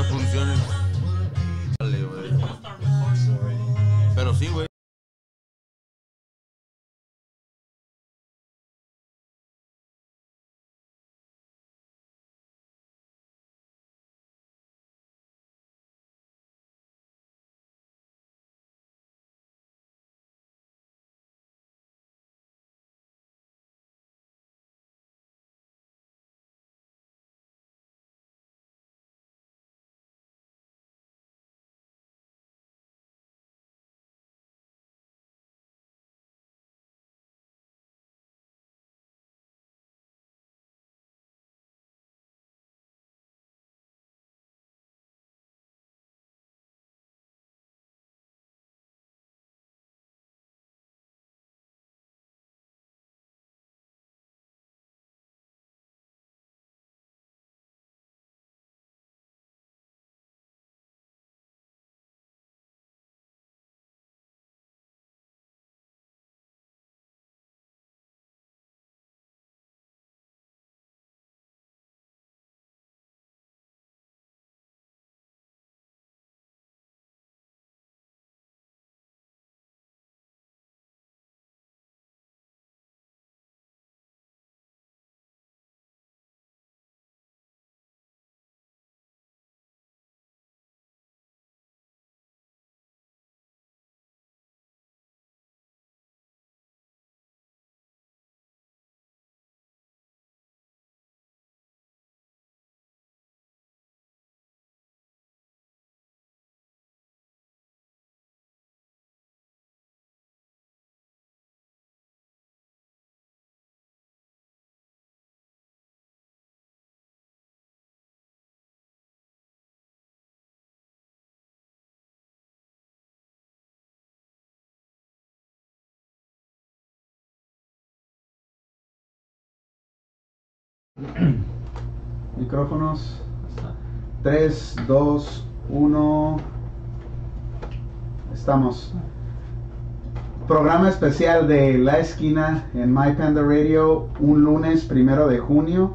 esas funciones. Pero sí, güey. Micrófonos. 3, 2, 1. Estamos. Programa especial de La Esquina en My Panda Radio, un lunes primero de junio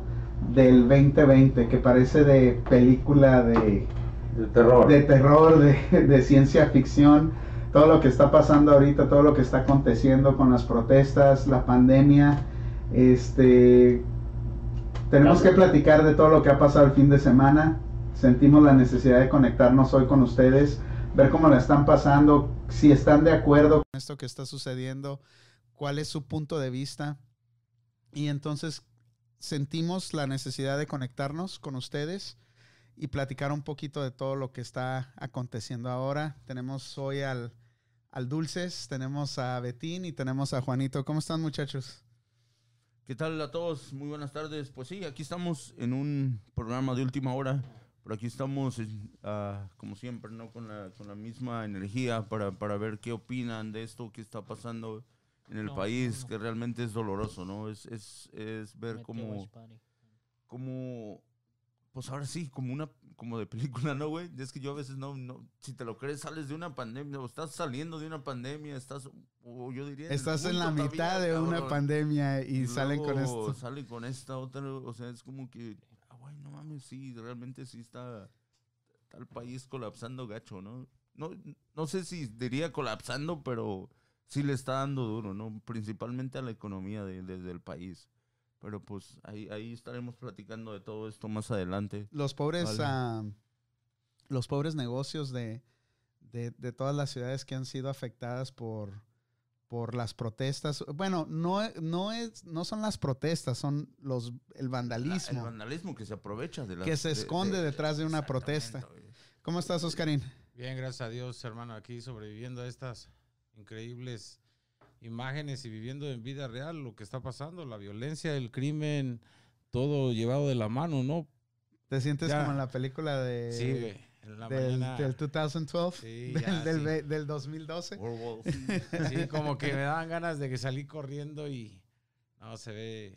del 2020, que parece de película de, terror. de terror, de, de ciencia ficción, todo lo que está pasando ahorita, todo lo que está aconteciendo con las protestas, la pandemia, este, tenemos que platicar de todo lo que ha pasado el fin de semana, sentimos la necesidad de conectarnos hoy con ustedes, ver cómo la están pasando, si están de acuerdo con esto que está sucediendo, cuál es su punto de vista, y entonces sentimos la necesidad de conectarnos con ustedes y platicar un poquito de todo lo que está aconteciendo ahora. Tenemos hoy al, al Dulces, tenemos a Betín y tenemos a Juanito. ¿Cómo están muchachos? ¿Qué tal a todos? Muy buenas tardes. Pues sí, aquí estamos en un programa de última hora. Por aquí estamos, ah, como siempre, ¿no? Con la, con la misma energía para, para ver qué opinan de esto que está pasando en el No, país, no. que realmente es doloroso, ¿no? Es, es, es ver cómo, como, pues ahora sí, como una, como de película, ¿no, güey? Es que yo a veces no, no, si te lo crees, sales de una pandemia, o estás saliendo de una pandemia, estás, o yo diría... Estás en la mitad todavía, de una pandemia y, salen con esto. Salen con esta otra, o sea, es como que, ah, güey, no mames, sí, realmente sí está, está el país colapsando gacho, ¿no? No, no sé si diría colapsando, pero sí le está dando duro, ¿no? Principalmente a la economía de- de- del país. Pero pues ahí, ahí estaremos platicando de todo esto más adelante. Los pobres, Vale. ah, los pobres negocios de, de, de todas las ciudades que han sido afectadas por, por las protestas. Bueno, no, no, es, no son las protestas, son los, el La- vandalismo el vandalismo que se aprovecha de la... que se esconde detrás de una protesta. ¿Cómo estás, Oscarín? Bien, gracias a Dios, hermano, aquí sobreviviendo a estas increíbles imágenes y viviendo en vida real lo que está pasando, la violencia, el crimen, todo llevado de la mano, ¿no? ¿Te sientes Ya. como en la película de, sí, güey. En la del, mañana. del 2012? Sí, del, ya, del sí. del 2012. Werewolf. Sí, como que me daban ganas de que salí corriendo y no se ve.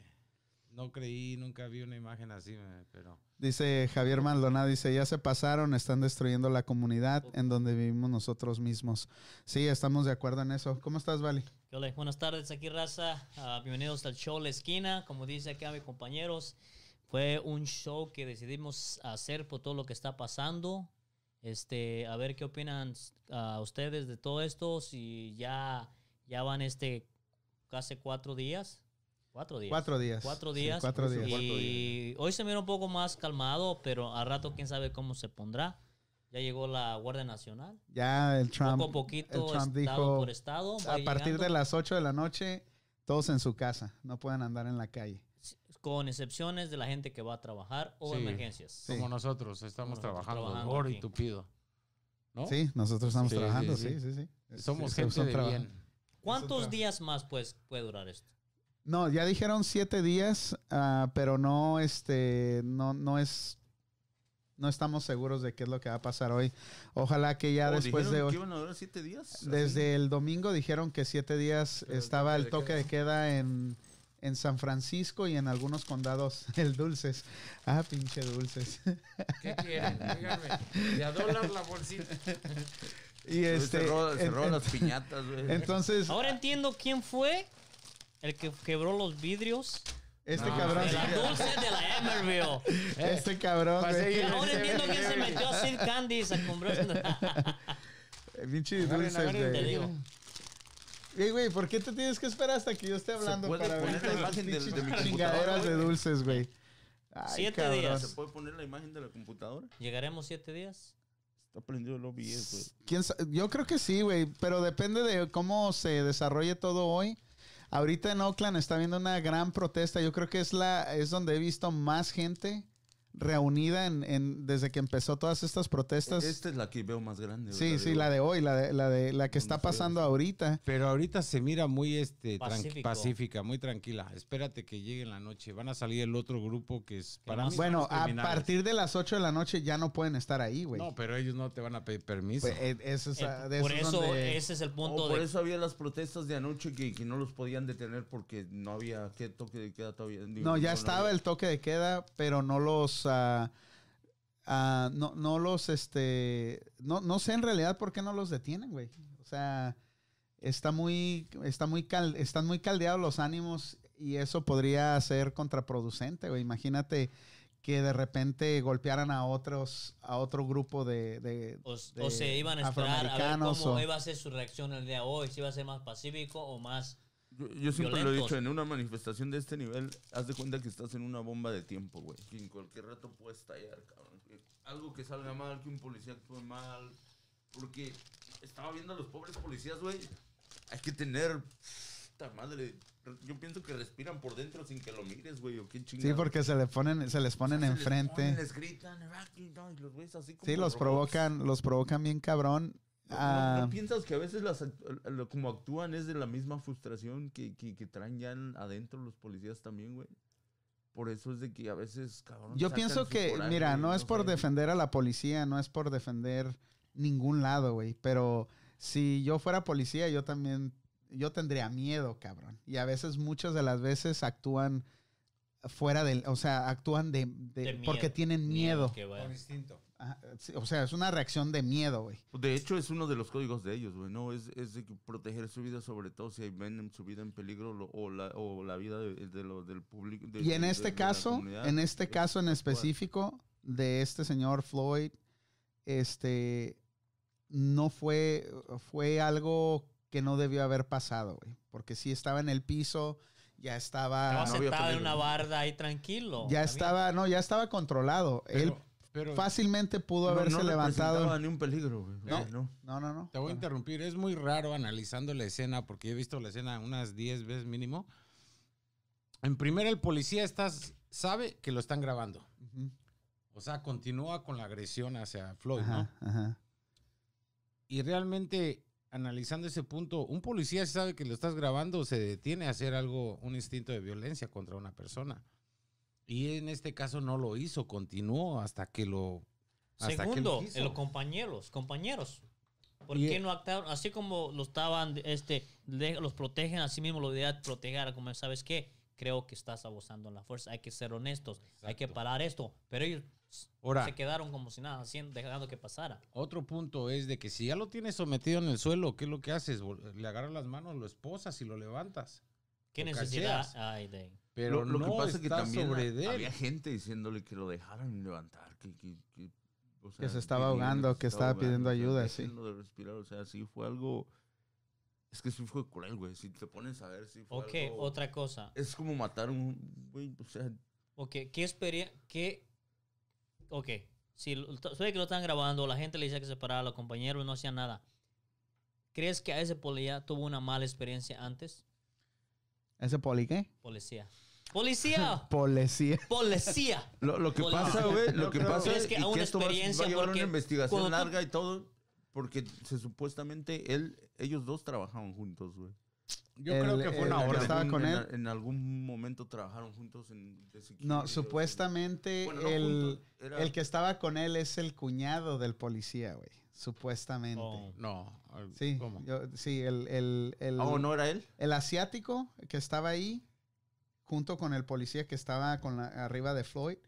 No creí, nunca vi una imagen así, pero Dice Javier Maldonado, dice, ya se pasaron, están destruyendo la comunidad en donde vivimos nosotros mismos. Sí, estamos de acuerdo en eso. ¿Cómo estás, Vali? ¿Qué ole? Buenas tardes, aquí raza. Ah, bienvenidos al show La Esquina. Como dice acá mis compañeros, fue un show que decidimos hacer por todo lo que está pasando. Este, a ver qué opinan a ustedes de todo esto. Si ya, ya van este casi cuatro días. Cuatro días. Cuatro días. Cuatro Sí, días. cuatro días. Y hoy se mira un poco más calmado, pero al rato quién sabe cómo se pondrá. Ya llegó la Guardia Nacional. Ya el Trump, poco a poquito, el Trump estado dijo, por estado. a partir llegando, de las 8 de la noche, todos en su casa, no pueden andar en la calle. Con excepciones de la gente que va a trabajar o Sí. emergencias. Sí. Como nosotros estamos nosotros trabajando, trabajando duro y tupido. ¿no? Sí, nosotros estamos Sí, trabajando, sí, sí, sí. sí, sí. Somos Sí, gente de bien. ¿Cuántos días más pues, puede durar esto? No, ya dijeron siete días, ah, pero no, este, no, no es, no estamos seguros de qué es lo que va a pasar hoy. Ojalá que ya Oh, después de ¿dijeron hoy. que iban a durar siete días? Desde el domingo dijeron que siete días Pero el estaba toque el de toque de queda en, en San Francisco y en algunos condados, el Dulces. Ah, pinche Dulces. ¿Qué quieren? Díganme. De a dólar la bolsita. y Este, cerró en- las piñatas, güey. entonces, Ahora entiendo quién fue el que quebró los vidrios este No, cabrón, de la dulce de la Emerville. este cabrón, güey, seguir. Ahora entiendo quién se metió a Sid Candies a comprar. pinche Agarren, Dulces, agarren, te güey. digo. Ey, güey, ¿por qué te tienes que esperar hasta que yo esté hablando puede para ver poner la tus imagen del- pinches de chingaderas de güey? dulces, güey? Ay, Siete cabrón. días. ¿Se puede poner la imagen de la computadora? ¿Llegaremos siete días? Está prendido el OBS, güey. ¿Quién sa- Yo creo que sí, güey, pero depende de cómo se desarrolle todo hoy. Ahorita en Oakland está habiendo una gran protesta. Yo creo que es la es donde he visto más gente reunida en, en- desde que empezó todas estas protestas. Esta es la que veo más grande. sí, ¿verdad? sí, la de hoy, la de la de la que está Donde fue pasando eso. ahorita. Pero ahorita se mira muy este pacífica, muy tranquila. Espérate que llegue en la noche. Van a salir el otro grupo que es para mí Bueno, a partir de las 8 de la noche ya no pueden estar ahí, güey. No, pero ellos no te van a pedir permiso. Pues, eh, eso es, Eh, de por es eso, donde- ese es el Oh, punto por de... eso había las protestas de anoche que, que no los podían detener porque no había qué toque de queda todavía. No, ya estaba había- el toque de queda, pero no los, no, no los, este, no, no sé en realidad por qué no los detienen, güey. O sea, está muy, está muy cal- están muy caldeados los ánimos y eso podría ser contraproducente, güey. Imagínate que de repente golpearan a otros, a otro grupo de, de- O, de o se iban a esperar a ver cómo o- iba a ser su reacción el día de hoy, si iba a ser más pacífico o más... Yo, yo siempre lo he dicho, en una manifestación de este nivel, haz de cuenta que estás en una bomba de tiempo, güey. Que en cualquier rato puede estallar, cabrón. Algo que salga mal, que un policía actúe mal. Porque estaba viendo a los pobres policías, güey. Hay que tener... Puta madre. Yo pienso que respiran por dentro sin que lo mires, güey. O qué Sí, porque se le ponen, se les ponen Se les enfrente. ponen, les gritan, "Aquí no", y los güeyes así como Sí, los robots. provocan, los provocan bien cabrón. ¿No, Ah, no- no piensas que a veces las, como actúan es de la misma frustración que, que, que traen ya en- adentro los policías también, güey? Por eso es de que a veces, cabrón. Yo pienso que, coraje, mira, güey, no es por sé. defender a la policía, no es por defender ningún lado, güey, pero si yo fuera policía, yo también, yo tendría miedo, cabrón. Y a veces, muchas de las veces actúan fuera del, o sea, actúan de, de- de porque miedo, tienen miedo. que vaya. Por instinto. Ajá, sí, o sea, es una reacción de miedo, güey. De hecho, es uno de los códigos de ellos, güey, ¿no? Es, es de proteger su vida, sobre todo si ven su vida en peligro lo- o, la, o la vida de, de lo, del público. de- Y en de- este de la caso, en este es caso en específico de este señor Floyd, este no fue fue algo que no debió haber pasado, güey, porque si estaba en el piso, ya estaba Estaba no sentado en una barda ahí tranquilo. ya estaba, no, ya estaba controlado. Él Pero, fácilmente pudo No- haberse no levantado. representaba ni un peligro, güey. No. no. No, no, no. te voy a interrumpir. Es muy raro analizando la escena porque he visto la escena unas 10 veces mínimo. En primera, el policía estás, sabe que lo están grabando. Ujú. O sea, continúa con la agresión hacia Floyd, Ajá, ¿no? ajá. Y realmente, analizando ese punto, un policía si sabe que lo estás grabando, se detiene a hacer algo, un instinto de violencia contra una persona. Y en este caso no lo hizo, continuó hasta que lo... hasta que Segundo, quiso. en los compañeros, compañeros. ¿Por Y- qué no actuaron? Así como lo estaban, este, los protegen, así mismo lo debería proteger, como sabes qué, creo que estás abusando en la fuerza, hay que ser honestos, hay que Exacto. parar esto. Pero ellos Ahora, se quedaron como si nada, haciendo, dejando que pasara. otro punto es de que si ya lo tienes sometido en el suelo, ¿qué es lo que haces? Le agarras las manos, lo esposas y lo levantas. ¿Qué Lo necesidad hay de...? Pero lo, lo no que pasa es que también había gente diciéndole que lo dejaran levantar, que, que, que, o Que se estaba pidiendo ahogando, que estaba pidiendo o sea, ayuda, sí. de respirar, o sea, sí fue algo... Es que sí fue cruel, güey. Si te pones a ver, sí fue Ok, algo- otra cosa. Es como matar un... Güey, o sea, Ok, ¿qué experiencia? ¿Qué? Ok, si sabe que lo están grabando, la gente le dice que se parara, los compañeros no hacían nada. ¿Crees que a ese policía tuvo una mala experiencia antes? ¿Ese poli qué? Policía. ¡Policía! Policía. ¡Policía! Lo, lo que pasa, güey, lo que pasa Es que que, a una esto va, va experiencia, a llevar porque una investigación tú- larga y todo, porque se supuestamente él, ellos dos trabajaban juntos, güey. Yo El- creo que fue una orden. estaba con en, él. En algún momento trabajaron juntos en... No, supuestamente Bueno, no el, era- el que estaba con él es el cuñado del policía, güey. Supuestamente. Oh. No. Sí, ¿Cómo? yo- sí, el, el, el, Ah, ¿o no era él? el asiático que estaba ahí, junto con el policía que estaba con la- arriba de Floyd,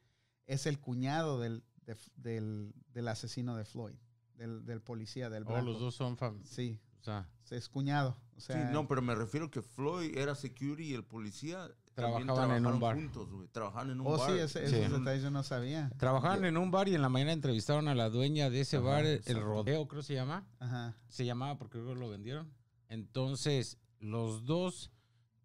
es el cuñado del, de- del, del asesino de Floyd, del, del policía, del Oh, blanco. los dos son fam... Sí, O sea, es cuñado. O sea, sí, no, pero me refiero que Floyd era security y el policía también Trabajaban en un trabajaron bar. juntos, güey. Trabajaban en un Oh, bar. sí, ese- Sí. esos detalles yo no sabía. trabajaban en un bar y en la mañana entrevistaron a la dueña de ese Ajá, bar, el. Rodeo, creo que se llama. Ajá. Se llamaba porque luego lo vendieron. Entonces, los dos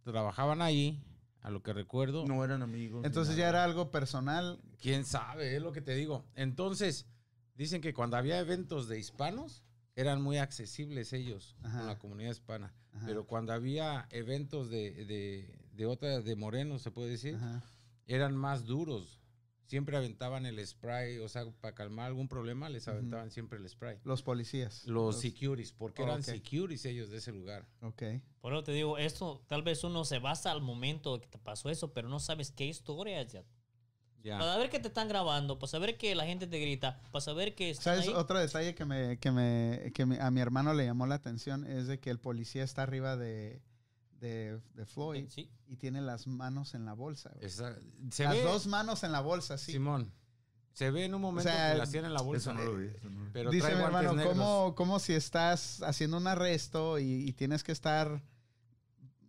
trabajaban ahí, a lo que recuerdo. No eran amigos. Entonces ya era algo personal. ¿Quién sabe? Es lo que te digo. Entonces, dicen que cuando había eventos de hispanos, eran muy accesibles ellos Ajá. con la comunidad hispana. Ajá, Pero cuando había eventos de, de, de otra, de morenos, se puede decir, ajá. eran más duros. Siempre aventaban el spray, o sea, para calmar algún problema, les aventaban siempre el spray. Los policías. Los securities, porque Oh, eran ok. securities ellos de ese lugar. Ok. Por eso te digo, esto tal vez uno se basa al momento que te pasó eso, pero no sabes qué historia ya. Ya. Para saber que te están grabando, para saber que la gente te grita, para saber que están ¿Sabes? ahí. Otro detalle que, me, que, me, que me- a mi hermano le llamó la atención es de que el policía está arriba de, de, de Floyd Sí. y tiene las manos en la bolsa. Esa- se Las ve, dos manos en la bolsa, sí. Simón, se ve en un momento sea, que las tiene en la bolsa. Eso no lo vi. eso no lo vi. Pero Dice mi hermano. ¿cómo, cómo si estás haciendo un arresto y, y tienes que estar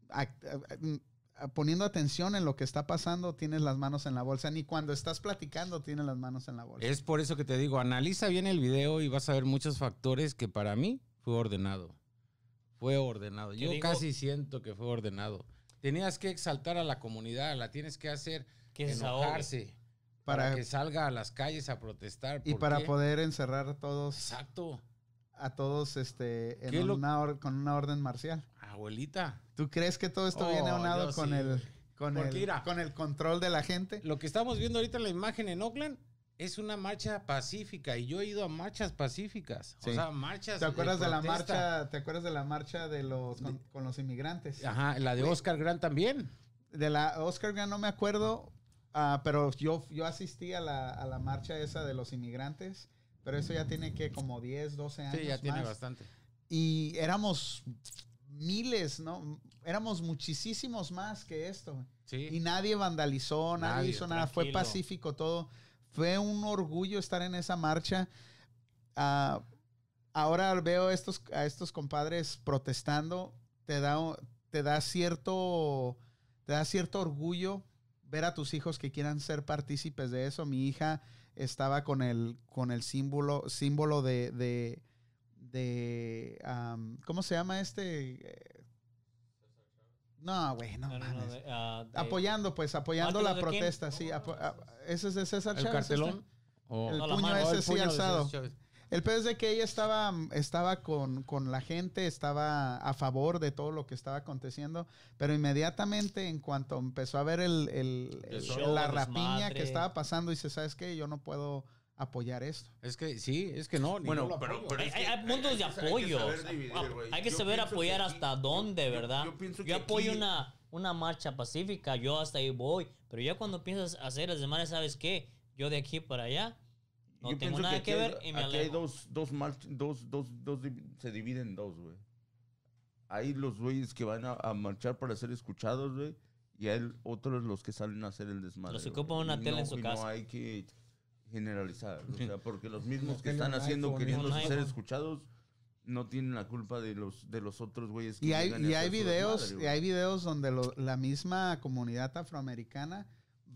ac- a- a- poniendo atención en lo que está pasando, tienes las manos en la bolsa? Ni cuando estás platicando tienes las manos en la bolsa. Es por eso que te digo, analiza bien el video y vas a ver muchos factores que para mí fue ordenado. Fue ordenado. ¿Qué Yo digo? casi siento que fue ordenado. Tenías que exaltar a la comunidad, la tienes que hacer Que enojarse para, Para- que salga a las calles a protestar. y ¿Por para qué? poder encerrar a todos, Exacto. a todos este, ¿Qué en lo- una or- con una orden marcial. Abuelita. ¿Tú crees que todo esto Oh, viene aunado yo con, sí, el, con, Porque el, mira. con el control de la gente? Lo que estamos viendo ahorita en la imagen en Oakland es una marcha pacífica y yo he ido a marchas pacíficas. Sí. O sea, marchas. ¿Te acuerdas de, la marcha? ¿Te acuerdas de la marcha de los con, con los inmigrantes? Ajá, la de Oscar Grant también. De la Oscar Grant no me acuerdo, ah, pero yo, yo asistí a la, a la marcha esa de los inmigrantes, pero eso ya tiene que como 10, 12 años Sí, ya tiene bastante. Y éramos miles, ¿no? Éramos muchísimos más que esto. Sí. Y nadie vandalizó, nadie, Nadie, hizo nada, fue pacífico todo. Fue un orgullo estar en esa marcha. Ah, ahora veo a estos compadres protestando, te da, cierto, orgullo ver a tus hijos que quieran ser partícipes de eso. Mi hija estaba con el, con el símbolo, símbolo de, ¿cómo se llama este? No, güey, no, No, no, no, mames. de- ah, de- Apoyando, pues, apoyando ¿Martin la King? protesta, sí. ese es de César ¿El Chávez. este. cartelón? El puño mano. ese el sí puño alzado. El peor es de que ella estaba, estaba con, con la gente, estaba a favor de todo lo que estaba aconteciendo, pero inmediatamente en cuanto empezó a ver el, el- El el- show, la rapiña que estaba pasando, dice, ¿sabes qué? Yo no puedo apoyar esto. Es que sí, es que no. ni Bueno, yo lo pero- apoyo. pero Hay, es hay- que hay puntos hay de que saber apoyo. dividir, Ah, hay que Yo saber pienso que apoyar aquí- hasta dónde, yo- ¿verdad? yo pienso Yo que apoyo aquí- una, una marcha pacífica, yo hasta ahí voy. Pero ya cuando piensas hacer las demás, ¿sabes qué? Yo de aquí para allá no Yo tengo nada que hay- ver y me Aquí hay alejo. dos, dos, march- dos, dos, dos, se dividen en dos, güey. Hay los güeyes que van a, a marchar para ser escuchados, güey. Y hay otros los que salen a hacer el desmadre. Los ocupan una tele en no- su y casa. No hay que generalizar. O sea, porque los mismos No que están haciendo, iPhone, queriendo ser iPhone. escuchados, no tienen la culpa de los, de los otros güeyes. que Y hay, y hay videos, y hay videos donde lo- la misma comunidad afroamericana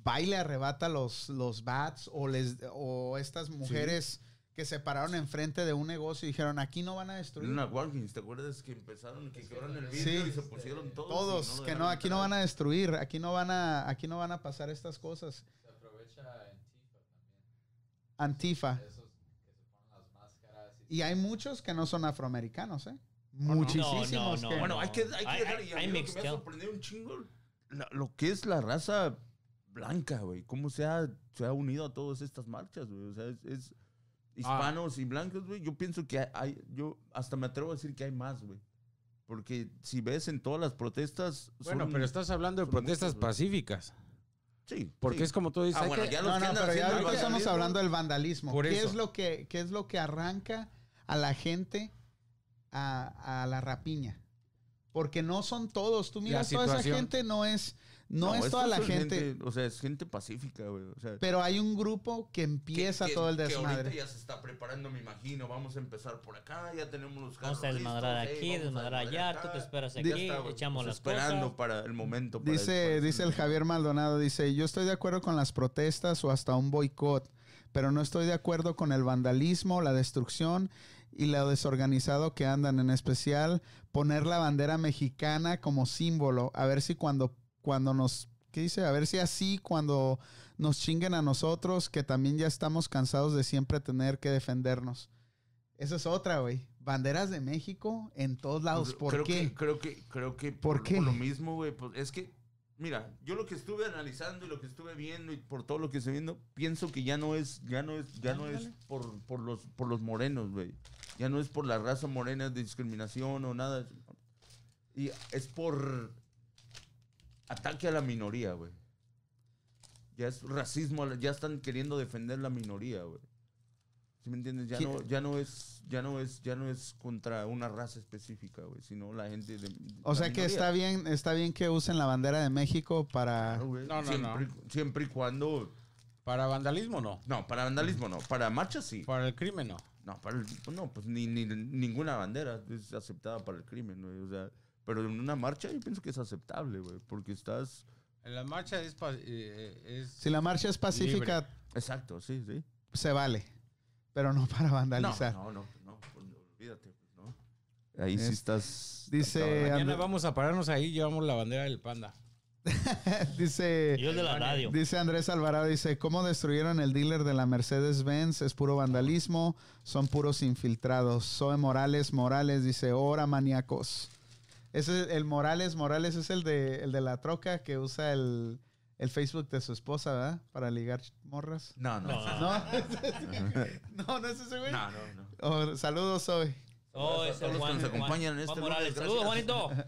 va y le arrebata los, los bats o les o estas mujeres que se pararon enfrente de un negocio y dijeron aquí no van a En destruir. una Walgreens, ¿te acuerdas que empezaron, que quebraron el vidrio Sí. y se pusieron todos? Todos, que no, aquí no van a destruir, aquí no van a, aquí no van a pasar estas cosas. Se aprovecha Antifa también. Antifa. Que. Y, hay muchos que no son afroamericanos, ¿eh? Muchísimos. No, no, que- no. Bueno, hay que, hay que Hay- dejar, y a hay mí lo que me ha sorprendido un chingo, la- lo que es la raza blanca, güey. Cómo se ha, se ha unido a todas estas marchas, güey. O sea, es, es hispanos y blancos, güey. Yo pienso que hay, hay- yo hasta me atrevo a decir que hay más, güey. Porque si ves en todas las protestas... Bueno, son- pero estás hablando de protestas muchos, güey. pacíficas. Sí. Porque sí. es como tú dices. Ah, hay bueno, que- ya los No, pero ya ahorita estamos hablando del vandalismo. Por ¿Qué eso. es lo que qué es lo que arranca a la gente a, a la rapiña? Porque no son todos. Tú miras toda esa gente no es no, es estos toda la son gente, O sea, es gente pacífica, güey. O sea, pero hay un grupo que empieza que- todo el que ahorita desmadre. ya se está preparando, me imagino. Vamos a empezar por acá, ya tenemos los Vamos carros a desmadrar listos, aquí, vamos desmadrar allá, tú acá. te esperas aquí, está, echamos pues las esperando cosas. para el momento. para Dice, después. dice el Javier Maldonado, dice, yo estoy de acuerdo con las protestas o hasta un boicot, pero no estoy de acuerdo con el vandalismo, la destrucción y lo desorganizado que andan, en especial poner la bandera mexicana como símbolo, a ver si cuando, cuando nos, ¿qué dice? A ver si así cuando nos chinguen a nosotros, que también ya estamos cansados de siempre tener que defendernos. Esa es otra, güey. Banderas de México en todos lados. ¿Por creo qué? Que, creo que, creo que ¿Por qué? lo mismo, güey. Pues es que, mira, yo lo que estuve analizando y lo que estuve viendo y por todo lo que estoy viendo, pienso que ya no es, ya no es, ya no es por, por los, por los morenos, güey. Ya no es por la raza morena de discriminación o nada. Y es por ataque a la minoría, güey. Ya es racismo, ya están queriendo defender la minoría, güey. ¿Sí me entiendes? Ya ¿Quién- no, ya no es, ya no es, ya no es contra una raza específica, güey, sino la gente de. O la sea que minoría. está bien, está bien que usen la bandera de México para. Claro, güey. No, no, siempre, siempre y cuando. Para vandalismo no. No, para vandalismo no. Para marchas sí. Para el crimen no. No, para el, no, pues ni, ni- ninguna bandera es aceptada para el crimen, güey. O sea, pero en una marcha yo pienso que es aceptable, güey, porque estás. En la marcha es, eh, es Si la marcha es pacífica, Exacto, sí, sí. se vale. Pero no para vandalizar. no, no, no, pues, olvídate, pues, no. Ahí sí Es- estás. dice- Mañana vamos a pararnos ahí y llevamos la bandera del panda. dice, Y yo de la radio. dice Andrés Alvarado, dice, ¿cómo destruyeron el dealer de la Mercedes-Benz? Es puro vandalismo, son puros infiltrados. Zoe Morales, Morales, dice, ora maníacos. Ese es el Morales, Morales es el de, el de la troca que usa el, el Facebook de su esposa, ¿verdad? Para ligar morras. No, no. No, no. ¿No? no, no es ese güey. No, no, no. Oh, saludos, Zoe. Oh, los que Juan, nos Juan- acompañan en Juan este Morales. Saludos. Juanito.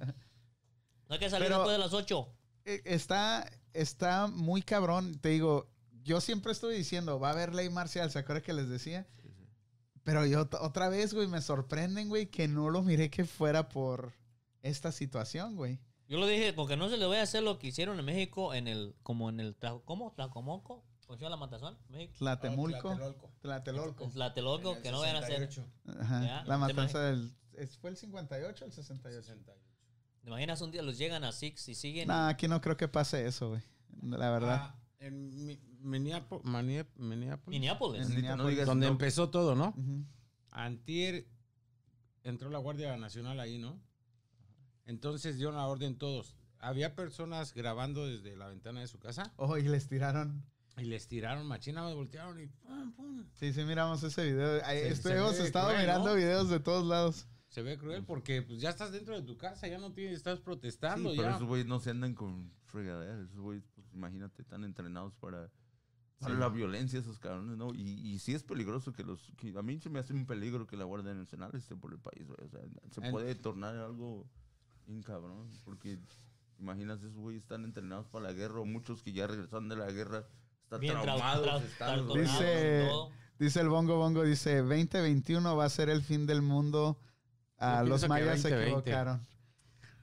No hay que salir Pero- después de las 8. Eh, está, está muy cabrón. Te digo, yo siempre estoy diciendo, va a haber ley marcial, ¿se acuerda que les decía? Pero yo otra vez, güey, me sorprenden, güey, que no lo miré que fuera por esta situación, güey. Yo lo dije, porque no se le voy a hacer lo que hicieron en México, en el, como en el, ¿cómo? Tlacomoco, ¿funciona la matazón? México. Tlatemulco, Tlatelolco. En Tlatelolco, que no vayan a hacer. Ajá, La matanza del... ¿es- ¿Fue el 58 o el 68? ¿Te imaginas un día los llegan a Six y siguen? No, aquí no creo que pase eso, güey. La verdad. Ah, en Mi- Minneapolis. Minneapolis. En- no Donde no. empezó todo, ¿no? Ujú. Antier entró la Guardia Nacional ahí, ¿no? Entonces dieron la orden todos. Había personas grabando desde la ventana de su casa Ojo, y les tiraron... y les tiraron machina, me voltearon y pum, pum. Sí, sí, miramos ese video. Se- estoy- se hemos ve estado cruel, mirando ¿no? videos de todos lados. Se ve cruel porque pues, ya estás dentro de tu casa, ya no tienes, estás Sí, protestando. pero ya. esos güeyes no se andan con fregaderas. Esos güeyes, pues imagínate, están entrenados para, para Sí. la violencia, esos cabrones, ¿no? Y, y sí es peligroso que los. Que a mí se me hace un peligro que la Guardia Nacional esté por el país, güey. O sea, se En- puede tornar algo bien cabrón. Porque imagínate, esos güeyes están entrenados para la guerra, o muchos que ya regresaron de la guerra están Bien trau- traumados. trau- están. Dice-. Dice el Bongo Bongo, dice, 2021 va a ser el fin del mundo. Ah, los mayas se 2020. equivocaron.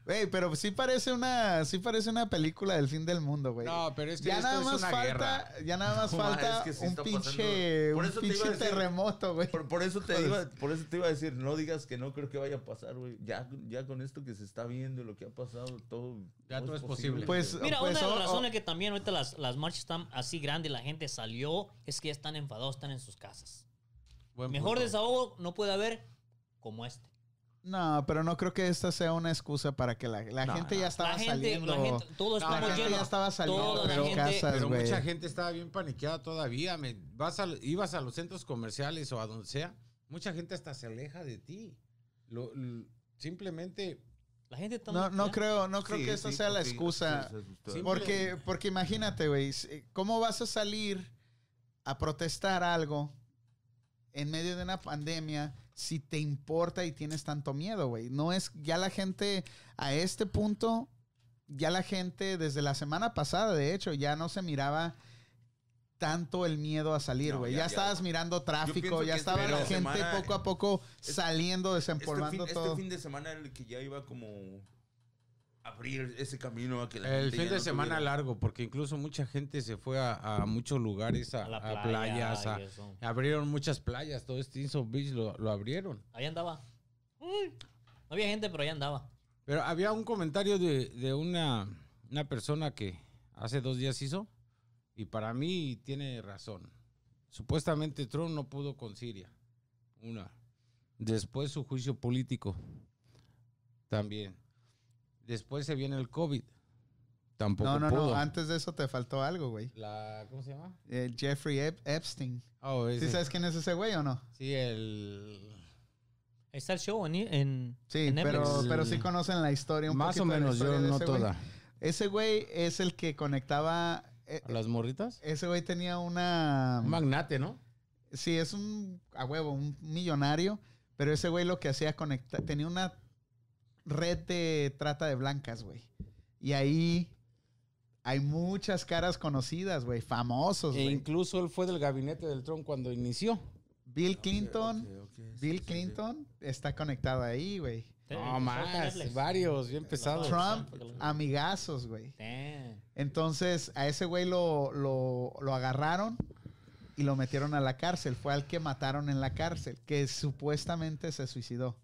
Güey, pero sí parece una, sí parece una película del fin del mundo, güey. No, pero es que ya esto nada es más una falta, guerra. ya nada más No, falta es que sí un pinche, un pinche decir- terremoto, güey. Por, por eso te Joder. iba, por eso te iba a decir, no digas que no creo que vaya a pasar, güey. Ya, ya con esto que se está viendo, lo que ha pasado, todo. Ya todo es posible. Pues, Mira, pues, una de las o- razones que también ahorita las, las marchas están así grandes, la gente salió, es que ya están enfadados, están en sus casas. Mejor punto. desahogo no puede haber como este. No, pero no creo que esta sea una excusa para que la, la No, gente no. ya estaba la gente, saliendo. la gente, todos No, la estamos gente ya estaba saliendo gente- casas, Pero güey. mucha gente estaba bien paniqueada todavía. me- vas a, ibas a los centros comerciales o a donde sea, mucha gente hasta se aleja de ti. Lo- simplemente, La gente está No, no creo, no creo que esta sea la excusa. Sí, Porque, porque imagínate, güey, si- ¿cómo vas a salir a protestar algo en medio de una pandemia si te importa y tienes tanto miedo, güey? No es, ya la gente a este punto, ya la gente desde la semana pasada, de hecho, ya no se miraba tanto el miedo a salir, güey. ya- ya, ya. estabas mirando tráfico, ya que estaba este la gente semana- poco a poco este- saliendo, Este desempolvando fin, todo. este fin de semana era el que ya iba como abrir ese camino a que la el gente fin de no semana tuviera- largo, porque incluso mucha gente se fue a, a muchos lugares, a, A la a playa playas, a- abrieron muchas playas, todo este Stinson Beach lo, lo abrieron. Ahí andaba. Uy, No había gente, pero ahí andaba. Pero había un comentario de, de una, una persona que hace dos días hizo, y para mí tiene razón. Supuestamente Trump no pudo con Siria. Una. Después su juicio político. También. Después se viene el COVID. Tampoco No, no, pudo. no, antes de eso te faltó algo, güey. La, ¿Cómo se llama? Eh, Jeffrey Ep- Epstein. Oh, ¿Sí sabes quién es ese güey o no? Sí, el... Está el show en, en, Sí, en pero, pero sí conocen la historia un Más o poquito de la menos, yo no ese güey. toda. Ese güey es el que conectaba... eh, ¿A las morritas? ese güey tenía una... Un magnate, ¿no? Sí, es un... A huevo, un millonario. Pero ese güey lo que hacía conectar... Tenía una red de trata de blancas, güey. Y ahí... Hay muchas caras conocidas, güey. Famosos, E incluso él fue del gabinete del Trump cuando inició. Bill Clinton... Bill sí, sí. Clinton está conectado ahí, güey. Sí, No, más, varios, bien pesados. Trump, amigazos, güey. Entonces, a ese güey lo, lo, lo agarraron y lo metieron a la cárcel. Fue al que mataron en la cárcel, que supuestamente se suicidó.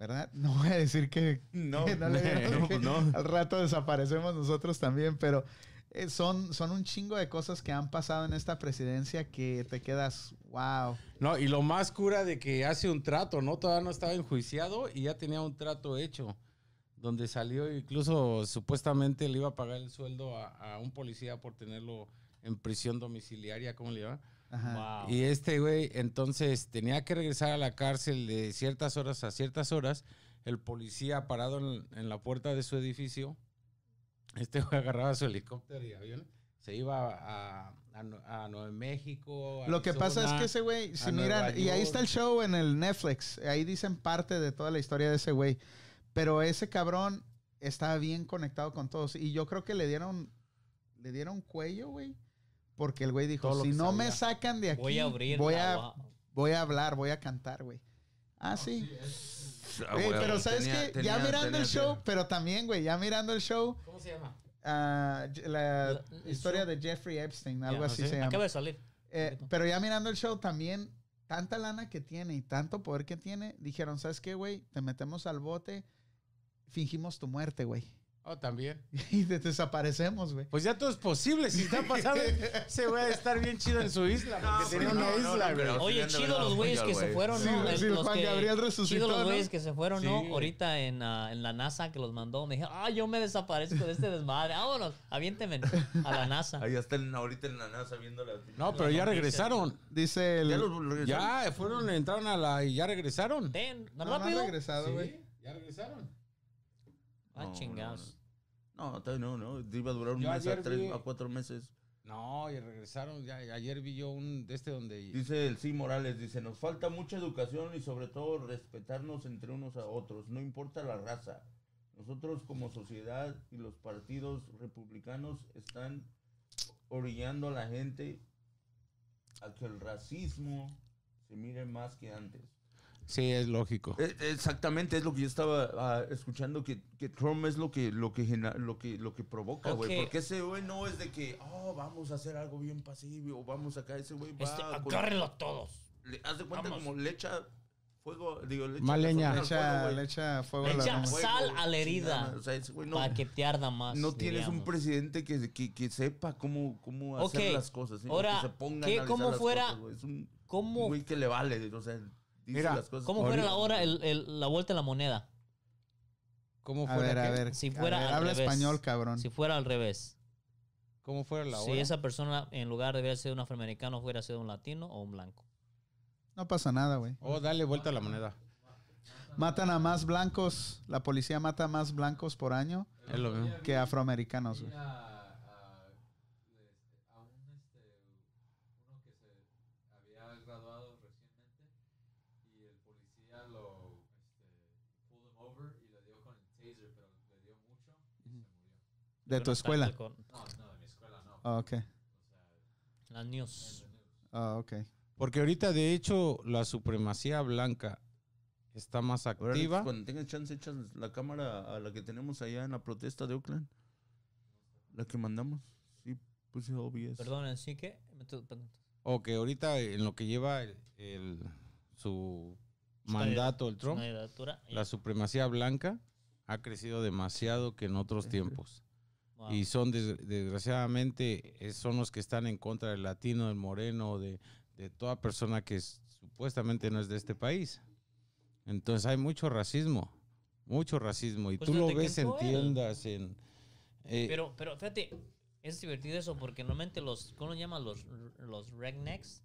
¿Verdad? No voy a decir que, No, que no le no, que no. al rato desaparecemos nosotros también, pero eh, son, son un chingo de cosas que han pasado en esta presidencia que te quedas, wow. No, y lo más cura de que hace un trato, ¿no? Todavía no estaba enjuiciado y ya tenía un trato hecho. Donde salió, incluso supuestamente le iba a pagar el sueldo a, a un policía por tenerlo en prisión domiciliaria, ¿cómo le llaman? Ajá. Wow. Y este güey entonces tenía que regresar a la cárcel de ciertas horas a ciertas horas. El policía parado en, en la puerta de su edificio, este güey agarraba su helicóptero y avión, se iba a, a, Nue- a Nuevo México. Lo que pasa es que ese güey, si miran, y ahí está el show en el Netflix, ahí dicen parte de toda la historia de ese güey, pero ese cabrón estaba bien conectado con todos y yo creo que le dieron, le dieron cuello, güey, porque el güey dijo, si no me sacan de aquí, Voy a abrir. voy a, voy a hablar, voy a cantar, güey. Ah, sí. Ah, Güey, pero sabes que ya mirando tenía el show, pero también, güey, ya mirando el show, ¿Cómo se llama? ah, la, historia show. de Jeffrey Epstein, algo Ya, así ¿sí? se llama. Acaba de salir. Eh, pero ya mirando el show también, tanta lana que tiene y tanto poder que tiene, dijeron, ¿sabes qué, güey? Te metemos al bote, fingimos tu muerte, güey. Oh, también. Y te desaparecemos, güey. Pues ya todo es posible. Si está pasando, se va a estar bien chido en su isla. Porque tenía no, una no, isla, no, güey. pero- Oye, chido los güeyes que se fueron, Sí, ¿no? sí, El- los Juan que- Gabriel resucitó, Chido los ¿no? güeyes que se fueron, ¿no? Sí. Ahorita en, ah, en la NASA que los mandó. Me dije, ah, yo me desaparezco de este desmadre. Vámonos, aviénteme a la NASA. Ahí están ahorita en la NASA viendo la... No, pero ya regresaron. Dice el... Ya los regresaron. Ya fueron, entraron a la y ya regresaron. Ten, No, rápido. regresado, güey. Sí, ya regresaron. Ah, No, chingados. No, no, todavía no, no. Iba a durar un Yo mes a tres vi- a cuatro meses. No, y regresaron. Ya, ayer vi yo un de este donde. Dice el sí Morales, dice, nos falta mucha educación y sobre todo respetarnos entre unos a otros, no importa la raza. Nosotros como sociedad y los partidos republicanos están orillando a la gente a que el racismo se mire más que antes. Sí, es lógico. Eh, Exactamente, es lo que yo estaba ah, escuchando, que, que Trump es lo que, lo que, lo que, lo que provoca, güey. Porque ese güey no es de que, oh, vamos a hacer algo bien pasivo, o vamos acá, ese güey va... Este, agárrenlo todos. le- haz de cuenta Vamos. como le echa fuego, digo, le echa Más leña. Le fuego, echa, güey. le echa fuego Le a la echa. Fuego, sal a la herida. O sea, ese güey no, para que te arda más. no tienes un presidente que, que, que sepa cómo, cómo hacer las cosas. sino ahora, que se ponga a ¿qué- analizar cómo las fuera- cosas, güey. es un ¿Cómo, güey que le vale, o sea, dice Mira, las cosas. cómo fuera la hora, el, el- la vuelta de la moneda? ¿Cómo A fuera, ver, a qué? ver. Si a fuera ver, al habla revés. español, cabrón. Si fuera al revés. ¿Cómo fuera la Si hora? esa persona, en lugar de haber sido un afroamericano, fuera sido un latino o un blanco. No pasa nada, güey. Oh, dale vuelta a la moneda. Matan a más blancos, la policía mata a más blancos por año Es lo mismo. que afroamericanos, güey. a, a, este, a un este uno que se había graduado recientemente y el policía lo este, pulled him over y le dio con el taser pero le dio mucho y se murió De tu escuela. Con no no de mi escuela no Ah, ok. o sea las news. Ah, ok. Porque ahorita, de hecho, la supremacía blanca está más Ahora, activa. Cuando tengas chance, echas la cámara a la que tenemos allá en la protesta de Oakland. La que mandamos. Sí, puse OBS. Perdón, ¿sí que? Me tu- perdón. O que ahorita, en lo que lleva el, el- su mandato, el Trump, la supremacía blanca ha crecido demasiado que en otros tiempos. Wow. Y son, des- desgraciadamente, eh, son los que están en contra del latino, del moreno, de, de toda persona que es- supuestamente no es de este país. Entonces hay mucho racismo, mucho racismo. Y Pues tú lo ves en tiendas, en... eh, Pero, pero fíjate, es divertido eso porque normalmente los, ¿cómo lo llaman? Los, los rednecks.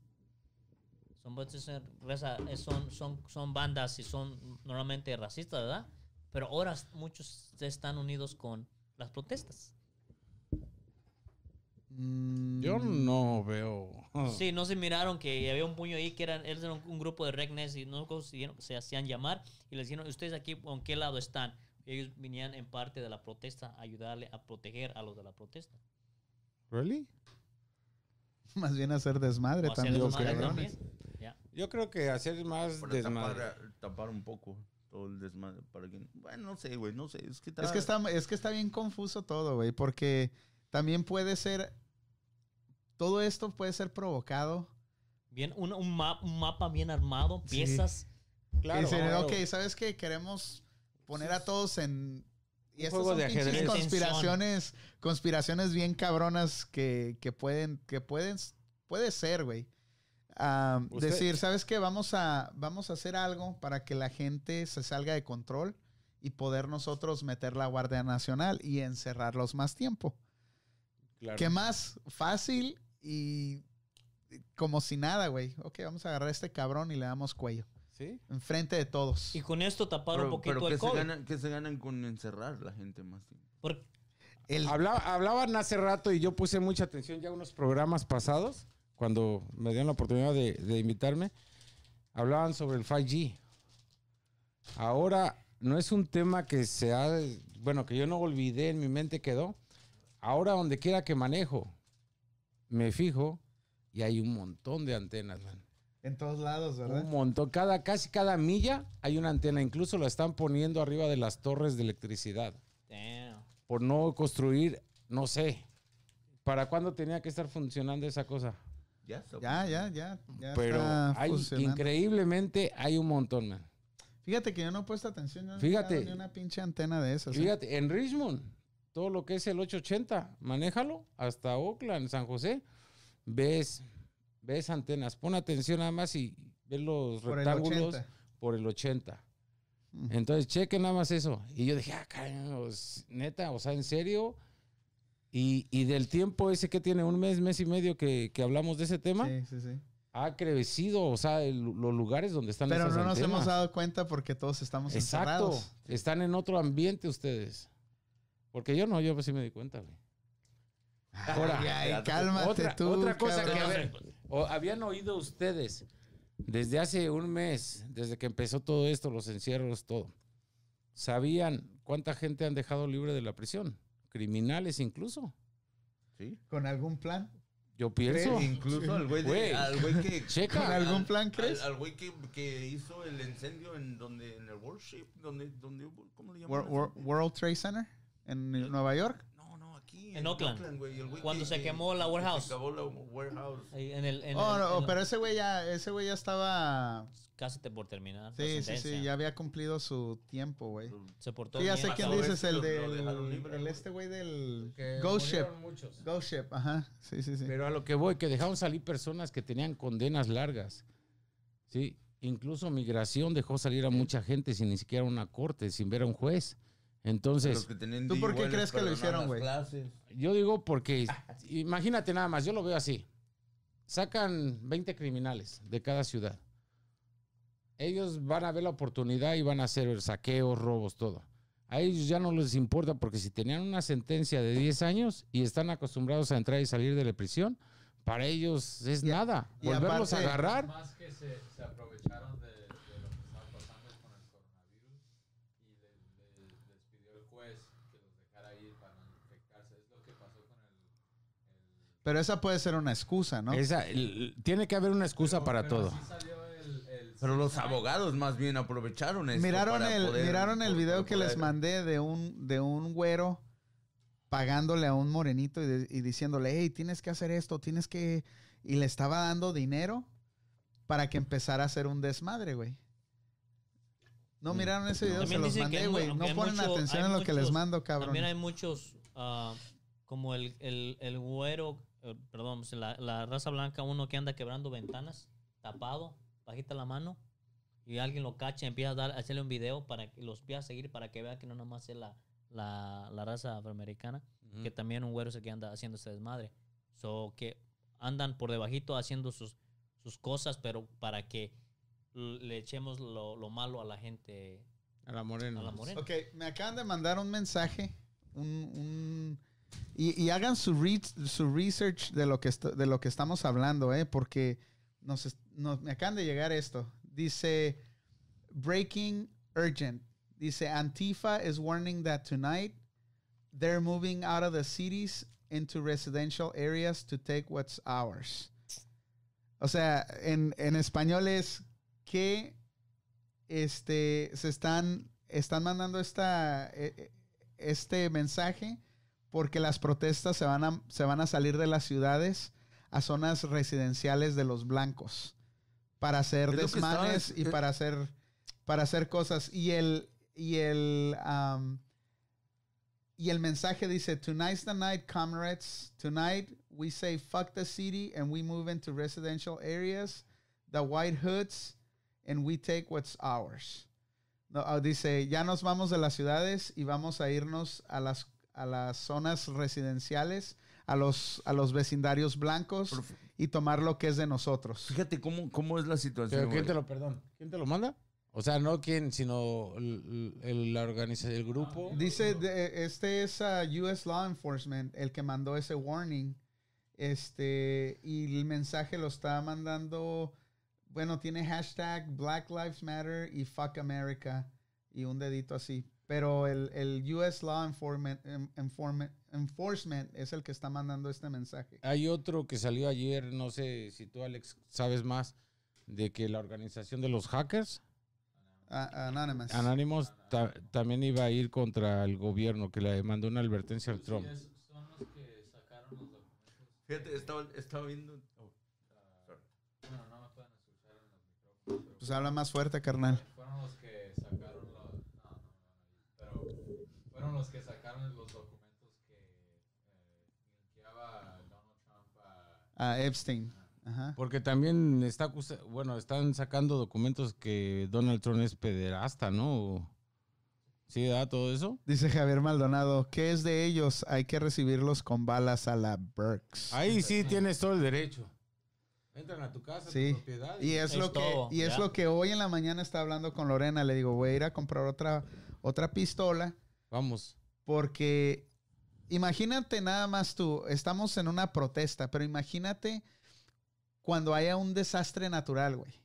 Son, pues, es- raza- es- son, son, son bandas y son normalmente racistas, ¿verdad? Pero ahora muchos están unidos con las protestas. Mm, yo no veo... Sí, no se miraron que había un puño ahí que eran, eran un, grupo de rednecks y no consiguieron, se hacían llamar y les dijeron, ¿ustedes aquí con qué lado están? Y ellos venían en parte de la protesta a ayudarle a proteger a los de la protesta. ¿Really? Más bien hacer desmadre hacer también los cabrones. también. Yo creo que hacer más Para desmadre. tapar, tapar un poco todo el desmadre. Para que, bueno, no sé, güey, no sé. Es que, Es que está, es que está bien confuso todo, güey, porque también puede ser, todo esto puede ser provocado. Bien, un, un, ma- un mapa bien armado, Sí. piezas. Claro, dicen, claro. ok, ¿sabes qué? Queremos poner a todos en... Y Un estas son de conspiraciones, conspiraciones bien cabronas que, que pueden, que pueden, puede ser, güey. Decir, ¿sabes qué? Vamos a, vamos a hacer algo para que la gente se salga de control y poder nosotros meter la Guardia Nacional y encerrarlos más tiempo. Claro. ¿Qué más fácil y como si nada, güey? Ok, vamos a agarrar a este cabrón y le damos cuello. ¿Sí? Enfrente de todos. Y con esto tapar un poquito pero el ¿qué, se COVID. ganan, ¿qué se ganan con encerrar la gente más tiempo? Por- El, Hablaba- hablaban hace rato y yo puse mucha atención ya unos programas pasados, cuando me dieron la oportunidad de, de invitarme, hablaban sobre el 5G. Ahora no es un tema que se ha, bueno, que yo no olvidé, en mi mente quedó. Ahora donde quiera que manejo, me fijo y hay un montón de antenas, man. en todos lados, ¿verdad? Un montón. Cada, casi cada milla hay una antena. Incluso la están poniendo arriba de las torres de electricidad Damn. por no construir, no sé. ¿Para cuándo tenía que estar funcionando esa cosa? Ya, Ya, ya, ya. ya Pero está hay, increíblemente hay un montón, man. Fíjate que yo no he puesto atención. yo no Fíjate. ni una pinche antena de esas. ¿eh? Fíjate, en Richmond, todo lo que es el 880, manéjalo hasta Oakland, San José, ves, ves antenas. Pon atención nada más y ves los Por rectángulos 80. por el 80. Ujú. Entonces, chequen nada más eso. Y yo dije, ah, os- neta, o sea, en serio. Y, y del tiempo ese que tiene un mes, mes y medio que, que hablamos de ese tema, Sí, sí, sí. ha crecido, o sea, el- los lugares donde están Pero esas no nos hemos dado cuenta porque todos estamos Exacto. encerrados. Están en otro ambiente ustedes. Porque yo no, yo sí me di cuenta, güey. Ahora, Ay, ay, espérate. cálmate otra, tú, otra cosa que, a ver, o- habían oído ustedes desde hace un mes, desde que empezó todo esto, los encierros, todo. ¿Sabían cuánta gente han dejado libre de la prisión? Criminales incluso. ¿Sí? ¿Con algún plan? Yo pienso. Incluso al güey, de- Güey. al güey que... Checa. ¿Con algún al- plan, crees? Al güey que, que hizo el incendio en donde en el Worship, donde, donde hubo- ¿cómo le llaman? Wor- World Trade Center en Nueva York. No, no, aquí. En Oakland. güey, el güey Cuando que- se que- quemó la warehouse. Se acabó la warehouse. Ahí En el, en Oh, el- no, en pero ese güey ya, ese güey ya estaba. casi te por terminar. Sí, sí, sí, ya había cumplido su tiempo, güey. Se portó Sí, ya sé quién dices, el del. el este güey del. Que Ghost Ship. muchos. Ghost Ship, ajá. Sí, sí, sí. Pero a lo que voy, que dejaron salir personas que tenían condenas largas. Sí, incluso migración dejó salir a mucha gente sin ni siquiera una corte, sin ver a un juez. Entonces, ¿Tú por qué crees que lo hicieron, güey? yo digo porque, imagínate nada más, yo lo veo así. Sacan 20 criminales de cada ciudad. Ellos van a ver la oportunidad y van a hacer saqueos, robos, todo. A ellos ya no les importa porque si tenían una sentencia de 10 años y están acostumbrados a entrar y salir de la prisión, para ellos es Y a- nada. y Volverlos a aparte- agarrar. Más que se, se aprovecharon de, de lo que estaba pasando con el coronavirus y le- le- les pidió el juez que los dejara ir para no infectarse. Es lo que pasó con el... el- Pero esa puede ser una excusa, ¿no? Esa- el- tiene que haber una excusa pero- para pero todo. el- el Pero los abogados más bien aprovecharon eso. Miraron para el, poder- miraron el video que les mandé de un, de un güero pagándole a un morenito y, de- y diciéndole, hey, tienes que hacer esto, tienes que... Y le estaba dando dinero para que empezara a hacer un desmadre, güey. No Mm. miraron ese video, se También los dicen que mandé, güey. No ponen mucho- atención en lo que les mando, cabrón. También hay muchos, ah, como el, el, el güero, perdón, pues, la, la raza blanca, uno que anda quebrando ventanas, tapado, bajita la mano, y alguien lo cacha y empieza a, dar, a hacerle un video para que los empiece a seguir para que vea que no nomás es la, la, la raza afroamericana, que también un güero es el que anda haciendo este desmadre. So, que andan por debajito haciendo sus, sus cosas, pero para que le echemos lo, lo malo a la gente, A la morena. a la morena. Ok, me acaban de mandar un mensaje, un, un- y, hagan su, re- su research de lo, que estamos hablando, ¿eh? porque nos, me acaban de llegar esto. Dice, breaking urgent. Dice, Antifa is warning that tonight they're moving out of the cities into residential areas to take what's ours. O sea, en, en español es que este, se están, están mandando esta, eh, eh, este mensaje porque las protestas se van, a, se van a salir de las ciudades a zonas residenciales de los blancos para hacer Es desmanes y eh, para hacer, para hacer cosas. Y el, y el, um, y el mensaje dice, tonight's the night, comrades. Tonight we say fuck the city and we move into residential areas, the white hoods, and we take what's ours. No, ah, dice, ya nos vamos de las ciudades y vamos a irnos a las, a las zonas residenciales, a los, a los vecindarios blancos y tomar lo que es de nosotros. Fíjate cómo, cómo es la situación. Pero ¿quién te lo, perdón, quién te lo manda? O sea, no quién, sino el, el- la organización, el grupo. Dice, de- este es ah, US Law Enforcement el que mandó ese warning. Este, y el mensaje lo está mandando, bueno, tiene hashtag Black Lives Matter y Fuck America y un dedito así. Pero el, el US Law Enforcement, em- Enforcement, Enforcement es el que está mandando este mensaje. Hay otro que salió ayer, no sé si tú, Alex, sabes más, de que la organización de los hackers, Anonymous. Anonymous, ta- también iba a ir contra el gobierno, que le mandó una advertencia al Trump. son los que sacaron los documentos. Fíjate, estaba, estaba viendo. oh, sorry. Bueno, no me pueden escuchar en los micrófonos. Pues habla más fuerte, carnal. Fueron los que sacaron los. No, no, no, pero fueron los que sacaron los documentos que eh, linkeaba Donald Trump a. A Epstein. Ajá. Porque también está, bueno, están sacando documentos que Donald Trump es pederasta, ¿no? ¿Sí da todo eso? Dice Javier Maldonado, ¿qué es de ellos? Hay que recibirlos con balas a la Burks. Ahí sí tienes todo el derecho. Entran a tu casa, Sí. tu propiedad. Y es, Es lo que todo, y es lo que hoy en la mañana estaba hablando con Lorena. Le digo, voy a ir a comprar otra, otra pistola Vamos. porque imagínate nada más tú, estamos en una protesta, pero imagínate cuando haya un desastre natural, güey.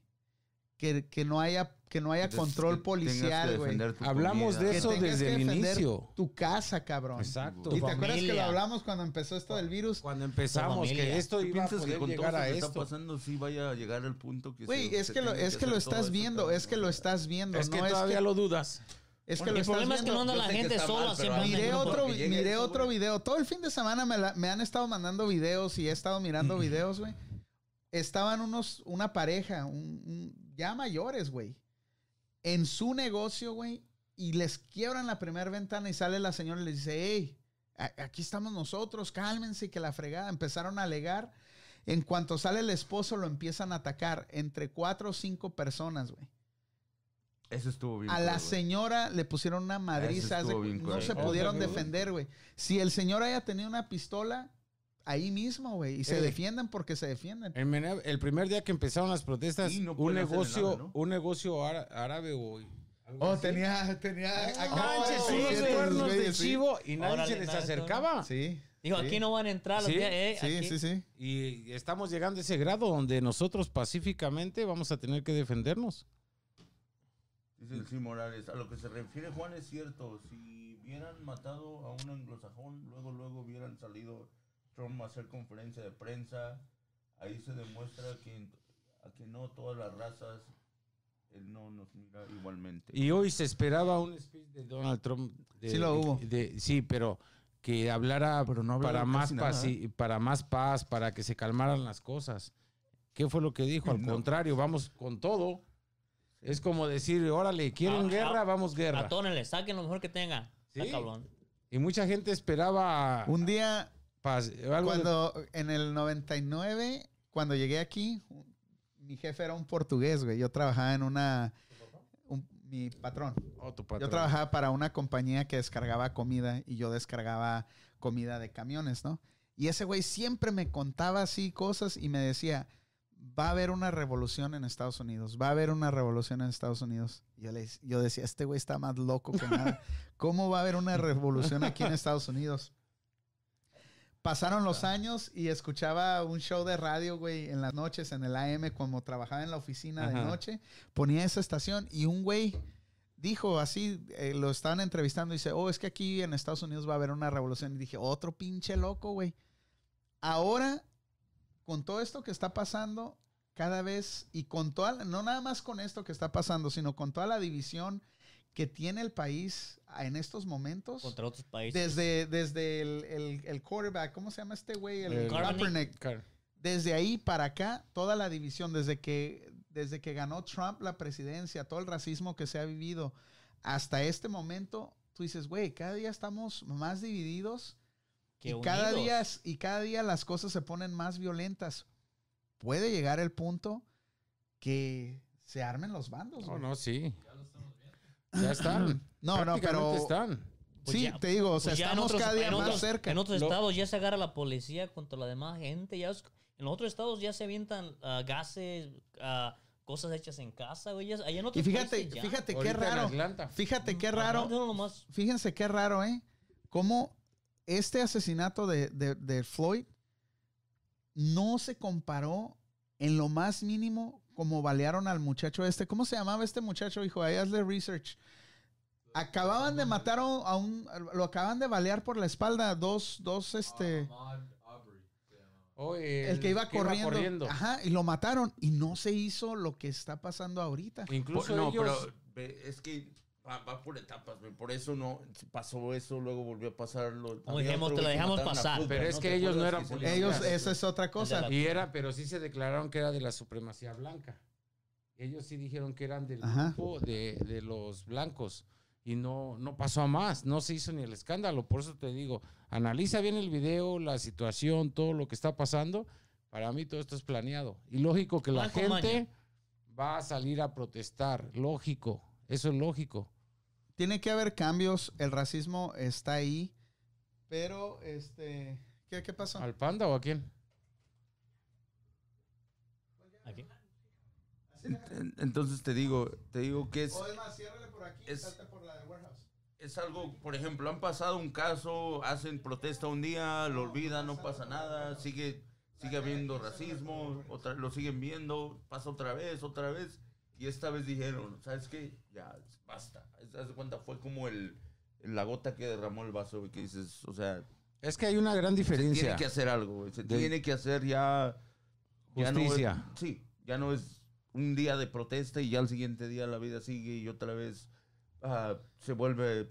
Que, que no haya que no haya Entonces, control que que policial, güey. Hablamos comida. de eso tengas desde que el defender inicio. Tu casa, cabrón. Exacto. ¿Y te acuerdas que lo hablamos cuando empezó esto del virus? Cuando empezamos, que esto ¿Tú iba a piensas que con todo llegar a que está esto. pasando sí vaya a llegar al punto que Güey, es que lo, es que lo estás viendo, es que lo estás viendo. Es que todavía que, lo dudas. Es que Bueno, lo el problema es que no anda la que gente sola, mal, Miré otro, que miré eso, otro video. Todo el fin de semana me, la- me han estado mandando videos y he estado mirando videos, güey. Estaban unos, una pareja, un- un- ya mayores, güey, en su negocio, güey, y les quiebran la primera ventana y sale la señora y les dice, hey, aquí estamos nosotros, cálmense, y que la fregada. Empezaron a alegar. En cuanto sale el esposo, lo empiezan a atacar entre cuatro o cinco personas, güey. Eso estuvo bien. A cruel, la güey. señora le pusieron una madriza. de cu- bien no cruel. se pudieron defender, güey. Si el señor haya tenido una pistola, ahí mismo, güey. Y se Eh. defienden porque se defienden. El, el primer día que empezaron las protestas, no un negocio, nada, ¿no? un negocio ára- árabe algo Oh, así. tenía, tenía. Oh, unos cuernos güey, de sí. chivo y nadie Órale, se les acercaba. Sí. Dijo, sí. aquí no van a entrar. los Sí, días, eh, Sí, aquí- sí, sí. Y estamos llegando a ese grado donde nosotros pacíficamente vamos a tener que defendernos. Dice el sí Morales, a lo que se refiere Juan es cierto, si hubieran matado a un anglosajón, luego luego hubieran salido Trump a hacer conferencia de prensa, ahí se demuestra que, a que no todas las razas, él no nos mira igualmente. Y hoy se esperaba un speech de Donald Trump. de- Sí lo hubo. de- sí, pero que hablara Pero no habló para, más paz, ¿eh? para más paz, para que se calmaran las cosas. ¿Qué fue lo que dijo? Al No. contrario, vamos con todo. Es como decir, órale, ¿quieren Ah, guerra? ah, Vamos guerra. Atónenle, saquen lo mejor que tenga. Está Sí. cabrón. Y mucha gente esperaba Un día, paz. algo de- cuando en el 99, cuando llegué aquí, mi jefe era un portugués, güey. Yo trabajaba en una. un- mi patrón. Oh, tu Yo trabajaba para una compañía que descargaba comida y yo descargaba comida de camiones, ¿no? Y ese güey siempre me contaba así cosas y me decía, va a haber una revolución en Estados Unidos, va a haber una revolución en Estados Unidos. Yo, le, yo decía, este güey está más loco que nada. ¿Cómo va a haber una revolución aquí en Estados Unidos? Pasaron los años y escuchaba un show de radio, güey, en las noches, en el AM, como trabajaba en la oficina de noche. Ponía esa estación y un güey dijo así, eh, lo estaban entrevistando y dice, oh, es que aquí en Estados Unidos va a haber una revolución. Y dije, otro pinche loco, güey. Ahora, con todo esto que está pasando, cada vez, y con toda, la- no nada más con esto que está pasando, sino con toda la división que tiene el país en estos momentos. Contra otros países. Desde, desde el, el- el quarterback, ¿cómo se llama este güey? El El- Kaepernick. Car- Desde ahí para acá, toda la división, desde que, desde que ganó Trump la presidencia, todo el racismo que se ha vivido hasta este momento, tú dices, güey, cada día estamos más divididos que y cada, día, y cada día las cosas se ponen más violentas. Puede llegar el punto que se armen los bandos. No, güey. no, sí. Ya están. No, no, pero están. Pues sí, ya- te digo, o sea, Pues ya en estamos otros- cada día más otros- cerca. En otros Lo- estados ya se agarra la policía contra la demás gente. Ya es- en otros estados ya se avientan ah, gases, ah, cosas hechas en casa, güey. ya- allá en otros Y fíjate, países ya. fíjate qué raro. Fíjate qué raro. no, Fíjense qué raro, ¿eh? Cómo este asesinato de, de- de Floyd no se comparó en lo más mínimo como balearon al muchacho este. ¿Cómo se llamaba este muchacho, hijo? Ahí hazle research. Acababan de matar a un, a un- Lo acaban de balear por la espalda. Dos, dos, este... Oh, el que iba corriendo. Ajá, y lo mataron. Y no se hizo lo que está pasando ahorita. Incluso no, ellos... pero es que va, va por etapas, güey. Por eso no pasó eso, luego volvió a pasar. Lo, Como había dijimos, otro te lo dejamos pasar. Pero es que ¿Te ellos no eran que. Ellos, lesionó? esa es otra cosa. Y era, pero sí se declararon que era de la supremacía blanca. Ellos sí dijeron que eran del Ajá. grupo de, de los blancos. Y no, no pasó a más, no se hizo ni el escándalo. Por eso te digo, analiza bien el video, la situación, todo lo que está pasando. Para mí todo esto es planeado. Y lógico que la gente maña. va a salir a protestar. Lógico, eso es lógico. Tiene que haber cambios. El racismo está ahí. Pero, este. ¿Qué, qué pasó? ¿Al panda o a quién? Aquí. Entonces te digo, te digo que es, O es más, ciérrale por aquí y es- salte por la de warehouse. es algo, por ejemplo, han pasado un caso, hacen protesta un día, lo olvidan, no pasa nada, sigue, sigue habiendo racismo, otra, lo siguen viendo, pasa otra vez, otra vez, y esta vez dijeron, ¿sabes qué? Ya, basta. Haz de cuenta, fue como el, la gota que derramó el vaso, güey, que dices, o sea, Es que hay una gran se diferencia. tiene que hacer algo, güey. Se De- tiene que hacer ya... ya no es- Justicia. sí, ya no es un día de protesta y ya al siguiente día la vida sigue y otra vez ah, se vuelve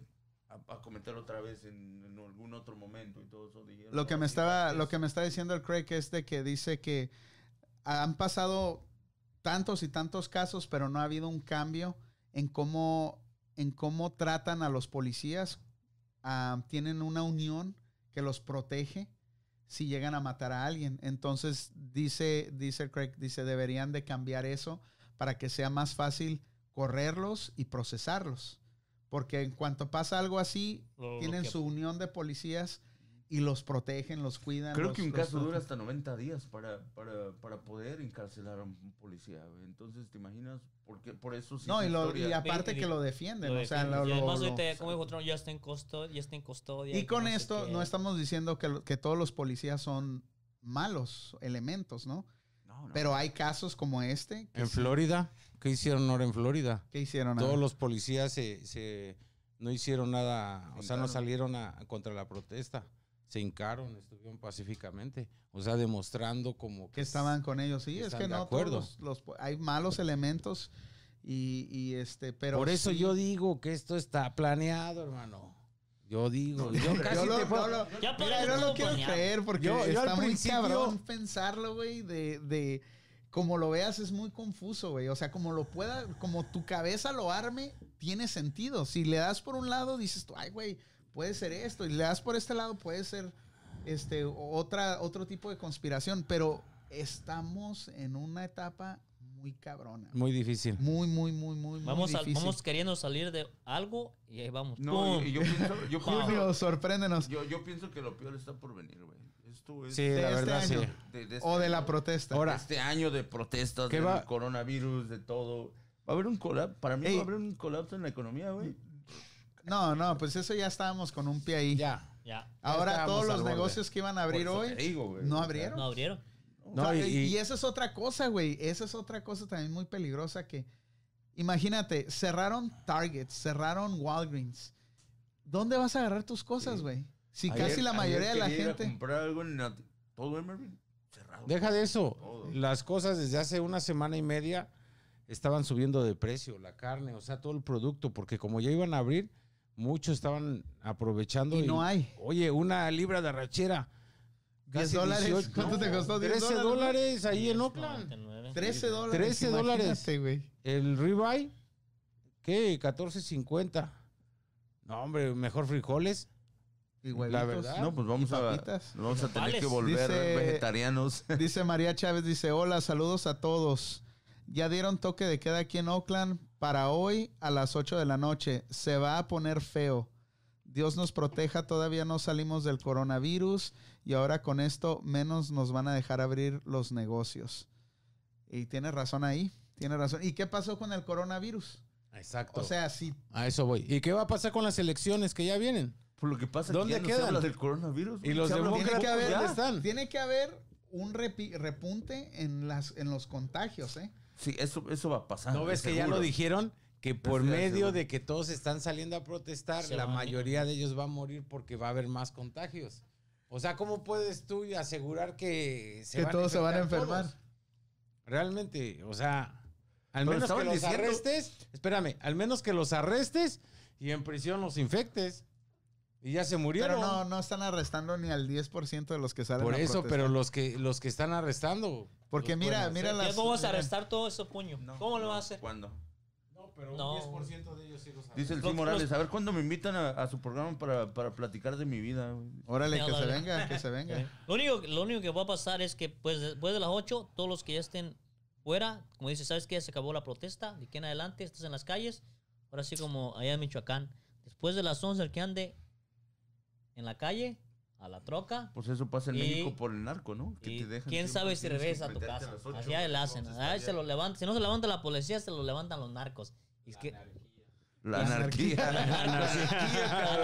a, a cometer otra vez en, en algún otro momento y todo eso. Dijeron, Lo que "No, me estaba, es- lo que me está diciendo el Craig es de que dice que han pasado tantos y tantos casos, pero no ha habido un cambio en cómo, en cómo tratan a los policías. Ah, tienen una unión que los protege si llegan a matar a alguien. Entonces dice, dice Craig, dice deberían de cambiar eso para que sea más fácil correrlos y procesarlos. Porque en cuanto pasa algo así, Lo- lo tienen que- su unión de policías y los protegen, los cuidan. Creo los- que un los caso dura hasta 90 días para, para, para poder encarcelar a un policía. güey. Entonces, ¿te imaginas? Porque, por eso sí No, y, lo- y aparte que lo defienden. lo o sea, defienden. lo- y además lo- ahorita, lo- como dijo Trump, ya está en custodia. Ya está en custodia y con no esto no estamos diciendo que, que todos los policías son malos elementos, ¿no? No, no. Pero hay casos como este. En sí- Florida, ¿qué hicieron ahora en Florida? ¿Qué hicieron? A Todos los policías se, se- no hicieron nada, o sea, no salieron a, contra la protesta. Se hincaron, estuvieron pacíficamente. O sea, demostrando como que estaban con ellos. Sí, que es que no acuerdo. todos los, los- hay malos elementos y, y este, pero Por eso sí- yo digo que esto está planeado, hermano. Yo digo, yo Yo casi lo- te yo puedo- lo- Ya Mira, no lo quiero planeado. creer porque Yo- yo está muy cabrón pensarlo, güey, de, de como lo veas es muy confuso, güey. O sea, como lo pueda, como tu cabeza lo arme, tiene sentido. Si le das por un lado, dices tú, ay, güey, puede ser esto. Y le das por este lado, puede ser este otra, otro tipo de conspiración. Pero estamos en una etapa muy cabrona. Muy difícil. Muy, muy, muy, muy, muy Vamos, a- difícil. vamos queriendo salir de algo y ahí vamos. No, ¡Pum! y- yo pienso, yo pienso, Dios, sorpréndenos. yo, yo pienso que lo peor está por venir, güey. Esto es Sí, De la este verdad, sí. año. de, de este O de año, la protesta. Ahora- este año de protestas, ¿Qué del va- coronavirus, de todo. Va a haber un colapso. Para mí Ey. va a haber un colapso en la economía, güey. No, no, pues eso ya estábamos con un pie ahí. Ya. Ya, Ahora todos los negocios que iban a abrir eso hoy te digo, güey. no abrieron. no abrieron. No, y- y, y- esa es otra cosa, güey. Esa es otra cosa también muy peligrosa que, imagínate, cerraron Target, cerraron Walgreens. ¿Dónde vas a agarrar tus cosas, Sí. güey? Si ayer- casi la mayoría de la gente... comprar algo en la- todo Emerald cerrado. Deja de eso. Todo. Las cosas desde hace una semana y media estaban subiendo de precio, la carne, o sea, todo el producto, porque como ya iban a abrir, muchos estaban aprovechando. Y no hay. Oye, una libra de arrachera. 10 casi dólares. 18, ¿Cuánto te costó? 10 13 dólares, dólares ahí en Oakland. 99. 13 dólares. 13 dólares. El ribeye, ¿qué? 14.50. No, hombre, mejor frijoles. Y La verdad. No, pues vamos a, vamos a tener que volver Dice- vegetarianos. Dice María Chávez, dice, hola, saludos a todos. Ya dieron toque de queda aquí en Oakland para hoy a las 8 de la noche. Se va a poner feo. Dios nos proteja, todavía no salimos del coronavirus y ahora con esto menos nos van a dejar abrir los negocios. Y tiene razón ahí, tiene razón. ¿Y qué pasó con el coronavirus? Exacto. O sea, si a eso voy. ¿Y qué va a pasar con las elecciones que ya vienen? Por lo que pasa ¿Dónde que ya no se quedan? habla del coronavirus. Y los tiene demócratas que haber, ¿dónde están? tiene que haber un repi- repunte en, las, en los contagios, ¿eh? Sí, eso, eso va a pasar. ¿No ves que ya lo dijeron? Que por medio seguro. de que todos están saliendo a protestar, Se la van mayoría de ellos va a morir porque va a haber más contagios. O sea, ¿cómo puedes tú asegurar que Que todos se van a enfermar. todos? Realmente, o sea, al Pero menos que los diciendo- arrestes, espérame, al menos que los arrestes y en prisión los infectes. Y ya se murieron. Pero no, no están arrestando ni al 10% de los que salen Por a eso, protestar. pero los que los que están arrestando. Porque los mira, pueden mira hacer. las... ¿Cómo vas a mira, arrestar todo eso, puño? No, ¿Cómo lo no, vas a hacer? ¿Cuándo? No, pero No. un 10% de ellos sí los Dice el Los- Tim Morales, los- a ver cuándo me invitan a, a su programa para, para platicar de mi vida. Órale, que se venga, que se venga. Lo único, lo único que va a pasar es que pues, después de las 8, todos los que ya estén fuera, como dice, ¿sabes qué? Ya se acabó la protesta. De aquí en adelante estás en las calles. Ahora sí como allá en Michoacán. Después de las 11, el que ande en la calle, a la troca. Pues eso pasa en Y- México por el narco, ¿no? Que Y te dejan quién sabe si regresa a tu casa. Así ya le hacen. está se ya- lo levanta. Si no se levanta la policía, se lo levantan los narcos. Y es que La anarquía.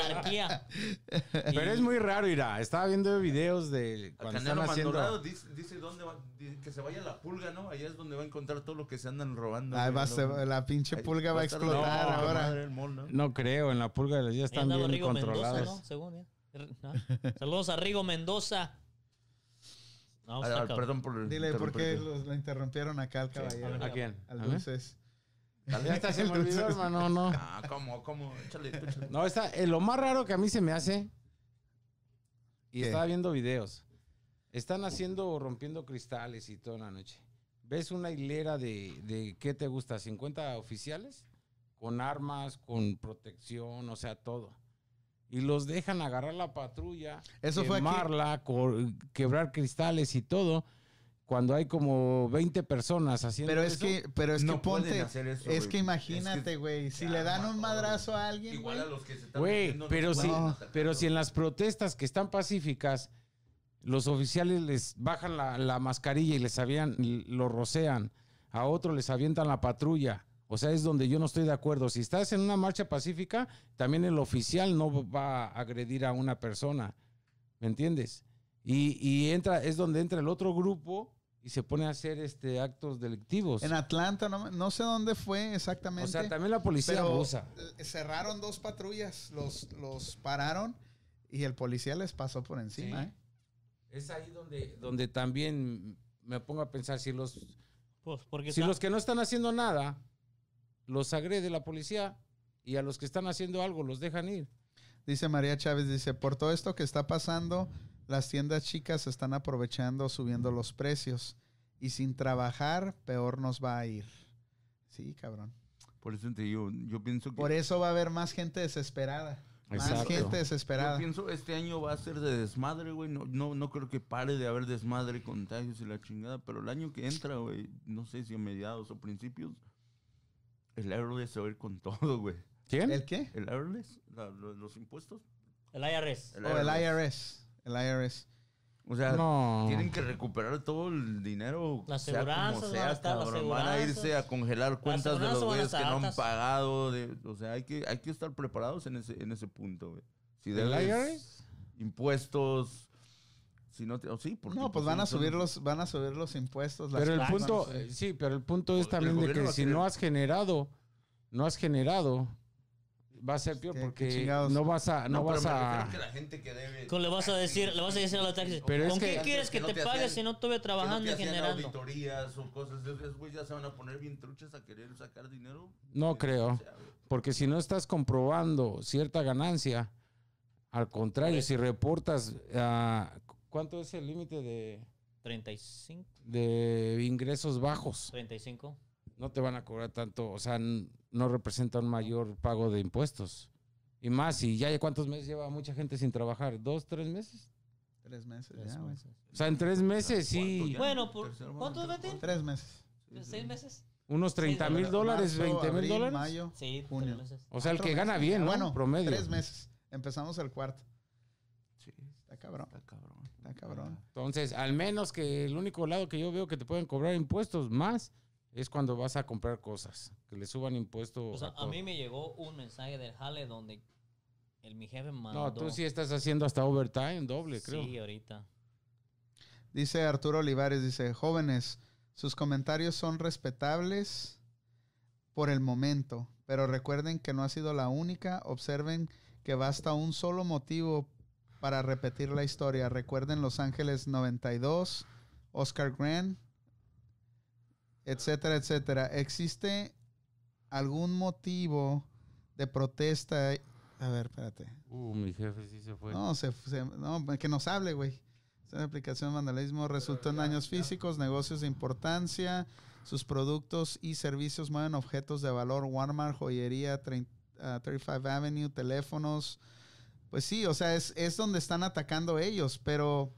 Anarquía. Pero es muy raro, Ira. Estaba viendo videos de cuando están haciendo... Dice, dice dónde va, dice que se vaya la pulga, ¿no? Allá es donde va a encontrar todo lo que se andan robando. Ahí güey, va a ¿no? ser- la pinche Ahí pulga va a explotar la- ahora. mall, ¿no? No creo, en la pulga de los días están bien Mendoza, controlados. ¿no? Según, ¿eh? ¿No? Saludos a Rigo Mendoza. No, ah, cabrón. perdón por Dile por qué los- lo interrumpieron acá al caballero. ¿A quién? Al ¿A. Ya hasta se me olvidó, hermano, no. Ah, ¿cómo? ¿Cómo? Échale, échale. No, está, eh, lo más raro que a mí se me hace, y ¿Qué? estaba viendo videos, están haciendo, rompiendo cristales y toda la noche. ¿Ves una hilera de, de qué te gusta? ¿50 oficiales? Con armas, con protección, o sea, todo. Y los dejan agarrar la patrulla, Eso quemarla, quebrar cristales y todo, cuando hay como 20 personas haciendo Pero es eso. que, pero es No que pueden ponte, hacer eso, es que imagínate, güey, si le dan un madrazo a alguien, Igual güey. a los que se están Güey, pero si, No. pero si en las protestas que están pacíficas, los oficiales les bajan la, la mascarilla y les avían, lo rocean, a otro les avientan la patrulla. O sea, es donde yo no estoy de acuerdo. Si estás en una marcha pacífica, también el oficial no va a agredir a una persona. ¿Me entiendes? Y, y entra, es donde entra el otro grupo y se pone a hacer este actos delictivos. En Atlanta, no, no sé dónde fue exactamente. O sea, también la policía pero abusa. eh, cerraron dos patrullas, los, los pararon y el policía les pasó por encima, Sí. ¿eh? Es ahí donde, donde también me pongo a pensar si los Pues porque Si está- los que no están haciendo nada los agrede la policía y a los que están haciendo algo los dejan ir. Dice María Chávez, dice, por todo esto que está pasando, las tiendas chicas están aprovechando, subiendo los precios. Y sin trabajar, peor nos va a ir. Sí, cabrón. Por eso te digo, yo pienso que... Por eso va a haber más gente desesperada. Más gente Yo desesperada. pienso este año va a ser de desmadre, güey. No, no, no creo que pare de haber desmadre, contagios y la chingada. Pero el año que entra, güey, no sé si a mediados o principios, el airless se va a ir con todo, güey. ¿Quién? ¿El qué? El la- lo- los impuestos. el IRS. Oh, el IRS. El IRS. O sea, no. tienen que recuperar todo el dinero. Las sea como aseguranzas van a estar, las cabrón. Van a irse a congelar cuentas de aseguranzas los van a güeyes que estar no han altas. pagado. de- o sea, hay que, hay que estar preparados en ese, en ese punto, güey. Si ¿El debes IRS? impuestos, si no te... oh, sí, porque, No, pues pues, van a subir los, van a subir los impuestos. las Pero el taxas. punto, eh, sí, pero el punto es El también de que si no has generado, no has generado, va a ser peor ¿Qué- qué porque no vas a, no, No, vas a. que la gente que debe... Le vas a decir, le vas a decir a la taxi, Pero es ¿con que- qué quieres que, no te, te pague si no estuve trabajando que no y generando? auditorías o cosas, güeyes ya se van a poner bien truchas a querer sacar dinero. No Eh, creo. sea, güey. Porque si no estás comprobando cierta ganancia, al contrario, si reportas, ah, ¿cuánto es el límite de, 35, de ingresos bajos? 35. no te van a cobrar tanto, o sea, no representa un mayor pago de impuestos. Y más, si ya cuántos meses lleva mucha gente sin trabajar, dos, tres meses. Tres meses, Tres ya, meses. O sea, en tres meses ¿Cuánto sí? Bueno, por- Tercer ¿cuánto mundo, vete? Tres meses. ¿Seis meses? unos 30 mil dólares, Marzo, 20 mil dólares. mayo. Sí, Junio. tres meses. O sea, el que gana bien, ¿no? Bueno, Promedio. tres meses. Empezamos el cuarto. Sí, Está cabrón. está cabrón. Está cabrón. Entonces, al menos que el único lado que yo veo que te pueden cobrar impuestos más es cuando vas a comprar cosas, que le suban impuestos. O sea, a mí me llegó un mensaje del Jale donde el, mi jefe mandó. No, tú sí estás haciendo hasta overtime, doble, creo. Sí, ahorita. Dice Arturo Olivares, dice, jóvenes, sus comentarios son respetables por el momento, pero recuerden que no ha sido la única. Observen que basta un solo motivo para repetir la historia. Recuerden Los Ángeles 92, Oscar Grant, etcétera, etcétera. ¿Existe algún motivo de protesta? A ver, espérate. Uh, mi jefe sí se fue. No, se, se- no, que nos hable, güey. Esta aplicación de vandalismo resultó en daños físicos, negocios de importancia, sus productos y servicios mueven objetos de valor, Walmart, joyería, 30, ah, 35 Avenue, teléfonos. Pues sí, o sea, es, es donde están atacando ellos, pero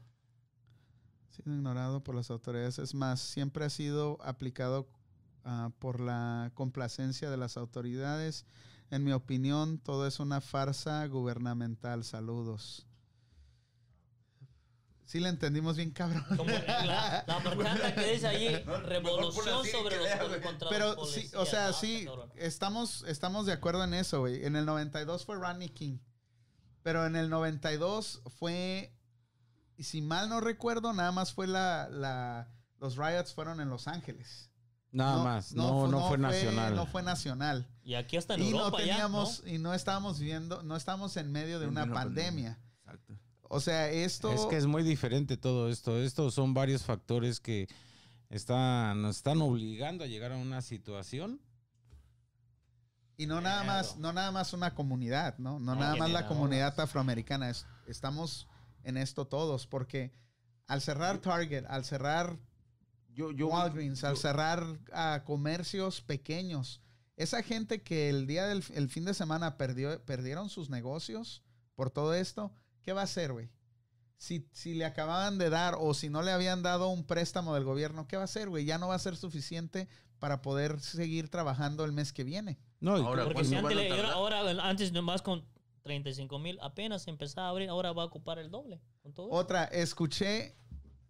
ha sido ignorado por las autoridades. Es más, siempre ha sido aplicado ah, por la complacencia de las autoridades. En mi opinión, todo es una farsa gubernamental. Saludos. Sí le entendimos bien cabrón. Como la, la que dice ponla revolución sobre los contra Pero los sí, o sea, Ah, sí, estamos, estamos de acuerdo en eso, güey. En el 92 fue Rodney King. Pero en el 92 fue, y si mal no recuerdo, nada más fue la, la los riots fueron en Los Ángeles. Nada más, no, no, fue, nacional. No fue nacional. Y aquí hasta en Y no Europa ya, teníamos, y no estábamos viendo, no estábamos en medio de En una una pandemia. Exacto. O sea, esto... Es que es muy diferente todo esto. Estos son varios factores que están, nos están obligando a llegar a una situación. Y no nada más, no nada más una comunidad, ¿no? No No, nada más la comunidad afroamericana. es- estamos en esto todos, porque al cerrar Target, al cerrar Yo, yo, Walgreens, al cerrar a comercios pequeños, esa gente que el día del el fin de semana perdió, perdieron sus negocios por todo esto, ¿qué va a hacer, güey? Si, si le acababan de dar o si no le habían dado un préstamo del gobierno, ¿qué va a hacer, güey? Ya no va a ser suficiente para poder seguir trabajando el mes que viene. No, Ahora, que- Porque ¿cuánto si antes, a le- ahora, ahora, antes nomás con 35 mil apenas empezaba a abrir, ahora va a ocupar el doble. Con todo. Otra, escuché,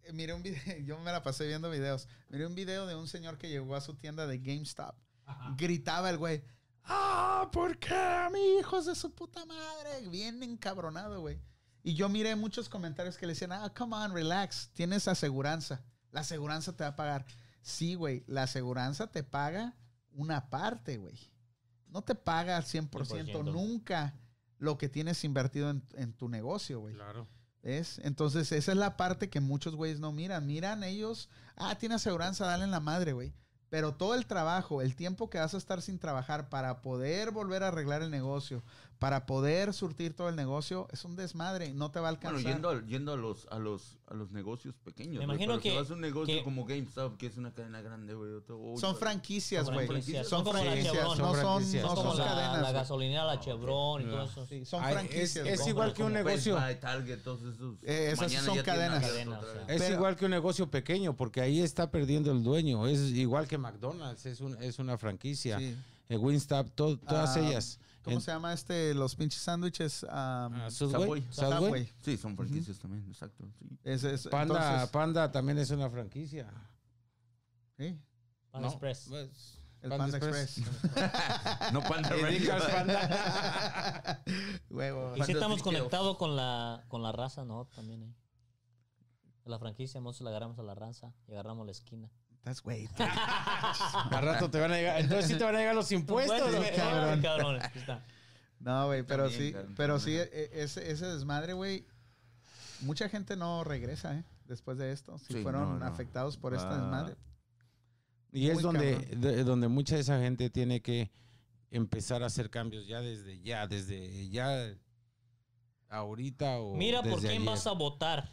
eh, miré un video, yo me la pasé viendo videos, miré un video de un señor que llegó a su tienda de GameStop. Gritaba el güey, ah, ¿por qué, mi hijos de su puta madre? Bien encabronado, güey. Y yo miré muchos comentarios que le decían, ah, come on, relax, tienes aseguranza. La aseguranza te va a pagar. Sí, güey, la aseguranza te paga una parte, güey. No te paga al 100%, 100%. nunca lo que tienes invertido en, en tu negocio, güey. Claro. ¿Ves? Entonces, esa es la parte que muchos güeyes no miran. Miran ellos, ah, tiene aseguranza, dale en la madre, güey. Pero todo el trabajo, el tiempo que vas a estar sin trabajar para poder volver a arreglar el negocio, para poder surtir todo el negocio, es un desmadre. No te va a Bueno, alcanzar. yendo, al- yendo a los a los a los negocios pequeños. Me imagino pero si que- vas a un negocio que- como GameStop, que es una cadena grande, güey. son franquicias, Son güey. franquicias. Son Son como la franquicias, no Son no cadenas. la güey. gasolinera, la Chevron y todo eso. Sí, son Ay, franquicias. es- güey. es Como- igual que un como negocio. Target, todos esos. Eh, esas son cadenas. abierto Cadenas, otra o sea. vez. Es Pero- igual que un negocio pequeño, porque ahí está perdiendo el dueño. Es igual que McDonald's, es, un, es una franquicia. Sí. Eh, Wingstop, to- todas Ah, ellas. ¿Cómo En- se llama este? Los pinches sándwiches. um, Subway. Subway. Sí, son franquicias también, exacto. sí. Es- es- Panda, entonces, Panda también es una franquicia. sí, Pan ¿no? Express. Pues, el Panda, Express. No Panda. Dickers Panda. Huevo. Y Panda estamos conectados con la, con la raza, ¿no? También ahí. La franquicia, nosotros le agarramos a la raza y agarramos la esquina. That's way. Al rato te van a llegar. Entonces sí te van a llegar los impuestos. Bueno, güey. cabrón. cabrón, aquí está. No, güey, pero También, sí, cabrón, pero sí, e- ese, ese desmadre, güey, mucha gente no regresa, ¿eh? Después de esto, si Sí, fueron no, no. afectados por este Ah. desmadre. Y es donde, de- donde mucha de esa gente tiene que empezar a hacer cambios ya desde ya, desde ya ahorita o Mira por quién ayer. vas a votar.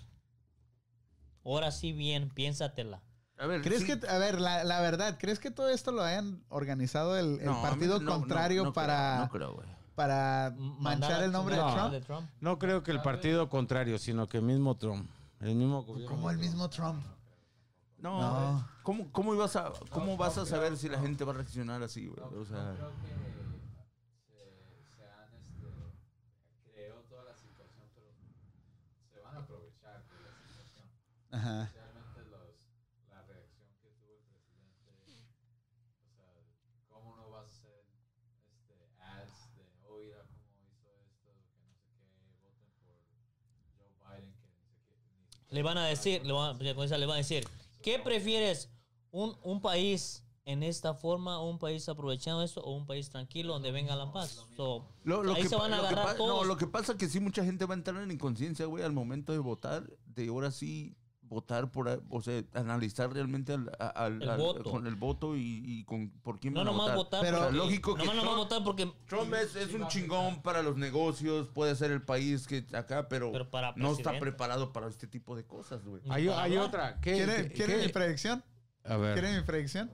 Ahora sí bien, piénsatela. A ver, ¿Crees sí. que, a ver, la, la verdad, ¿crees que todo esto lo hayan organizado el, No, partido no- no- contrario no creo, para, no creo, güey. para manchar el nombre de. Trump? No creo que el partido contrario, sino que el mismo Trump. El mismo gobierno. Como el mismo Trump. No, No. ¿Cómo, cómo, ibas a, cómo vas a saber si la gente va a reaccionar así, güey? No, O sea, no creo que se, se han, este, creó toda la situación, pero se van a aprovechar de la situación. Ajá. Especialmente los, la reacción que tuvo el presidente. O sea, ¿cómo no vas a hacer este, ads de, oh, mira cómo hizo esto, que no sé qué, voten por Joe Biden, que ni sé qué. Ni siquiera Le van a decir, le van, a- con esa le van a decir, ¿qué prefieres? ¿Un, un país en esta forma, un país aprovechando esto o un país tranquilo donde venga la paz? So, lo, lo ahí que, se van a lo que agarrar todos. No, lo que pasa es que sí, mucha gente va a entrar en inconsciencia, güey, al momento de votar, de ahora sí votar por, o sea, analizar realmente al, a- al- El al- voto. con el voto y, y con por quién no van a nomás votar. votar. Pero- porque- lógico que nomás, nomás Trump- votar porque Trump es, es un chingón para los negocios, puede ser el país que acá, pero, Pero para no está preparado para este tipo de cosas, güey. Hay, otra. ¿Qué, ¿Quieren, qué- quieren qué? mi predicción? A ver. ¿Quieren mi predicción?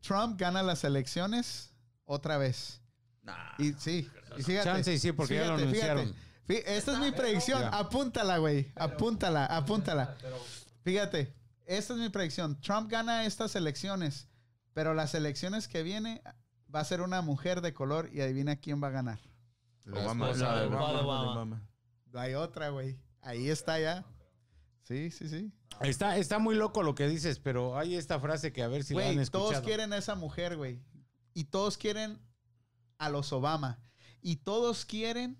Trump gana las elecciones otra vez. Nah. Y sí, y fíjate. Chance y sí, porque ya lo fíjate, fíjate. Esta es mi predicción. Apúntala, güey. Apúntala, apúntala. Fíjate, esta es mi predicción. Trump gana estas elecciones, pero las elecciones que viene va a ser una mujer de color y adivina quién va a ganar. Obama, Obama. No hay otra, güey. Ahí está ya. Sí, sí, sí. Está, está muy loco lo que dices, pero hay esta frase que a ver si la han escuchado. todos quieren a esa mujer, güey. Y todos quieren a los Obama. Y todos quieren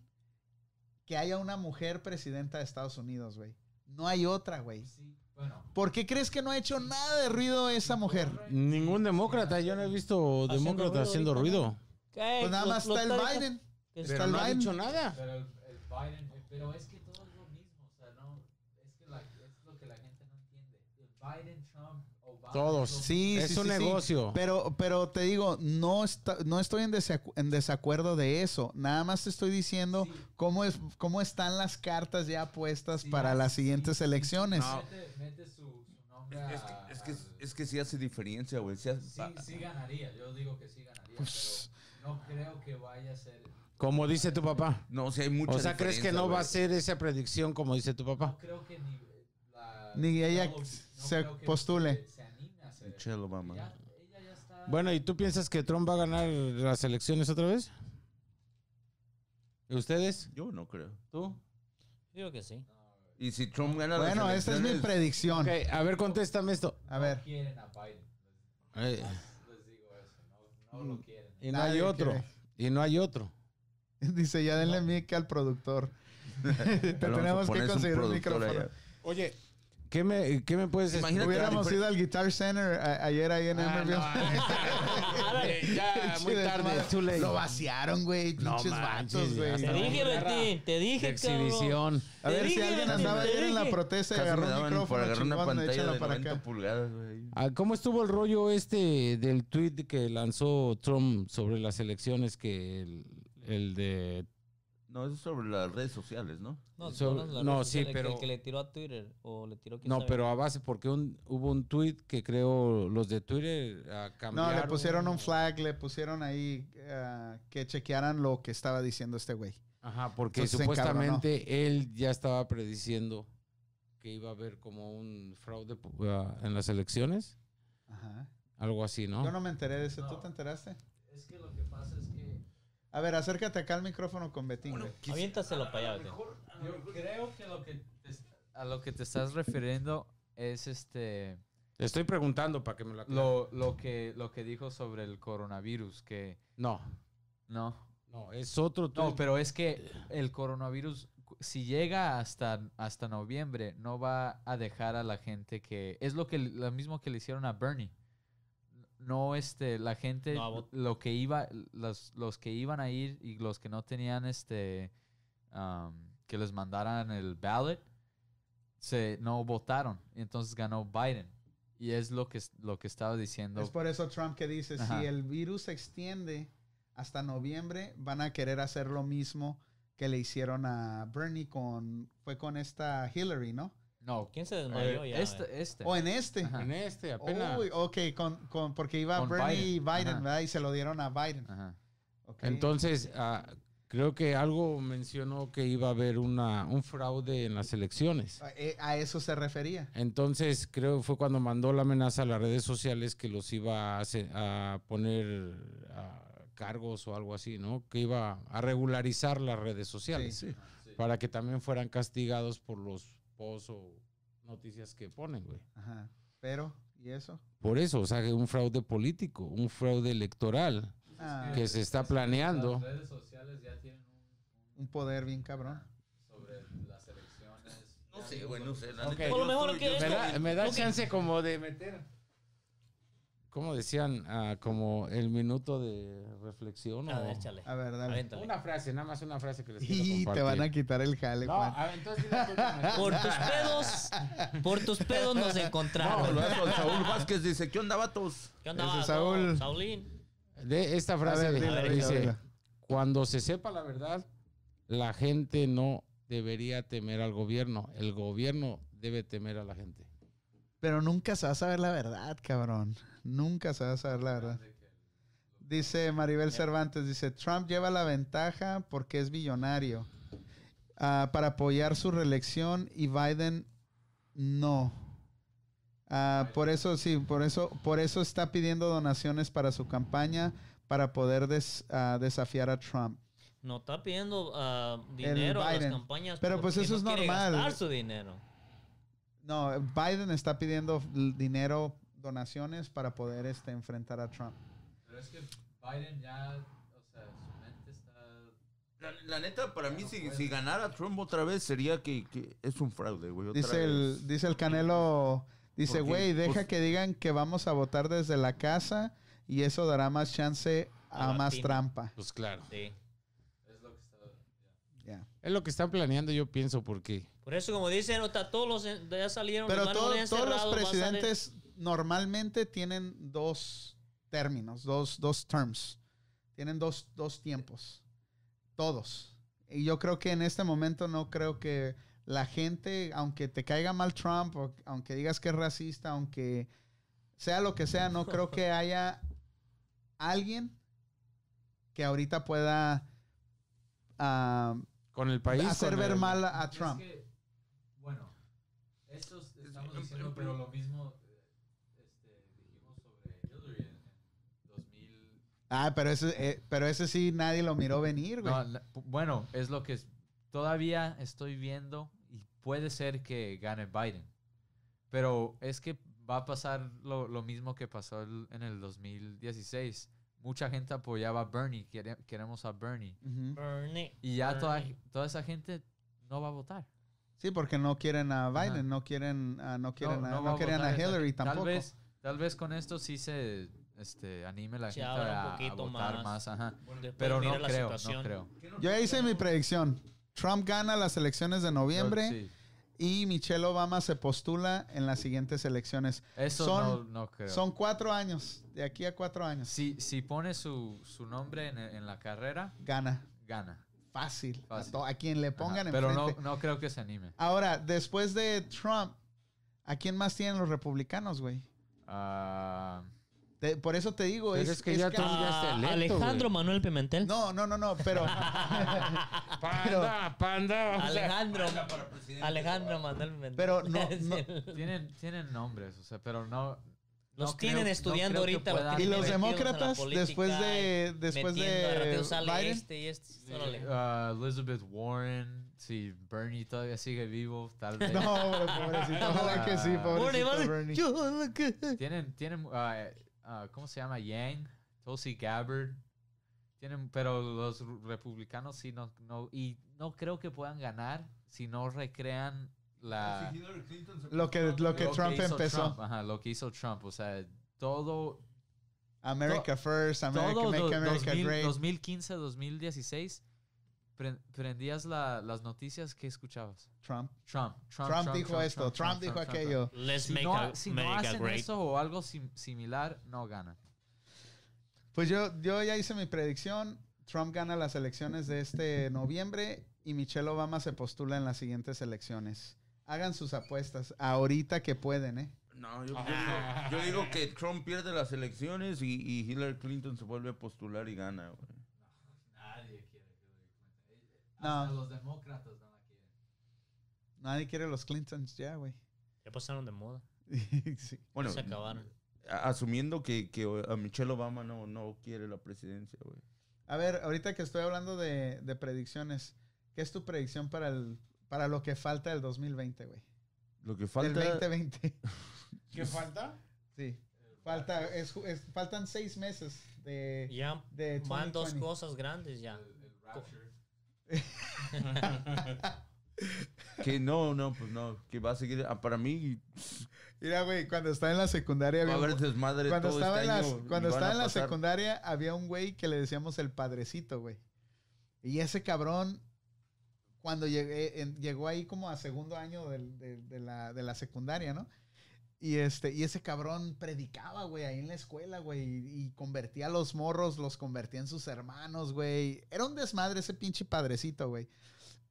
que haya una mujer presidenta de Estados Unidos, güey. No hay otra, güey. Sí, bueno. ¿Por qué crees que no ha hecho nada de ruido esa mujer? Ningún demócrata, yo no he visto Haciendo demócrata ruido haciendo ruido. ¿Qué? Pues nada más está el Biden. es- Está Pero el no ha Biden. dicho nada. Pero el, el Biden, eh, pero es que todo es lo mismo, o sea, no, es que la, es lo que la gente no entiende. El Biden. Todos. es Sí, es sí, un sí, sí. negocio. Pero, pero te digo, no, está, no estoy en, desacu- en desacuerdo de eso. Nada más te estoy diciendo Sí. cómo, es, cómo están las cartas ya puestas Sí, para las siguientes sí, elecciones. No. Mete, mete su, su nombre Es que, a- es que, al- es que sí hace diferencia, güey. Sí sí, sí ganaría, yo digo que sí ganaría, Pues- pero no creo que vaya a ser... Como dice tu papá. No, sí hay mucha O sea, ¿crees que no va a ser esa predicción como dice tu papá? No creo que ni la... Ni ella no se que postule. Se, se anime a hacer. Michelle Obama. Ya, ella ya está... Bueno, ¿y tú piensas que Trump va a ganar las elecciones otra vez? ¿Y ustedes? Yo no creo. ¿Tú? Digo que sí. Y si Trump gana Bueno, las esa es mi elecciones, predicción. Ok, a ver, contéstame esto. A ver. No quieren a Biden. Eh, Les digo eso, no, no lo quieren. y no Nadie hay otro. quiere. Y no hay otro. Dice, ya denle mic al productor. Te Pero tenemos que un conseguir un productor micrófono. allá. Oye, ¿qué me, qué me puedes Imagínate la Hubiéramos ido al Guitar Center a- ayer ahí en Ah, Emerville. no, eh, ya, muy tarde, nomás too late. Lo vaciaron, güey. No Pinches manches, vatos, güey. Te dije, Betín, te dije, cabrón. exhibición. A ver si alguien andaba ayer en la protesta y agarró un micrófono por agarrar una pantalla de para 90 acá. pulgadas, güey. Ah, ¿Cómo estuvo el rollo este del tweet que lanzó Trump sobre las elecciones que el, el de... No, eso es sobre las redes sociales, ¿no? No, So- todas las no, redes sí, sociales, que pero- El que le tiró a Twitter o le tiró No, sabe. pero a base, porque un- hubo un tweet que creo los de Twitter ah, No, cambiaron. le pusieron un flag, le pusieron ahí ah, que chequearan lo que estaba diciendo este güey. Ajá, porque Entonces supuestamente él ya estaba prediciendo que iba a haber como un fraude ah, en las elecciones. Ajá. Algo así, ¿no? Yo no me enteré de eso. ¿Tú No. te enteraste? Es que lo que que A ver, acércate acá al micrófono con Betín, güey. Aviéntaselo para allá, Betín. yo creo que lo que te, a lo que te estás refiriendo es este Te estoy preguntando para que me lo aclare. lo, lo que lo que dijo sobre el coronavirus que No, no no, es otro no pero es que el coronavirus si llega hasta hasta noviembre no va a dejar a la gente que es lo que lo mismo que le hicieron a Bernie no este la gente No, lo que iba los, los que iban a ir y los que no tenían este um, que les mandaran el ballot se no votaron y entonces ganó Biden y es lo que lo que estaba diciendo Es por eso Trump que dice, Ajá. si el virus se extiende hasta noviembre, van a querer hacer lo mismo que le hicieron a Bernie con, fue con esta Hillary, ¿no? No ¿Quién se desmayó eh, ya? este este O en este. Ajá. En este, apenas. Uy, ok, con, con- porque iba Con Bernie y Biden. Biden. ¿verdad? Y se lo dieron a Biden. Ajá. Entonces, ah, creo que algo mencionó que iba a haber una, un fraude en las elecciones. A, eh, a eso se refería. Entonces, creo que fue cuando mandó la amenaza a las redes sociales que los iba a, hacer- a poner a cargos o algo así, ¿no? Que iba a regularizar las redes sociales Sí. para que también fueran castigados por los posts o noticias que ponen, güey. Ajá. Pero, ¿y eso? Por eso, o sea, que un fraude político, un fraude electoral Ah, que se está Es planeando. las redes sociales ya tienen un, un poder bien cabrón. sobre las elecciones No sé, güey, no sé. la Ok. neta, Por lo mejor que Me da, me da chance como de meter. ¿Cómo decían? Ah, como el minuto de reflexión. A o- ver, échale. A ver, dale. Aviéntale. Una frase, nada más una frase que les quiero Y te van a quitar el jale, No, Juan. a ver, entonces dile tú, Tomás. Por tus pedos, por tus pedos nos No, encontraron. lo hago, Saúl Vázquez dice, ¿qué onda, vatos? ¿Qué onda, Ese es vato? Saúl. Saulín. De esta frase ver, dice, cuando se sepa la verdad, la gente no debería temer al gobierno, el gobierno debe temer a la gente. Pero nunca se va a saber la verdad, cabrón. Nunca se va a saber la verdad. Dice Maribel Cervantes, dice, Trump lleva la ventaja porque es billonario ah, para apoyar su reelección y Biden no. Ah, por eso, sí, por eso, por eso está pidiendo donaciones para su campaña para poder des- ah, desafiar a Trump. No está pidiendo dinero a las campañas. Pero, pues, eso no es normal. gastar su dinero. No, Biden está pidiendo dinero, donaciones para poder este, enfrentar a Trump. Pero es que Biden ya, o sea, su mente está... La, la neta, para mí, si, si ganara Trump otra vez, sería que, que es un fraude, güey. otra Dice vez. el, dice el Canelo, dice, güey, deja pues- que digan que vamos a votar desde la casa y eso dará más chance A a más trampa. Pues claro. Sí. Es lo que está... Ya. Es lo que están planeando, yo pienso, porque Por eso, como dicen, todos los ya salieron. Pero los todo- todos los presidentes normalmente tienen dos términos, dos, dos terms. Tienen dos, dos tiempos. Todos. Y yo creo que en este momento no creo que la gente, aunque te caiga mal Trump, o aunque digas que es racista, aunque sea lo que sea, no creo que haya alguien que ahorita pueda ah, con el país. hacer con ver el- mal a Es Trump. que, bueno, esto es- estamos en- diciendo, en- pero lo mismo eh, este, dijimos sobre Hillary en, en 2000. Ah, pero ese, eh, pero ese sí nadie lo miró venir, güey. No, la- pu- bueno, es lo que es- todavía estoy viendo y puede ser que gane Biden. Pero es que va a pasar lo, lo mismo que pasó el- en el 2016. Mucha gente apoyaba a Bernie, quere- queremos a Bernie. Bernie, Y ya toda, Bernie. toda esa gente no va a votar. Sí, porque no quieren a Biden, no quieren, a, no quieren, a, no querían a Hillary tampoco. Tal vez, tal vez con esto sí se este, anime la Se gente abra un a, a votar más. más. ajá. Pero no la creo, no creo. Yo ya hice mi predicción. Trump gana las elecciones de noviembre Sí. y Michelle Obama se postula en las siguientes elecciones. Eso Son- no, no creo. Son cuatro años, de aquí a cuatro años. Si, si pone su, su nombre en, en la carrera, Gana. gana. Fácil. A, Fácil. a quien le pongan Ajá, Pero no, no creo que se anime. Ahora, después de Trump, ¿a quién más tienen los republicanos, güey? Ah, Te- por eso te digo, Pero es, es que es ya que- Ah, electo, Alejandro. Manuel Pimentel. No, no, no, no, pero... Panda, panda. vamos a- Alejandro. Alejandro Manuel Pimentel. Pero no- no- tienen, tienen nombres, o sea, pero no. Los no tienen creo- estudiando ahorita. ¿Y los demócratas política después de- después de Biden? este y este. órale. Ah, Elizabeth Warren, si Bernie todavía sigue vivo, tal vez. No, pobrecito. Ojalá que sí, Ah. pobrecito Bernie. Tienen, tienen, ah, ah, ¿cómo se llama? Yang, Tulsi Gabbard. Tienen, pero los republicanos sí no, no, y no creo que puedan ganar si no recrean la Lo que, lo que lo Trump hizo empezó. Trump, ajá, lo que hizo Trump, o sea, todo America First, America, todo Make America 2000, Great. 2015, 2016 pre- prendías la- las noticias que escuchabas. Trump. Trump, Trump, Trump, dijo esto, Trump, dijo Trump, aquello. Let's Si make no, a- si no hacen great. eso o algo sim- similar, no ganan. Pues yo, yo ya hice mi predicción. Trump gana las elecciones de este noviembre y Michelle Obama se postula en las siguientes elecciones. Hagan sus apuestas ahorita que pueden, ¿eh? No, yo, yo digo que Trump pierde las elecciones y, y Hillary Clinton se vuelve a postular y gana, güey. Nadie quiere Hillary Clinton. No. Hasta los demócratas no la quieren. Nadie quiere los Clintons ya, güey. Ya pasaron de moda. Sí. Bueno, se acabaron. asumiendo que, que a Michelle Obama no, no quiere la presidencia, güey. A ver, ahorita que estoy hablando de, de predicciones, ¿qué es tu predicción para, el, para lo que falta del 2020, güey? Lo que Del falta... 2020. ¿Qué falta? Sí. Falta, es, es- faltan seis meses de, Ya de van dos 2020. cosas grandes ya. El, el rapture. Que no, no, pues no. Que va a seguir... ah, Para mí Mira, güey, cuando estaba en la secundaria había un- desmadre cuando todo estaba, este en, las- año cuando estaba en la secundaria había un güey que le decíamos el padrecito, güey. Y ese cabrón, cuando llegué, en- llegó ahí como a segundo año del- de, de la, de la secundaria, ¿no? Y, este, y ese cabrón predicaba, güey, ahí en la escuela, güey, y, y convertía a los morros, los convertía en sus hermanos, güey. Era un desmadre ese pinche padrecito, güey.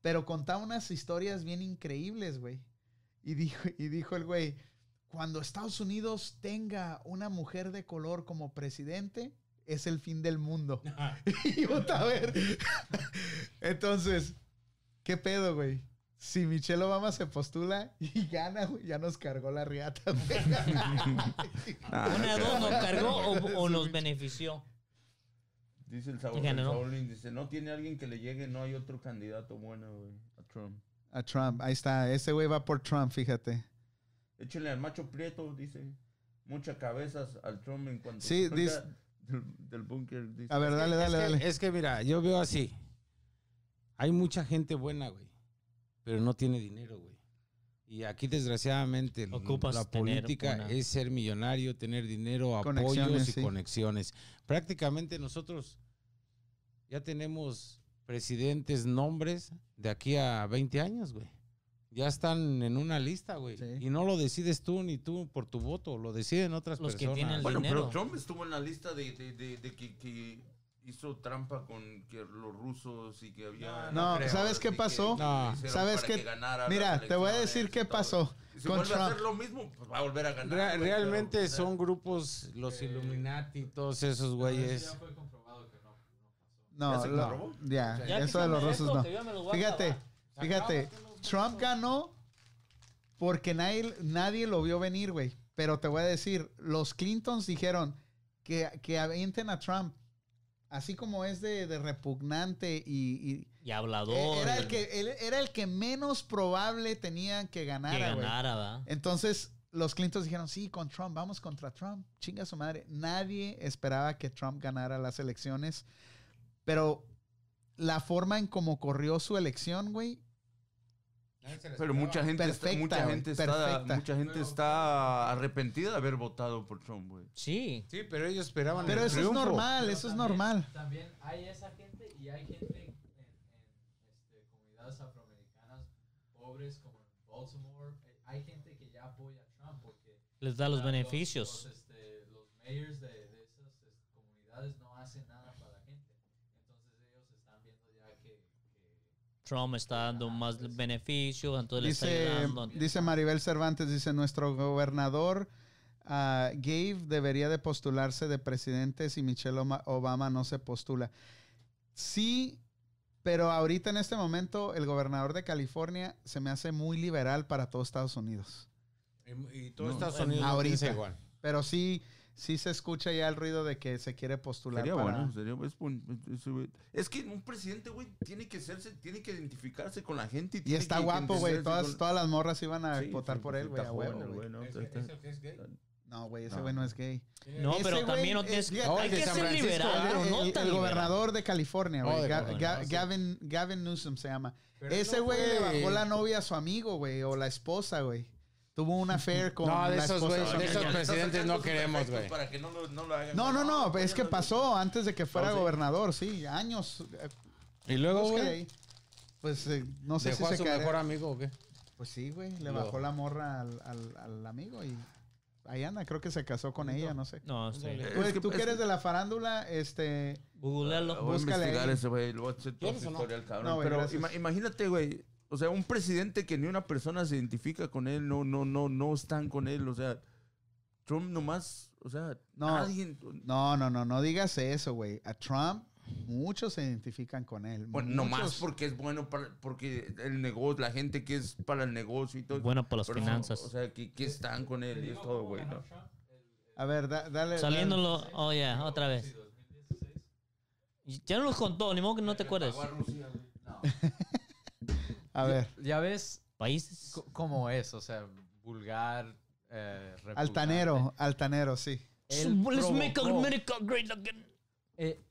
Pero contaba unas historias bien increíbles, güey. Y dijo, y dijo el güey, cuando Estados Unidos tenga una mujer de color como presidente, es el fin del mundo. y puta, a ver. Entonces, ¿qué pedo, güey? Si Michelle Obama se postula y gana, güey, ya nos cargó la riata, güey. Ah, Una de dos nos cargó o, o nos benefició. Dice el Saúl, el dice, no tiene alguien que le llegue, no hay otro candidato bueno, güey, a Trump. A Trump, ahí está. Ese güey va por Trump, fíjate. Échenle al macho prieto, dice. Muchas cabezas al Trump en cuanto Sí, dice- del, del búnker. dice. A ver, dale, dale, es, dale. Es que mira, yo veo así. Hay mucha gente buena, güey. Pero no tiene dinero, güey. Y aquí, desgraciadamente, Ocupas la política una- es ser millonario, tener dinero, Conexiones, apoyos y sí. conexiones. Prácticamente nosotros ya tenemos presidentes, nombres de aquí a 20 años, güey. Ya están en una lista, güey. Sí. Y no lo decides tú ni tú por tu voto, lo deciden otras Los que personas. tienen el Bueno, dinero. pero Trump estuvo en la lista de, de, de, de que, que hizo trampa con que los rusos y que había... No, creo, ¿sabes qué y que pasó? No. ¿Sabes qué? Mira, te voy a decir qué pasó Y si con vuelve a Trump. hacer lo mismo, pues va a volver a ganar. Re- güey, realmente pero, o sea, son grupos, los Illuminati, todos esos güeyes. Ya fue comprobado que no, no pasó. No, ¿Ya se lo- comprobó? ya, Ya eso de los rusos esto, no. lo a Fíjate, fíjate, Trump ganó porque nadie, nadie lo vio venir, güey. Pero te voy a decir, los Clintons dijeron que, que avienten a Trump. Así como es de, de repugnante y, y- Y hablador. era, el que, él- era el que menos probable tenían que que ganar. ganara, ¿va? Entonces, los Clintons dijeron, sí, con Trump, vamos contra Trump. Chinga su madre. Nadie esperaba que Trump ganara las elecciones. Pero la forma en cómo corrió su elección, güey, Pero mucha gente, está, Perfecta, mucha güey, gente, está, mucha gente está arrepentida de haber votado por Trump, güey. Sí. Sí, pero ellos esperaban Pero el eso es triunfo. normal, Pero eso es también- normal. También hay esa gente y hay gente en, en, este, comunidades afroamericanas pobres como en Baltimore. Hay gente que ya apoya a Trump porque Les da los beneficios. Los, este, los mayors de, de esas este, comunidades no hacen nada para la gente. Entonces ellos están viendo ya que, que Trump está dando más beneficios, entonces le Dice, está ayudando. dice Maribel Cervantes, dice, nuestro gobernador ah, Gabe debería de postularse de presidente si Michelle Obama no se postula. Sí, pero ahorita en este momento el gobernador de California se me hace muy liberal para todo Estados Unidos. Y, y todo No, Estados Unidos ahorita. igual. Pero sí, sí se escucha ya el ruido de que se quiere postular Sería para... bueno, sería es, es- es- que un presidente, güey, tiene que serse, tiene que identificarse con la gente. Y tiene está que- que guapo, güey. Todas, con- todas las morras iban a Sí, votar sí, por él, güey. ¿no? ¿Es, el que es gay? No, güey, ese No. güey no es gay. No, Ese pero también no tienes- No, hay que ser liberal, ah, pero el, no el- el liberal. gobernador de California, Oh, güey. de Ga- Ga- no, sí. Gavin, Gavin Newsom se llama. Pero Ese no güey le bajó la novia a su amigo, güey, o la esposa, güey. Tuvo un affair con No, de la esos esposa güeyes, de esos presidentes no queremos, güey. Para que no lo, no lo hagan. No, no, no, es que pasó antes de que fuera No, sí. gobernador, sí, años. eh, Y luego, búscale güey, ahí. Pues eh, no sé dejó si a se su caerá- mejor amigo o qué. Pues sí, güey, le Lo- bajó la morra al, al- al amigo y ahí anda, creo que se casó con ella, no sé. No, está bien. Es Güey, que- tú es que eres que- de la farándula, este... Googlealo. Voy a Búscale investigar ahí. ese, güey. Lo voy a hacer todo ¿Quieres su o no? historial, cabrón. No, güey, Pero gracias. ima- imagínate, güey. O sea, un presidente que ni una persona se identifica con él, no, no, no, no están con él. O sea, Trump nomás, o sea, No. nadie. No, no, no, no digas eso, güey. A Trump, muchos se identifican con él. Bueno, muchos. nomás porque es bueno para, porque el negocio, la gente que es para el negocio y todo. Bueno para las Pero, finanzas. O sea, que, que están con él y es todo, güey, ¿no? A ver, da- dale. Saliéndolo, oh yeah, otra vez. 2016. Ya no los contó, ni modo que no te acuerdes. dale. A ver, Ya ves Países. cómo es, o sea, vulgar, eh, altanero, altanero, sí. Él Let's make America great again. Eh,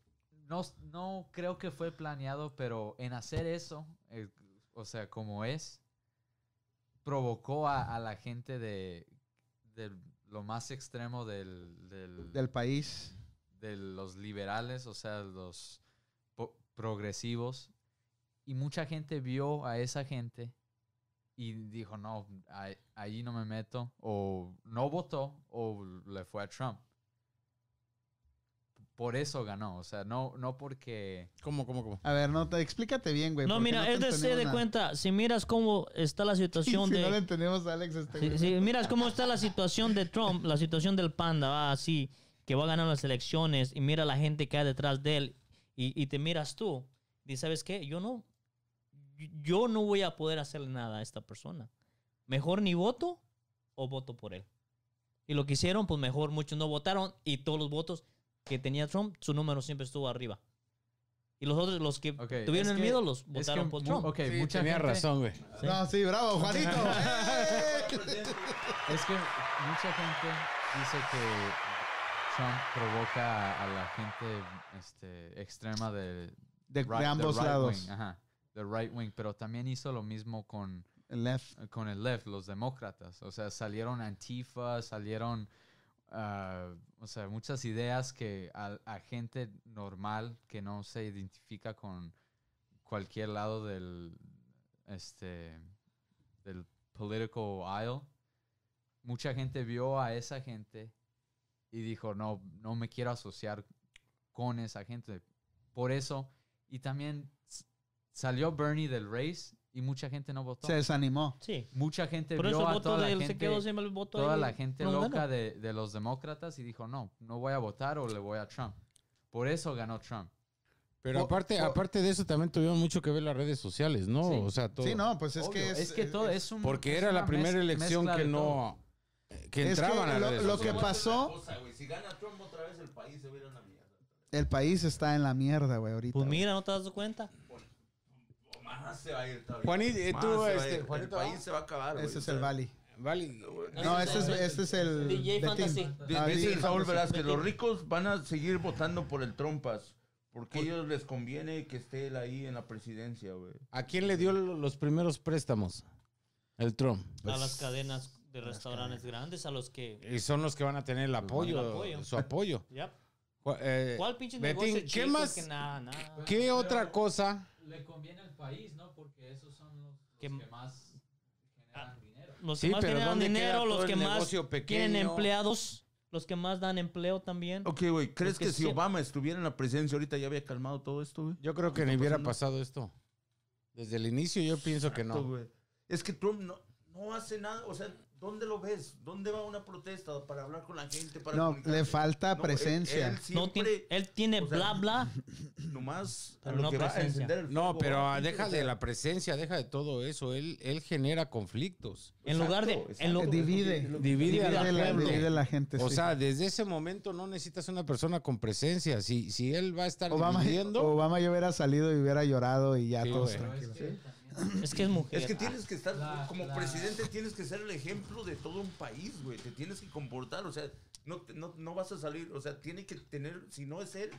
no, no creo que fue planeado, pero en hacer eso, eh, o sea, como es, provocó a, a la gente de, de lo más extremo del, del- Del país. de los liberales, o sea, los po- progresivos. Y mucha gente vio a esa gente y dijo, no, ahí- ahí no me meto. O no votó o le fue a Trump. Por eso ganó, o sea, no, no porque... ¿Cómo, cómo, cómo? A ver, no te explícate bien, güey. No, mira, te es de se de cuenta, si miras cómo está la si situación no le de... entendemos a Alex este Si, si miras cómo está la situación de Trump, la situación del panda, va así, que va a ganar las elecciones y mira la gente que hay detrás de él y, y te miras tú, y ¿sabes qué? Yo no, yo no voy a poder hacerle nada a esta persona. Mejor ni voto o voto por él. Y lo que hicieron, pues mejor muchos no votaron y todos los votos que tenía Trump, su número siempre estuvo arriba. Y los otros, los que tuvieron el que- miedo, los votaron que por Trump. ok, Sí, mucha tenía gente, razón, güey. Sí. No, sí, bravo, Juanito. Es que mucha gente dice que Trump provoca a, a la gente este, extrema de, De, right- de ambos right lados. wing, ajá, de right wing, pero también hizo lo mismo con, El left. con el left, los demócratas. O sea, salieron Antifa, salieron, ah, o sea, muchas ideas que a, a gente normal que no se identifica con cualquier lado del, este, del political aisle, mucha gente vio a esa gente y dijo, no, no me quiero asociar con esa gente. Por eso, y también salió Bernie del race y mucha gente no votó. Se desanimó. Sí. Mucha gente Por eso vio el a voto toda la de él gente, se quedó siempre el voto toda ahí la gente rondando. loca de, de los demócratas y dijo, no, no voy a votar o le voy a Trump. Por eso ganó Trump. Pero aparte, aparte de eso también tuvieron mucho que ver las redes sociales, ¿no? Sí. O sea, todo. Sí, no, pues es Obvio, que es, que todo es un... Porque es era la primera elección que no... Que Es que entraban a lo- las redes lo que pasó- Si gana Trump otra vez, el país se va a ir a la mierda. El país está en la mierda, güey, ahorita. Pues mira, ¿no te das cuenta? Más se va a ir todavía. Juanito, eh, tú, se va a este, ir. el Juanito, país se va a acabar. Ese es el Bali. Vale. No, este es, este es el. DJ Betín. Fantasy. Di- Ah, Dice DJ Saúl Fantasy. Velázquez, los ricos van a seguir votando por el Trumpas. Porque a ellos les conviene que esté él ahí en la presidencia, güey. ¿A quién le dio lo- los primeros préstamos? El Trump. a las cadenas de restaurantes grandes, a los que... Y son los que van a tener el apoyo, apoyo. su apoyo. Yep. Eh, ¿Cuál pinche Betín, negocio ¿qué chico más- que nada, nada? ¿Qué otra cosa? Le conviene al país, ¿no? Porque esos son los, los Que- que más generan dinero. Los Sí, que más pero generan ¿dónde queda dinero, los que más negocio tienen empleados, los que más dan empleo también. Ok, güey, ¿crees Es que que, si Obama estuviera en la presidencia ahorita ya había calmado todo esto, güey? Yo creo que ¿Qué ni hubiera pasando? pasado esto. Desde el inicio yo pienso que no. Es que Trump no, no hace nada, o sea, ¿dónde lo ves? ¿Dónde va una protesta para hablar con la gente? Para No, comunicarse? le falta No, él- presencia. Él, siempre, tiene- él tiene o sea, bla bla. nomás a Pero lo no que va a presencia. encender el No, pero deja de la presencia, deja de todo eso. Él, él genera conflictos. En lugar de- exacto, en lo- Divide. Divide a la gente. divide la gente. O sí. sea, desde ese momento no necesitas una persona con presencia. Si, si él va a estar Obama, dividiendo, Obama ya hubiera salido y hubiera llorado y ya Sí, todos. Pero es tranquilos. que también Es que es mujer. Es que tienes que estar, La- como la- presidente, tienes que ser el ejemplo de todo un país, güey. Te tienes que comportar, o sea, no, no, no vas a salir, o sea, tiene que tener, si no es él,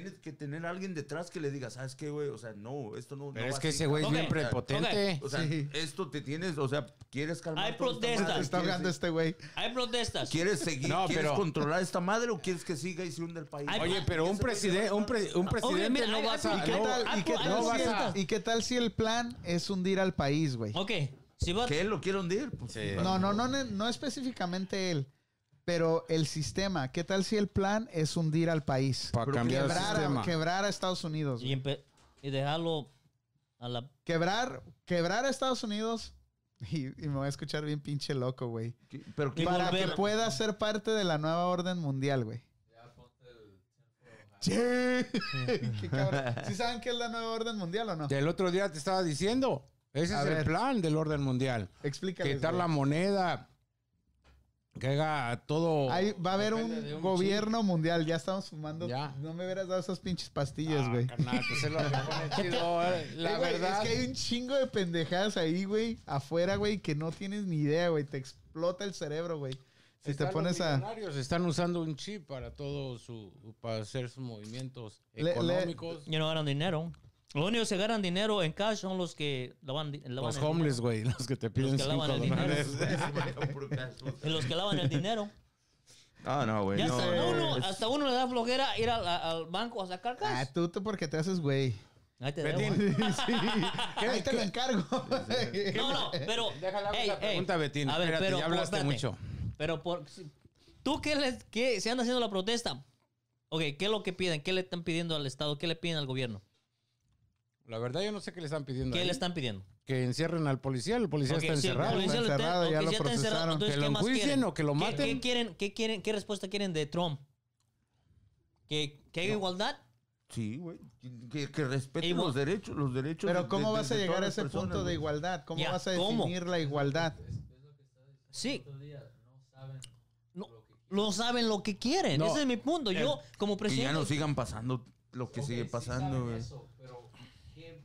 tienes que tener a alguien detrás que le diga, ¿sabes qué, güey? O sea, no, esto no. pero no es va que ese güey es bien prepotente. O sea, Sí. esto te tienes, o sea, quieres calmar. Hay protestas. Está ¿Quieres- hablando este güey. Hay protestas. ¿Quieres seguir, No, quieres pero- controlar esta madre o quieres que siga y se hunda el país? Oye, pero un a un, pre- un presidente mira, no vas a... ¿Y qué tal, y qué hay tal si el, y qué tal si el plan es hundir al país, güey? Ok, si va... ¿Que él lo quiere hundir? Pues, Sí. No, no, no, no, no específicamente él, pero el sistema. ¿Qué tal si el plan es hundir al país? Para cambiar el Quebrar sistema. a, quebrar a Estados Unidos. Y, dejarlo a la... Quebrar, quebrar a Estados Unidos. Y, y me voy a escuchar bien pinche loco, güey. ¿qué- Pero Y ¿qué- Para volver- que pueda ser parte de la nueva orden mundial, güey. el. Sí. Qué cabrón. ¿Sí saben qué es la nueva orden mundial o no? El otro día te estaba diciendo. Ese A es el plan del orden mundial. Explícales. Quitar güey. la moneda. Que haga todo... Ahí va a haber un, gobierno mundial. Ya estamos fumando. Ya. No me hubieras dado esas pinches pastillas, Ah, güey. carnal, pues es lo que pone chido, eh. La Eh, verdad... Es que hay un chingo de pendejadas ahí, güey, afuera, güey, que no tienes ni idea, güey. Te explota el cerebro, güey. Si te pones los a... Están usando un chip para todo su... Para hacer sus movimientos Le- le- económicos. Ya no ganan dinero. Los únicos que ganan dinero en cash son los que lavan, lavan Los el homeless, güey. Los que te piden que cinco lavan el dinero. Y los que lavan el dinero. Ah, no, güey. No, hasta, no, uno, hasta uno le da flojera ir al, al banco a sacar Ah, cash. tú, tú porque te haces, güey. Ahí te Betín, debo. sí. Ahí te lo encargo. No, no, pero... Déjala Ey, la pregunta, Betín. A ver, Espérate, pero, ya hablaste espérate. mucho. Pero por... si- ¿Tú qué, les, qué se anda haciendo la protesta? Ok, ¿qué es lo que piden? ¿Qué le están pidiendo al Estado? ¿Qué le piden al gobierno? La verdad, yo no sé qué le están pidiendo. ¿Qué ahí. le están pidiendo? Que encierren al policía. El policía Ok, está si el encerrado. policía Está encerrado, ya lo está encerrado, procesaron. entonces, Que lo ¿qué enjuicien o que lo ¿Qué- maten. ¿Qué, quieren, qué, quieren, ¿Qué respuesta quieren de Trump? ¿Que, que haya igualdad? Sí, güey. Que, que respeten Igual- los derechos, los derechos. Pero de- ¿cómo de- vas a de llegar a ese personas, punto de güey. igualdad? ¿Cómo Ya, vas a ¿cómo? definir la igualdad? Es, es lo que está diciendo Sí. el día. No saben No. lo que no saben lo que quieren. No, Ese es mi punto. Yo, como Que ya presidente. no sigan pasando lo que Ok, sigue sí pasando, güey. eso, pero ¿qué,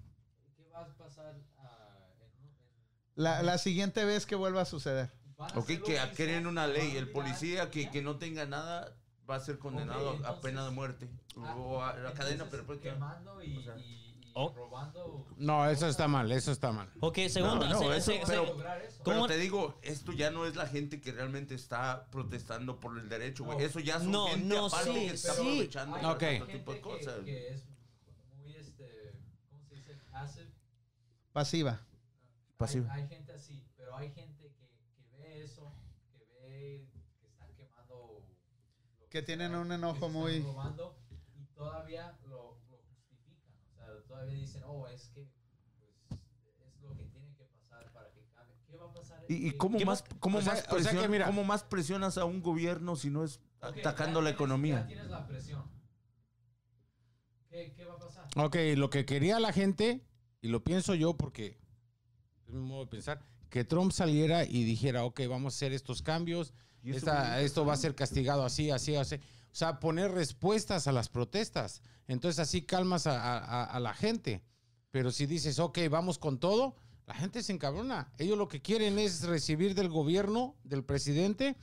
qué va a pasar ah, en, un- en- La, la siguiente vez que vuelva a suceder. a Ok, que creen una a ley. El policía que, que no tenga nada va a ser condenado a- a entonces- pena de muerte. Ah, o a la cadena perpetua. Quemando y, O sea, y- y Oh. robando. No, eso está mal, eso está mal. Ok, segunda. No, no, se- eso- se- se- pero-. Pero te digo, esto ya no es la gente que realmente está protestando por el derecho, güey. No. Eso ya son No, gente no, aparte sí, que está sí. aprovechando Hay para Ok. otro tipo de que- cosas. Que, es muy, este, ¿cómo se dice? Passive. Pasiva. Pasivo. Hay, hay gente así, pero hay gente que, que ve eso, que ve que están quemando. lo Que tienen sea, un que enojo muy- robando y todavía lo, lo justifican. O sea, todavía dicen, oh, es que pues, es lo que tiene que pasar para que cambie. ¿Qué va a pasar? ¿Y, y ¿Qué- cómo, ¿Qué más, cómo, O sea- más o sea que presión- mira- cómo más presionas a un gobierno si no es Ok, atacando ya la tienes- economía? Ya tienes la presión. ¿Qué, qué va a pasar? Ok, lo que quería la gente, y lo pienso yo porque es mi modo de pensar, que Trump saliera y dijera, ok, vamos a hacer estos cambios, esta- esto va a ser castigado así, así, así. O sea, poner respuestas a las protestas. Entonces así calmas a, a- a- a la gente. Pero si dices, ok, vamos con todo, la gente se encabrona. Ellos lo que quieren es recibir del gobierno, del presidente,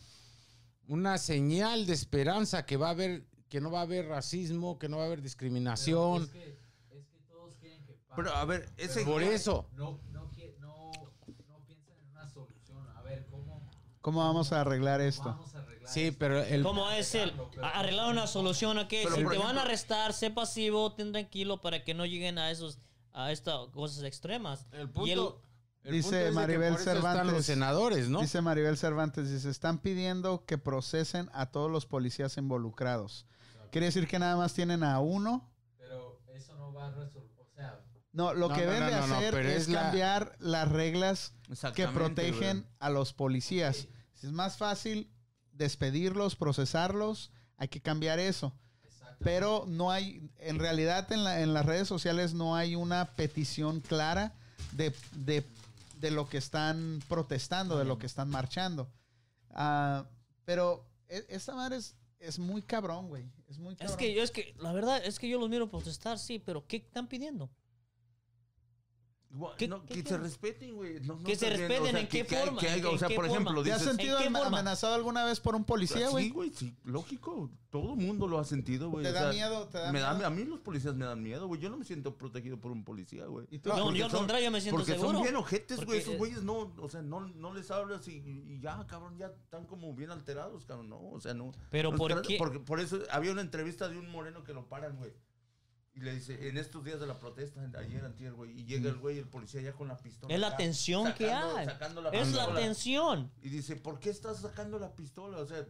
una señal de esperanza que va a haber, que no va a haber racismo, que no va a haber Pero discriminación. Es que, es que todos quieren que pase. Pero a ver, ese Pero Por eso. No, no piensan en una solución. A ver, ¿cómo, ¿Cómo vamos a arreglar esto? vamos a arreglar Sí, esto? pero el, ¿Cómo es el a- arreglar una solución? Ok, Pero, si te van a arrestar, sé pasivo, ten tranquilo para que no lleguen a esos a estas cosas extremas. el Y punto, el Dice punto es que Maribel por eso están Cervantes, los senadores, ¿no? Dice Maribel Cervantes, dice, están pidiendo que procesen a todos los policías involucrados. Quiere decir que nada más tienen a uno. Pero eso no va a resolver. O sea, No, lo No, que no, deben no, de hacer es, es la- cambiar las reglas que protegen güey. a los policías. Es más fácil despedirlos, procesarlos, hay que cambiar eso. Pero no hay, en realidad en, la- en las redes sociales no hay una petición clara de, de- de lo que están protestando, de lo que están marchando. Ah, pero e- esta madre es, es muy cabrón, güey. Es muy cabrón. Es que yo, es que, la verdad, es que yo los miro protestar, sí, pero ¿qué están pidiendo? ¿Qué- no, qué que se respeten, güey. No, no Que se respeten, o sea, ¿en que- qué que forma? que hay- ¿En o sea, qué por forma? ejemplo, ¿Te has sentido amenazado alguna vez por un policía, güey? Sí, güey, sí, lógico. Todo el mundo lo ha sentido, güey. ¿Te o da sea, miedo? ¿Te da me da- miedo? a mí los policías me dan miedo, güey. Yo no me siento protegido por un policía, güey. No, Porque yo al contrario me siento Porque seguro. son bien ojetes, Porque, güey. Esos güeyes no, o sea, no, no les hablas y, y ya, cabrón, ya están como bien alterados, cabrón. No, o sea, no. Pero no ¿por qué? Porque por eso había una entrevista de un moreno que lo paran, güey. Y le dice, en estos días de la protesta, ayer, antier, güey, y llega el güey, el policía ya con la pistola. Es la acá, tensión que sacando- hay. sacando la Es la pistola. tensión. Y dice, ¿por qué estás sacando la pistola? O sea,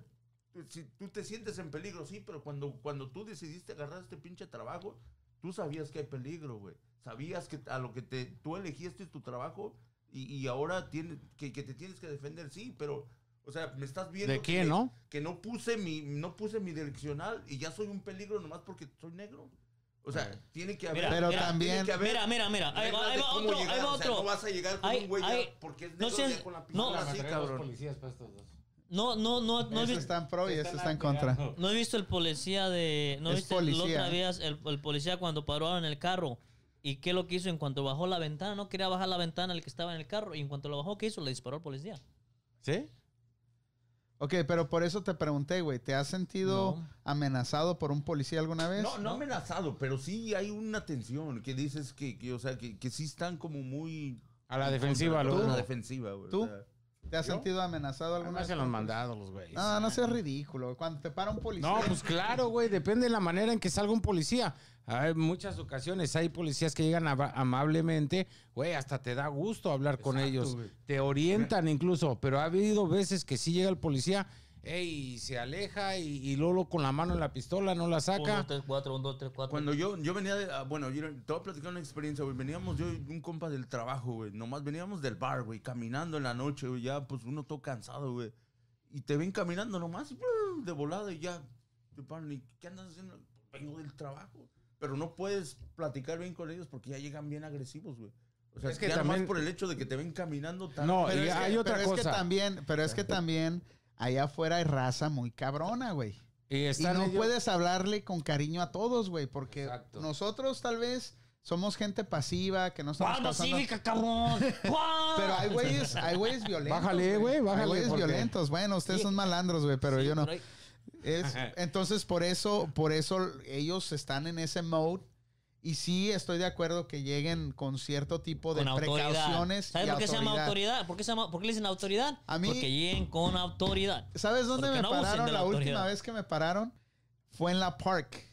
si tú te sientes en peligro, sí, pero cuando, cuando tú decidiste agarrar este pinche trabajo, tú sabías que hay peligro, güey. Sabías que a lo que te, tú elegiste tu trabajo y, y ahora tiene, que, que te tienes que defender, sí, pero, o sea, me estás viendo ¿De que, qué, no? que no puse mi, no puse mi direccional y ya soy un peligro nomás porque soy negro. O sea, tiene que haber. Mira, Pero mira, también- tiene que haber Mira, mira, mira. Ahí va, ahí de otro, llegar, ahí va o sea, otro. no vas a llegar con Hay- un güey hay- porque es no negro sean- ya con la no, pistola así, cabrón. policías para estos dos. No, no, no, no, he Este visto- está en pro y este está en contra. no he visto el policía de. No he Es visto la policía. otra vez el, el policía cuando paró en el carro. ¿Y qué lo que hizo en cuanto bajó la ventana? No quería bajar la ventana el que estaba en el carro. Y en cuanto lo bajó, ¿qué hizo? Le disparó al policía. ¿Sí? Ok, pero por eso te pregunté, güey. ¿Te has sentido No. amenazado por un policía alguna vez? No, no amenazado, pero sí hay una tensión que dices que, que, o sea, que, que sí están como muy... A la defensiva, A ¿no? la defensiva, güey. ¿Tú? o sea. ¿Te has ¿Yo? sentido amenazado alguna vez? por los un mandados los güeyes. No, no seas ridículo. Cuando te para un policía. No, pues claro, güey, depende de la manera en que salga un policía. Hay muchas ocasiones, hay policías que llegan ama- amablemente, güey, hasta te da gusto hablar con ellos. Te orientan incluso, pero ha habido veces que sí llega el policía, ey, se aleja y, y Lolo con la mano en la pistola no la saca. dos, tres, cuatro, uno, dos, tres, cuatro. Cuando yo, yo venía de... ah, Bueno, yo, te voy a platicar una experiencia, güey. Veníamos yo y un compa del trabajo, güey. Nomás veníamos del bar, güey. Caminando en la noche, güey. Ya, pues, uno todo cansado, güey. Y te ven caminando nomás, de volada y ya. Te paran y, ¿qué andas haciendo? Vengo del trabajo. Pero no puedes platicar bien con ellos porque ya llegan bien agresivos, güey. O sea, Es que ya también- por el hecho de que te ven caminando tan... No, Pero y es que- hay otra pero cosa. Es que también, pero es que también allá afuera hay raza muy cabrona, güey. Y Y no ellos- puedes hablarle con cariño a todos, güey, porque Exacto. nosotros tal vez somos gente pasiva, que no estamos ¡Cuál causando... pacífica, cabrón! Pero hay güeyes, hay güeyes violentos. Bájale, güey, bájale, Hay güeyes porque- violentos. Bueno, ustedes Sí. son malandros, güey, pero Sí, yo no. pero hay- Es, entonces, por eso, por eso ellos están en ese mode. Y sí estoy de acuerdo que lleguen con cierto tipo de autoridad. precauciones. ¿Sabes y por qué se llama autoridad. autoridad? ¿Por qué, se llama, ¿Por qué le dicen autoridad? A mí- Porque lleguen con autoridad. ¿Sabes dónde Porque me no pararon la, la última autoridad. vez que me pararon? Fue en la Park.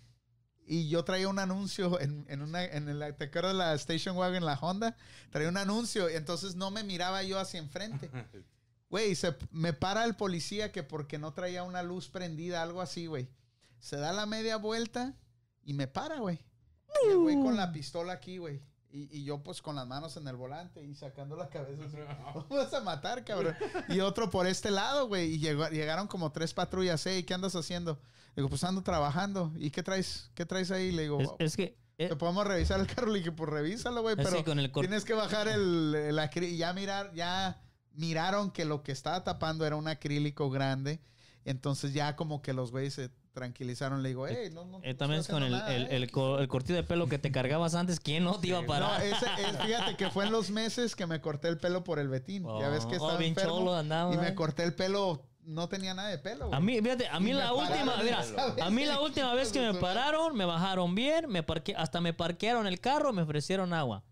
Y yo traía un anuncio en, en una, en la, ¿te acuerdas la Station Wagon, la Honda? Traía un anuncio y entonces no me miraba yo hacia enfrente. Güey, se, me para el policía que porque no traía una luz prendida, algo así, güey. Se da la media vuelta y me para, güey. Y el güey con la pistola aquí, güey. Y, y yo pues con las manos en el volante y sacando la cabeza así. "¿Cómo vas a matar, cabrón? Y otro por este lado, güey. Y llegó- llegaron como tres patrullas. Hey, ¿qué andas haciendo? Le digo, pues ando trabajando. ¿Y qué traes? ¿Qué traes ahí? Le digo, Es, es que... eh, ¿te podemos revisar el carro? Le dije, pues revísalo, güey. Pero con el tienes que bajar el, y ya mirar, ya miraron que lo que estaba tapando era un acrílico grande. Entonces ya como que los güeyes se tranquilizaron. Le digo, hey, no, no. eh, no también con el, nada, el, eh". el, co- el cortillo de pelo que te cargabas antes, ¿quién no te iba a No, parar? ese, es- fíjate que fue en los meses que me corté el pelo por el Betín. ya ves que Oh, estaba bien enfermo. cholo andaba, y me ¿eh? corté el pelo, no tenía nada de pelo. A mí, fíjate, a mí Y la última, mira, a mí la última vez que me pararon, me bajaron bien, me parqué, hasta me parquearon el carro, me ofrecieron agua.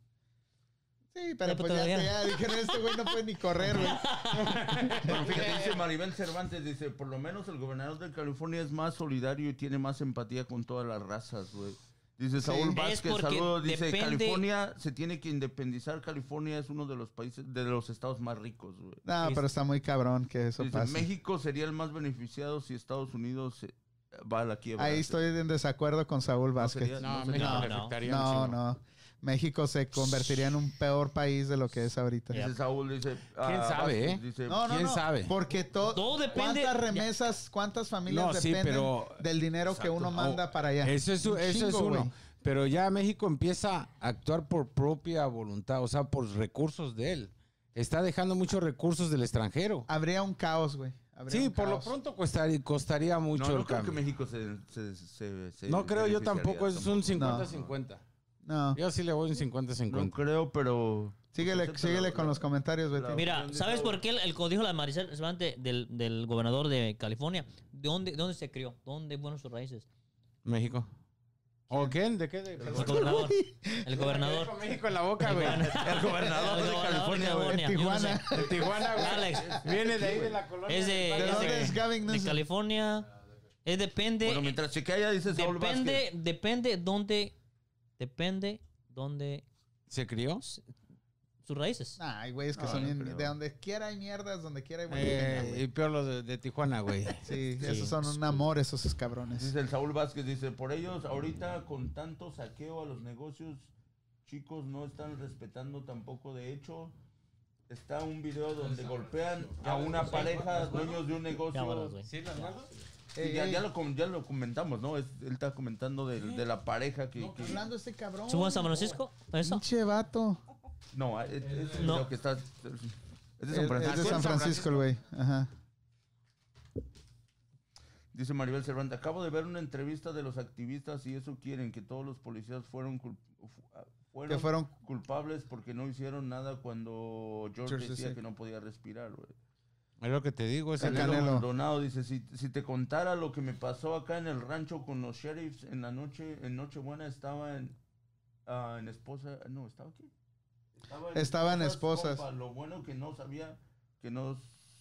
Sí, pero Ya, pues pues, ya, todavía. ya dijeron, este güey no puede ni correr, güey. Bueno, fíjate, dice Maribel Cervantes, dice, por lo menos el gobernador de California es más solidario y tiene más empatía con todas las razas, güey. Dice Saúl Es Vázquez, saludos, dice, depende- California se tiene que independizar, California es uno de los países, de los estados más ricos, güey. No, pero está muy cabrón que eso Dice, pase. México sería el más beneficiado si Estados Unidos se- va a la quiebra. Ahí estoy en desacuerdo con Saúl Vázquez. sería- No, No, México no, no. No, chingo. no. México se convertiría en un peor país de lo que es ahorita. Dice Saúl, dice... ¿Quién ah, sabe, eh? Dice, No, no, ¿Quién no. sabe? Porque to- Todo depende- ¿Cuántas remesas, cuántas familias No, sí, dependen pero- del dinero que uno manda Oh, para allá? Eso es, Un eso es uno. Pero ya México empieza a actuar por propia voluntad, o sea, por recursos de él. Está dejando muchos recursos del extranjero. Habría un caos, güey. Sí, por lo pronto costaría, costaría mucho no, no el creo que. México se... se- se- se no creo yo tampoco, es un tampoco. 50-50. No. Yo sí le voy un No 50-50. creo, pero... Síguele, Acepta síguele la- con los comentarios, Betín. Mira, ¿sabes por qué el, el código de la Maricel Cervantes del, del gobernador de California? ¿De dónde, de dónde se crió? ¿Dónde fueron sus raíces? México. ¿O quién? ¿De qué? De- El gobernador. El gobernador. Con México en la boca, güey. El gobernador de California, güey. Yo no sé. Tijuana. De Tijuana, güey. Alex. Viene de ahí de la colonia. Es de, ¿De es dónde de- es Gavin de? California. Es depende. Bueno, mientras chequea dice Saúl depende, Vázquez. depende dónde. Depende dónde. ¿Se crió? Sus raíces. Ay, güey, es que No, son no bien- creo. de donde quiera hay mierdas, donde quiera hay Eh, güey. y peor los de, de Tijuana, güey. Sí, esos son un amor, esos es cabrones. Dice el Saúl Vázquez, dice, por ellos ahorita con tanto saqueo a los negocios, chicos no están respetando tampoco. De hecho, está un video donde golpean a una pareja, dueños de un negocio. ¿Sí, las Ey, ya, ya lo, com- ya lo comentamos, ¿no? Es- él está comentando de, de la pareja que... que- Hablando este cabrón. ¿Subo a San Francisco? ¿Eso? Pinche vato. no, es, es No. lo que está... Es de Es, San es Francisco. de San Francisco, el güey. Ajá. Dice Maribel Cervantes, acabo de ver una entrevista de los activistas y eso quieren, que todos los policías fueron, cul- fu- ah, fueron, Que fueron culpables porque no hicieron nada cuando George George decía decía. que no podía respirar, güey. Es lo que te digo. Es El el Canelo Canelo. Maldonado dice, si, si te contara lo que me pasó acá en el rancho con los sheriffs en la noche, en Nochebuena estaba en, ah, en esposa, no, ¿estaba aquí? Estaba Estaba en Esposas. compa. Lo bueno que no sabía que no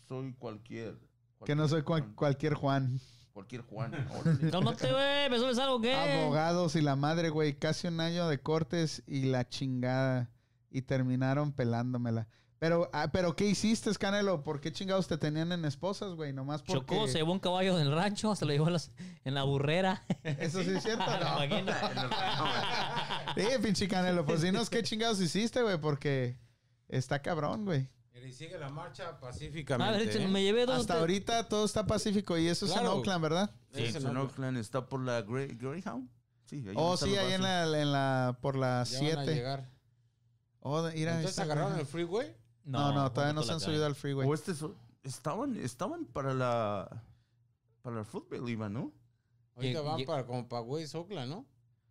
soy cualquier. que no soy cualquier cual- Juan, cualquier Juan. Cualquier Juan. órale. Cálmate, güey. ¿Me subes algo qué? Abogados y la madre, güey. Casi un año de cortes y la chingada. Y terminaron pelándomela. Pero, ah, pero ¿qué hiciste, Canelo? ¿Por qué chingados te tenían en esposas, güey? Nomás porque... Chocó, se llevó un caballo del rancho, se lo llevó en, las- en la burrera. Eso sí es cierto, ¿no? Sí, pinche Canelo. Pues dinos qué chingados hiciste, güey, porque está cabrón, güey. Y sigue la marcha pacíficamente. ver, ¿eh? me llevé dos. Hasta ahorita todo está pacífico y eso es en Oakland, ¿verdad? Sí, Sí, en Oakland está por la Grey- Greyhound. Sí, ahí Oh, sí, ahí en la, en la, por la Ya van a 7. llegar. Oh, Entonces está agarraron el freeway. No, no, todavía no se han subido al freeway. O este estaban, estaban para la para el fútbol, iban, ¿no? Ahorita van para como para Güey Socla, ¿no?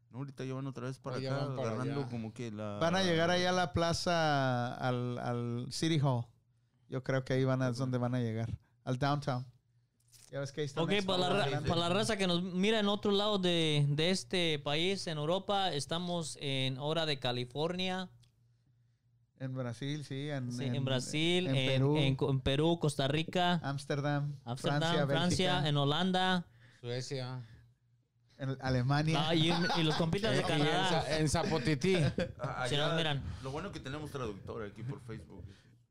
No, ahorita ya van otra vez para acá, van para agarrando allá. como que la... Van a llegar ahí a la plaza, al, al City Hall. Yo creo que ahí van a, es donde van a llegar. Al downtown. Ya ves que ahí está Ok, para la, para la raza que nos mira en otro lado de, de este país, en Europa, estamos en hora de California, En Brasil, sí. En, sí, en, Brasil, en en, Perú, en Perú, Costa Rica, Ámsterdam, Amsterdam, Francia, Francia, en Holanda Suecia. en Alemania. ah, y, y los compitas de en, Canadá. En Zapotití. Ah, allá- nos miran. Lo bueno que tenemos traductor aquí por Facebook.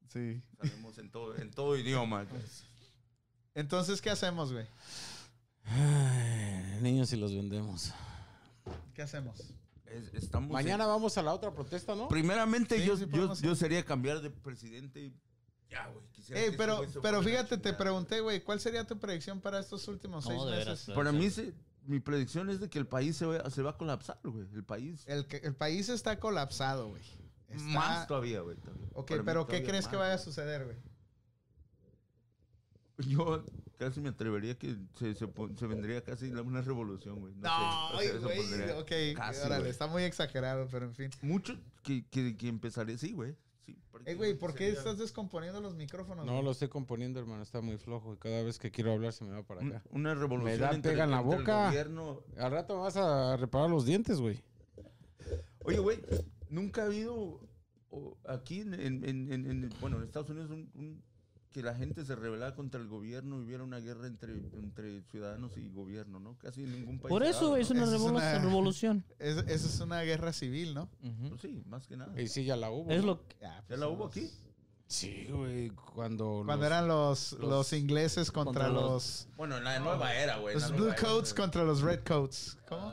Sí. Salimos en todo, en todo idioma. Entonces, ¿qué hacemos, güey? Ay, niños, y los vendemos. ¿Qué hacemos? Es- estamos Mañana vamos a la otra protesta, ¿no? en- Primeramente, Sí, yo, sí yo, yo sería cambiar de presidente. y Ya, güey. Ey, pero, pero fíjate, te pregunté, güey, ¿cuál sería tu predicción para estos últimos No, seis meses? veras. Para mí, se- mi predicción es de que el país se va, se va a colapsar, güey. El país. El, el país está colapsado, güey. Está- Más todavía, güey. Ok, Para pero ¿qué crees que vaya a suceder, güey? Yo casi me atrevería que se, se, vendría casi una revolución, güey. No, No, sé, o ay, sea, eso güey. Ok, casi, órale, güey. está muy exagerado, pero en fin. Mucho que, que, que empezaría, sí, güey. Sí, Eh, güey, ¿por qué sería estás descomponiendo los micrófonos? No güey? lo estoy componiendo, hermano. Está muy flojo. Y cada vez que quiero hablar se me va para acá. Una revolución. da entre- pega en la boca. gobierno. Al rato vas a reparar los dientes, güey. Oye, güey, nunca ha habido o, aquí en, en, en- en- en- bueno, en Estados Unidos un- un- que la gente se rebelara contra el gobierno y hubiera una guerra entre, entre ciudadanos y gobierno, ¿no? Casi en ningún país. Por eso es una, es revolución. Es- Esa es una guerra civil, ¿no? Pues sí, más que nada. Y sí, ya la hubo. Es ¿no? lo que- Ya, ¿Ya pues, la hubo aquí? Sí, güey. Cuando. Cuando los- eran los, los, los- ingleses contra, contra los, los- Bueno, en la nueva era, güey. los blue era, coats contra los red coats. ¿Cómo? Uh,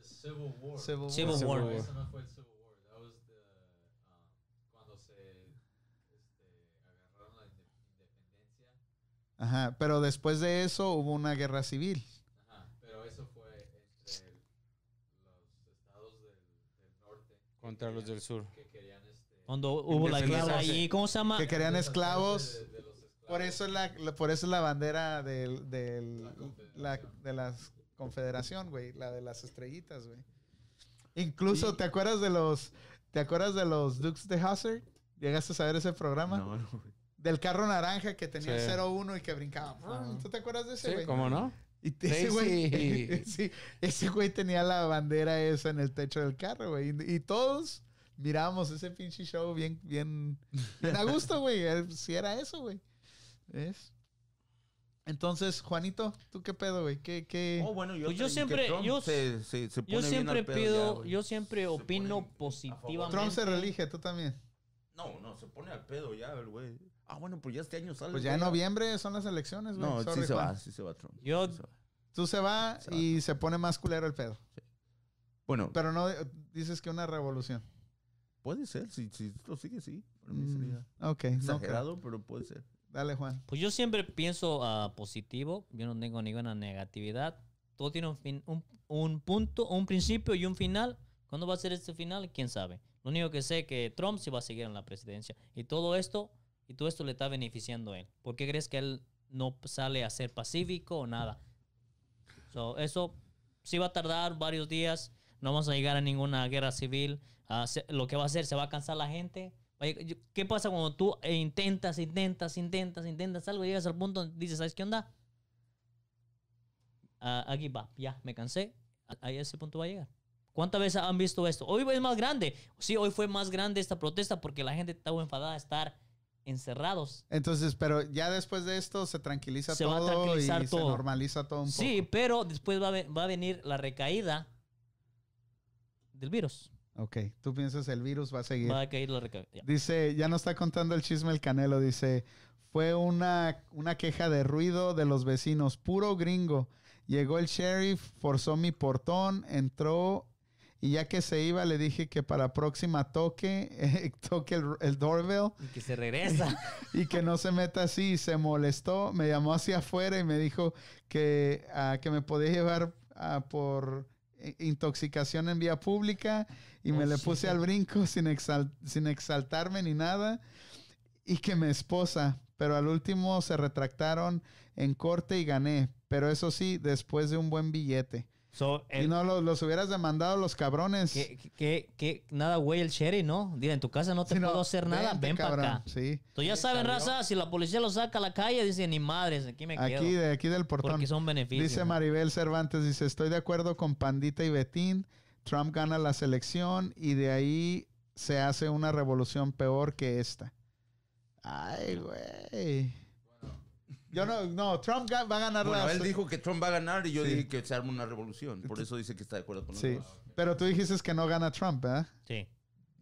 the Civil War. Civil Civil War. War. Eso fue el Civil War. That was the, um, cuando se este, agarraron la inde- independencia. Ajá, pero después de eso hubo una guerra civil. Ajá, pero eso fue entre el- los estados del, del norte. Contra los del sur. Que querían este, Cuando hubo la guerra ahí, ¿cómo se llama? Que querían esclavos. de- de los esclavos. Por eso es la, la- por eso es la bandera del, del- La de la confederación, güey, la de las estrellitas, güey. Incluso, Sí. ¿te acuerdas de los, te acuerdas de los Dukes de Hazzard? ¿Llegaste a saber ese programa? No, no, güey. Del carro naranja que tenía Sí. el 01 y que brincaba. Ajá. ¿Tú te acuerdas de ese, Sí, güey? ¿cómo no? Y te- ese güey, sí, ese güey tenía la bandera esa en el techo del carro, güey. Y, y todos mirábamos ese pinche show bien, bien, bien a gusto, güey. Si era eso, güey. ¿Ves? Entonces, Juanito, ¿tú qué pedo, güey? ¿Qué, qué? Oh, bueno, yo, Pues yo siempre- yo- se, se, se pone Yo siempre pido, ya, güey. yo siempre opino positivamente. Trump se reelige, tú también. No, no, se pone al pedo ya, el güey. Ah, bueno, pues ya este año sale. Pues ya en noviembre son las elecciones, güey. No, Sorry, sí se Juan. va, sí se va Trump. Yo- sí se va. Tú se va Se va. y se pone más culero el pedo. Bueno, Pero no dices que una revolución. puede ser, si, si lo sigue, sí. Para mí Mm, sería ok, no exagerado, pero puede ser. Dale, Juan. Pues yo siempre pienso ah, positivo, yo no tengo ninguna negatividad. Todo tiene un, fin- un, un punto, un principio y un final. ¿Cuándo va a ser este final? ¿Quién sabe? Lo único que sé es que Trump sí va a seguir en la presidencia. Y todo esto, y todo esto le está beneficiando a él. ¿Por qué crees que él no sale a ser pacífico o nada? So, eso sí va a tardar varios días. No vamos a llegar a ninguna guerra civil. Ah, lo que va a hacer, se va a cansar la gente. ¿Qué pasa cuando tú intentas, intentas, intentas, intentas algo llegas al punto donde dices, ¿sabes qué onda? Ah, aquí va, ya, me cansé. A ese punto va a llegar. ¿Cuántas veces han visto esto? Hoy es más grande. Sí, hoy fue más grande esta protesta porque la gente estaba enfadada de estar encerrados. Entonces, pero ya después de esto se tranquiliza Se va a todo tranquilizar y se normaliza todo un Sí, pero después va a, ve- va a venir la recaída del virus. poco. Ok, tú piensas el virus va a seguir. Va a caer la recaída. ya. Dice, ya no está contando el chisme el Canelo, dice, fue una, una queja de ruido de los vecinos, puro gringo. Llegó el sheriff, forzó mi portón, entró y ya que se iba le dije que para próxima toque, toque el, el doorbell Y que se regresa. y que no se meta así. Se molestó, me llamó hacia afuera y me dijo que, ah, que me podía llevar ah, por intoxicación en vía pública y me Oh, le shit. puse al brinco sin, exal- sin exaltarme ni nada. y que me esposa, pero al último se retractaron en corte y gané, pero eso sí, después de un buen billete. So, Y no los, los hubieras demandado los cabrones. que, que, que- nada, güey, el Sherry, ¿no? Dile, en tu casa no te no, puedo hacer nada, vente, ven para acá. Sí. Tú ya saben, raza, si la policía lo saca a la calle, dicen, ni madres, aquí me quedo. Aquí, de aquí del portón. porque son beneficios. Dice Maribel Cervantes, dice, estoy de acuerdo con Pandita y Betín. Trump gana la selección y de ahí se hace una revolución peor que esta. Ay, güey. Yo no, no, Trump va a ganar Bueno, la él dijo que Trump va a ganar y yo Sí. dije que se arma una revolución. Por eso dice que está de acuerdo con Sí, nosotros. pero tú dijiste que no gana Trump, ¿verdad? Sí.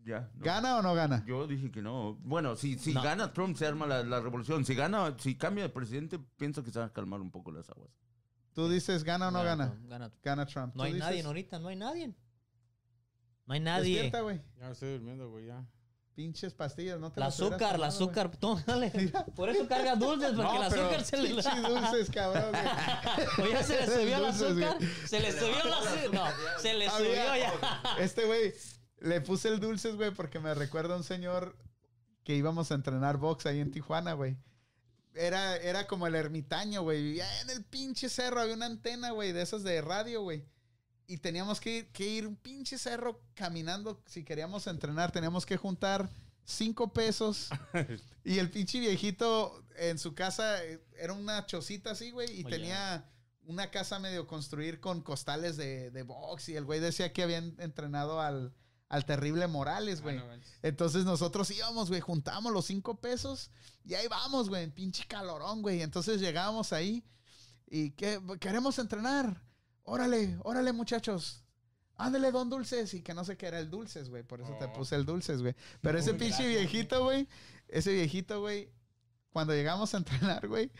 Ya. no. ¿Gana o no gana? Yo dije que no. Bueno, si, si No. gana Trump, se arma la, la revolución. Si gana, si cambia de presidente, pienso que se van a calmar un poco las aguas. Tú dices, ¿gana o no gana? Trump, gana Trump. Gana Trump. No ¿Tú hay dices? nadie ahorita, no hay nadie. No hay nadie. Despierta, güey. Ya estoy durmiendo, güey, ya. Pinches pastillas, no te hubieras azúcar, tomado, güey. azúcar, tómale. Por eso carga dulces, porque No, el pero azúcar se le... Pinches dulces, cabrón, güey. O ya se le subió güey. azúcar, se le subió el azúcar. No, se le Había- subió ya. Este güey, le puse el dulces, güey, porque me recuerda un señor que íbamos a entrenar box ahí en Tijuana, güey. Era, era como el ermitaño, güey. Vivía en el pinche cerro, había una antena, güey, de esas de radio, güey. Y teníamos que ir, que ir un pinche cerro caminando. Si queríamos entrenar, teníamos que juntar cinco pesos. y el pinche viejito en su casa eh, era una chocita así, güey, y Oye. tenía una casa medio construir con costales de, de box. Y el güey decía que habían entrenado al, al terrible Morales, güey. Entonces nosotros íbamos, güey, juntamos los cinco pesos y ahí vamos, güey, pinche calorón, güey. Entonces llegábamos ahí y que queremos entrenar. Órale, órale, muchachos. Ándale, don Dulces. Y que no sé qué era el Dulces, güey. Por eso te Oh. puse el Dulces, güey. Pero ese pinche viejito, güey, ese viejito, güey, cuando llegamos a entrenar, güey,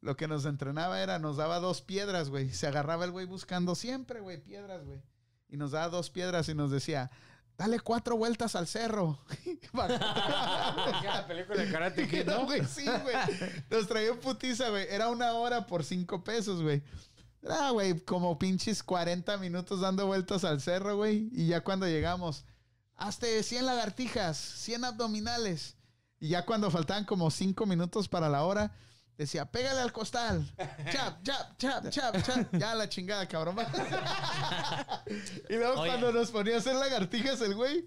lo que nos entrenaba era, nos daba dos piedras, güey. Se agarraba el güey buscando siempre, güey, piedras, güey. Y nos daba dos piedras y nos decía, dale cuatro vueltas al cerro. la película de Karate Kid, No, ¿no? güey, sí, güey. Nos traía un putiza, güey. Era una hora por cinco pesos, güey. Era, güey, como pinches 40 minutos dando vueltas al cerro, güey. Y ya cuando llegamos, hazte 100 lagartijas, 100 abdominales. Y ya cuando faltaban como cinco minutos para la hora, decía, pégale al costal. Chap, chap, chap, chap, chap. Ya la chingada, cabrón. y luego Oye. cuando nos ponía a hacer lagartijas el güey,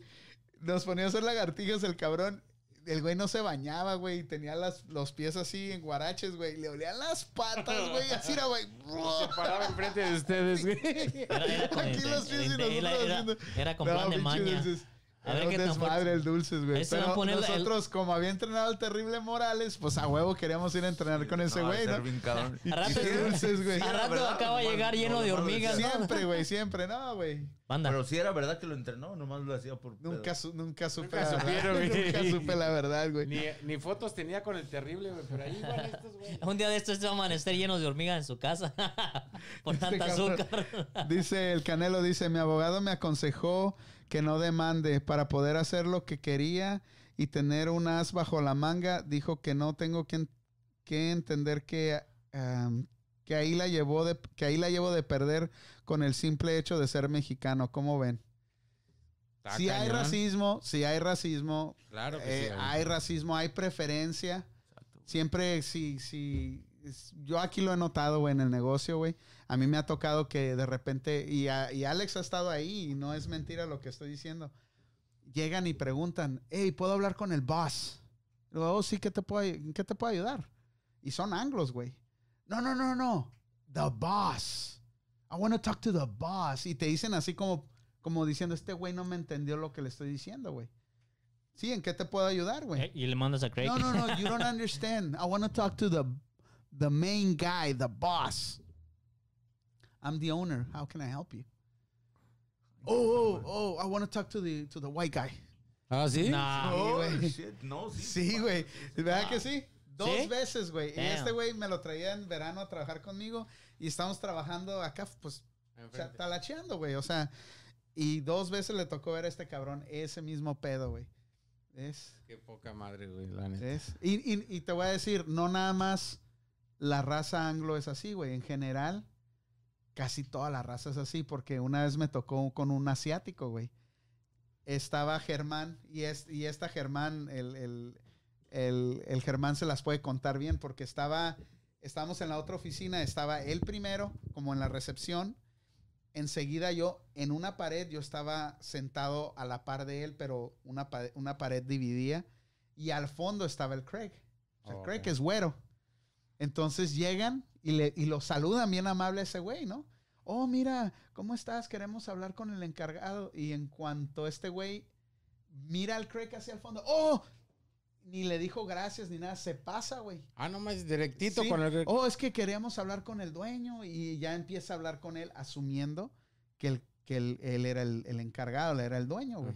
nos ponía a hacer lagartijas el cabrón. El güey no se bañaba, güey. y Tenía las, los pies así en guaraches, güey. Le olían las patas, güey. Así era, güey. Se paraba enfrente de ustedes, güey. Era, era con Aquí el- los pies y el- nosotros era, era- haciendo- era con No, plan de maña. A ver qué tan desmadre fuerte- el dulces, güey. Pero el- nosotros, como había entrenado al terrible Morales, pues a huevo queríamos ir a entrenar con ese güey, ¿no? A rato- qué dulces, güey. Sí, A era rato verdad, acaba de llegar lleno no, de hormigas. Siempre, güey, siempre. No, güey. Banda. Pero sí era verdad que lo entrenó, nomás lo hacía por. Nunca, pedo. su- nunca supe Nunca la verdad. supieron, güey. Nunca supe la verdad, güey. Ni, ni fotos tenía con el terrible, güey. Pero ahí igual estos, güey. Un día de estos se va a amanecer llenos de hormigas en su casa por Este tanta cabrón. azúcar. Dice el Canelo, dice, mi abogado me aconsejó que no demande para poder hacer lo que quería y tener un as bajo la manga. Dijo que no tengo que, en- que entender que, que, ahí la llevó de, que ahí la llevo de perder con el simple hecho de ser mexicano. ¿Cómo ven? Está Si hay racismo, si hay racismo, Claro que eh, sí. hay racismo, hay preferencia. Siempre, si, si, yo aquí lo he notado, güey, en el negocio, güey. A mí me ha tocado que de repente, y, a- y Alex ha estado ahí, y no es mentira lo que estoy diciendo. Llegan y preguntan, hey, ¿puedo hablar con el boss? Digo, oh, sí, ¿qué te puedo, ¿en qué te puedo ayudar? Y son anglos, güey. No, no, no, no. The boss. I want to talk to the boss. Y te dicen así como, como diciendo, este güey no me entendió lo que le estoy diciendo, güey. Sí, ¿en qué te puedo ayudar, güey? Eh, Y le mandas a Craig. No, no, no, you don't understand. I want to talk to the the main guy, the boss. I'm the owner. How can I help you? Oh, oh, oh, I want to talk to the to the white guy. ¿Ah, sí? Nah. Oh, güey. shit, No, sí. Sí, güey. ¿Verdad que sí? Dos ¿Sí? veces, güey. Y Damn. este güey me lo traía en verano a trabajar conmigo y estamos trabajando acá, pues, o sea, talacheando, güey. O sea, y dos veces le tocó ver a este cabrón ese mismo pedo, güey. Es. Qué poca madre, güey, la neta. Es- Y, y- y te voy a decir, no nada más la raza anglo es así, güey. En general, casi toda la raza es así, porque una vez me tocó con un asiático, güey. Estaba Germán, y, es, y esta Germán, el, el- el, el Germán se las puede contar bien porque estaba, estábamos en la otra oficina, estaba él primero, como en la recepción. Enseguida yo, en una pared, yo estaba sentado a la par de él, pero una, pa- una pared dividía. Y al fondo estaba el Craig. O sea, Oh, Craig ok. es güero. Entonces llegan y, le, y lo saludan bien amable a ese güey, ¿no? Oh, mira, ¿cómo estás? Queremos hablar con el encargado. Y en cuanto este güey mira al Craig hacia el fondo, ¡oh! Ni le dijo gracias ni nada, se pasa, güey. Ah, nomás directito Sí. con el... Oh, es que queríamos hablar con el dueño y ya empieza a hablar con él asumiendo que, el, que él, él era el, el encargado, él era el dueño, güey.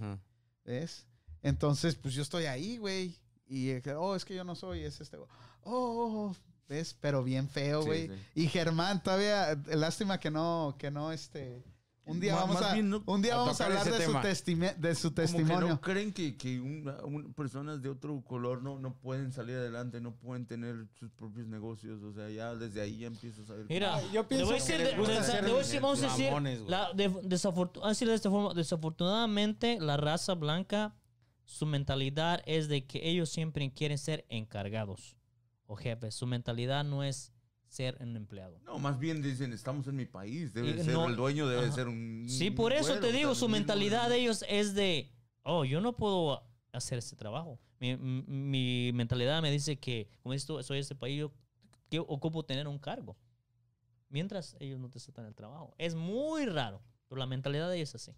¿Ves? Entonces, pues yo estoy ahí, güey. Y, oh, es que yo no soy, es este. güey. Oh, oh, ¿ves? Pero bien feo, Sí, güey. sí. Y Germán, todavía, lástima que no, que no, este. Un día vamos a, no- un día a vamos a hablar de su, de su Como que testimonio. no creen que, que una- una- personas de otro color no, no pueden salir adelante, no pueden tener sus propios negocios. O sea, ya desde ahí ya empiezas a ver. Mira, yo pienso que vamos a decir, la- de- de esta forma, desafortunadamente la raza blanca, su mentalidad es de que ellos siempre quieren ser encargados o jefes. Su mentalidad no es ser un empleado. No, más bien dicen, estamos en mi país, debe Y ser no- el dueño, debe Ajá. ser un... Sí, por eso güero, te digo, su mentalidad de- ellos es de, oh, yo no puedo hacer este trabajo. Mi, mi mentalidad me dice que, como esto, soy de este país, yo que ocupo tener un cargo. Mientras ellos no te aceptan el trabajo. Es muy raro, pero la mentalidad de ellos es así.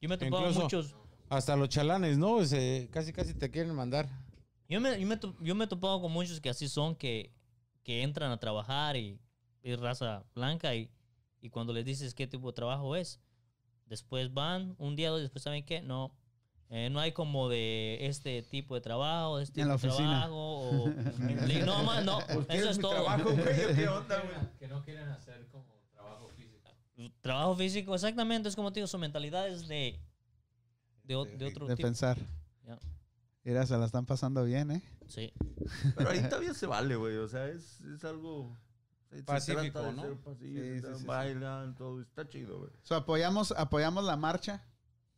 Yo me he topado Incluso- muchos... Hasta los chalanes, ¿no? Se- casi, casi te quieren mandar. Yo me, yo, me, to- yo me he topado con muchos que así son, que, que entran a trabajar y es raza blanca y, y cuando les dices qué tipo de trabajo es, después van, un día o dos después saben que no, eh, no hay como de este tipo de trabajo, de este En tipo la de oficina. trabajo. O, no, más, no, ¿Por qué eso es todo. trabajo, güey? ¿Qué onda, Que güey? no- que no quieren hacer como trabajo físico. Trabajo físico, exactamente, es como te digo, su mentalidad es de, de, o- de otro de tipo. pensar. Mira, se la están pasando bien, ¿eh? Sí. Pero ahí todavía se vale, güey. O sea, es, es algo... Pacífico, trata de ¿no? ser pacífico, Sí, sí, bailan, todo. Está chido, güey. So, apoyamos, apoyamos la marcha,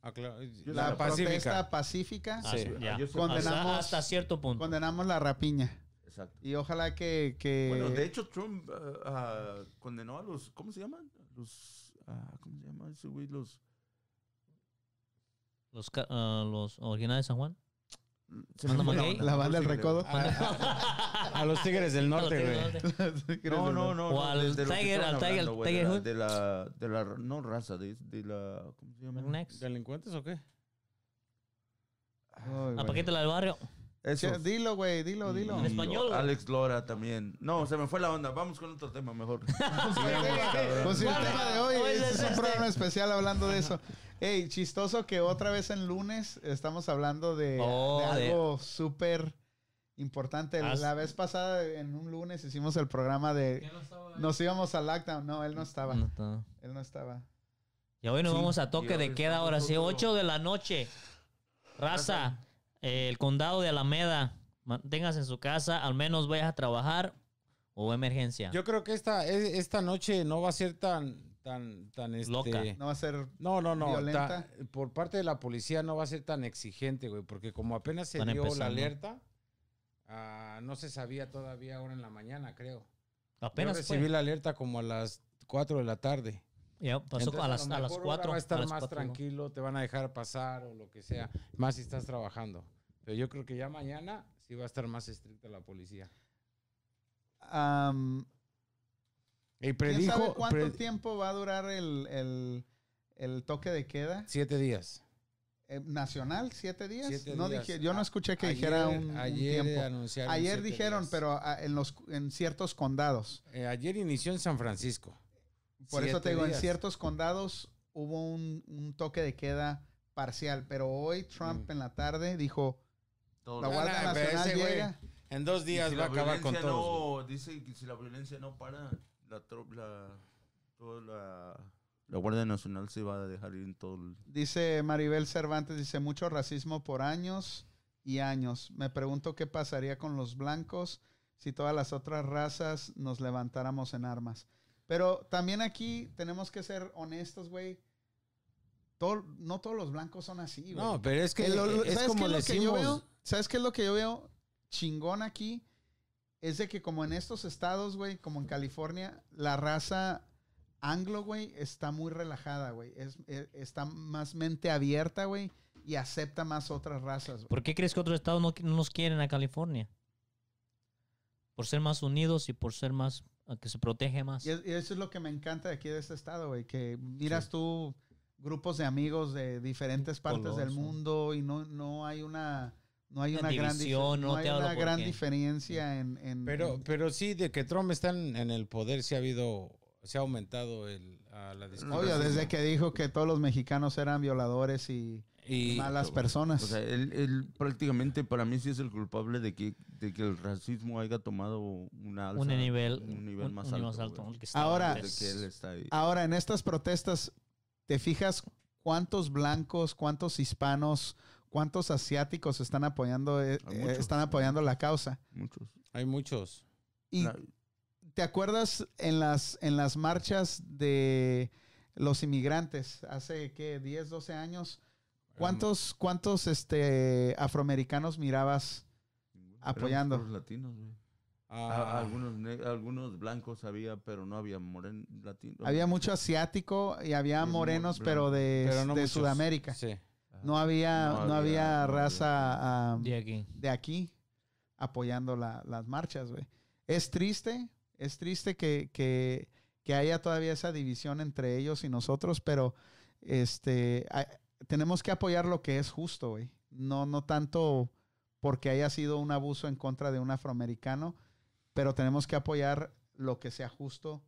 Ah, claro, la la protesta pacífica. pacífica. Ah, Sí. sí, ya. Yo soy- Condenamos- Hasta, hasta cierto punto. Condenamos la rapiña. Exacto. Y ojalá que... que Bueno, de hecho, Trump ah, ah, condenó a los. ¿Cómo se llaman? Los. ah, ¿Cómo se llama ese güey? Los. Los, los originales de San Juan. Se me La mejor banda del recodo. güey. A los tigres del norte, güey. No, no, no. O no, al de- Tiger- al Tiger- Tiger de la- Hood. De la, de la. No raza, de, de la. ¿Cómo se llama? Next. ¿Delincuentes o qué? Ay, La del barrio. Dilo, güey, dilo, dilo. En español. Alex Lora también. No, se me fue la onda. Vamos con otro tema mejor. Pues sí, el tema de hoy Hoy es es un este. programa especial hablando de eso. Ey, chistoso que otra vez en lunes estamos hablando de, Oh, de de- algo súper importante. Ah, La vez pasada, en un lunes, hicimos el programa de... ¿Quién no estaba ahí? Nos íbamos al lockdown. No, él no estaba. No. Él no estaba. Y hoy nos Sí, vamos a toque de queda ahora sí, nosotros- 8 de la noche. Raza, eh, el condado de Alameda, manténgase en su casa, al menos vayas a trabajar o emergencia. Yo creo que esta, e- esta noche no va a ser tan, tan, tan este, Loca. No va a ser... No, no, no. Violenta. ta- por parte de la policía no va a ser tan exigente, güey, porque como apenas se Van dio la alerta, ah, no se sabía todavía ahora en la mañana, creo. Apenas Yo recibí fue. la alerta como a las 4 de la tarde. Ya pasó Entonces, a las, a las mejor ahora 4. Va a estar más tranquilo, te van a dejar pasar o lo que sea, más si estás trabajando. Pero yo creo que ya mañana sí va a estar más estricta la policía. am, Y ¿Quién predijo sabe cuánto pre- tiempo va a durar el, el- el toque de queda? siete días. Eh, ¿Nacional? ¿Siete días? Siete no días. Dije, yo no A- escuché que ayer- dijera un, un ayer tiempo. anunciaron Ayer dijeron, días. pero ah, en, los, en ciertos condados. Eh, ayer inició en San Francisco. Por eso te digo, en ciertos condados hubo un, un toque de queda parcial, pero hoy Trump Mm. en la tarde dijo, Todo la Guardia pero Nacional llega. En dos días si va a acabar con todos. No, dice que si la violencia no para, la, tro- la, toda la, la Guardia Nacional se va a dejar ir en todo el... Dice Maribel Cervantes, dice mucho racismo por años y años. Me pregunto qué pasaría con los blancos si todas las otras razas nos levantáramos en armas. Pero también aquí tenemos que ser honestos, güey. Todo- no todos los blancos son así, güey. No, pero es que El- es ¿Sabes como qué lo que yo veo? ¿Sabes qué es lo que yo veo? chingón aquí es de que como en estos estados, güey, como en California, la raza anglo, güey, está muy relajada, güey. Es, e- está más mente abierta, güey, y acepta más otras razas. ¿Por qué crees que otros estados no, no nos quieren a California? Por ser más unidos y por ser más, que se protege más. Y, es- y eso es lo que me encanta de aquí de este estado, güey, que miras tú grupos de amigos de diferentes partes color, del sí. mundo y no, no hay una no hay Una gran, división, no no hay una gran diferencia en, en- Pero, en- pero sí, de que Trump está en, en el poder, sí ha habido, se ha aumentado el, a la discriminación. obvio desde que dijo que todos los mexicanos eran violadores y Y, malas personas. O sea, él, él prácticamente para mí sí es el culpable de que, de que el racismo haya tomado una alza, un nivel, un nivel un- más un alto. que Ahora- que él está ahí. Ahora, en estas protestas, ¿te fijas cuántos blancos, cuántos hispanos, cuántos asiáticos están apoyando, eh, están apoyando la causa? Muchos. hay muchos. Y La- ¿te acuerdas en las, en las marchas de los inmigrantes hace, ¿qué? 10, 12 años? ¿Cuántos, cuántos este, afroamericanos mirabas? Apoyando. Puros latinos, güey. Ah, algunos, algunos blancos había, pero no había moren latinos. Había mucho asiático y había morenos, pero de, pero no de muchos. Sudamérica. Sí. No había, No no había, había- no había. raza De aquí. de aquí apoyando la- las marchas, güey. Es triste, es triste que, que- que haya todavía esa división entre ellos y nosotros, pero este, tenemos que apoyar lo que es justo, güey. No, no tanto porque haya sido un abuso en contra de un afroamericano, pero tenemos que apoyar lo que sea justo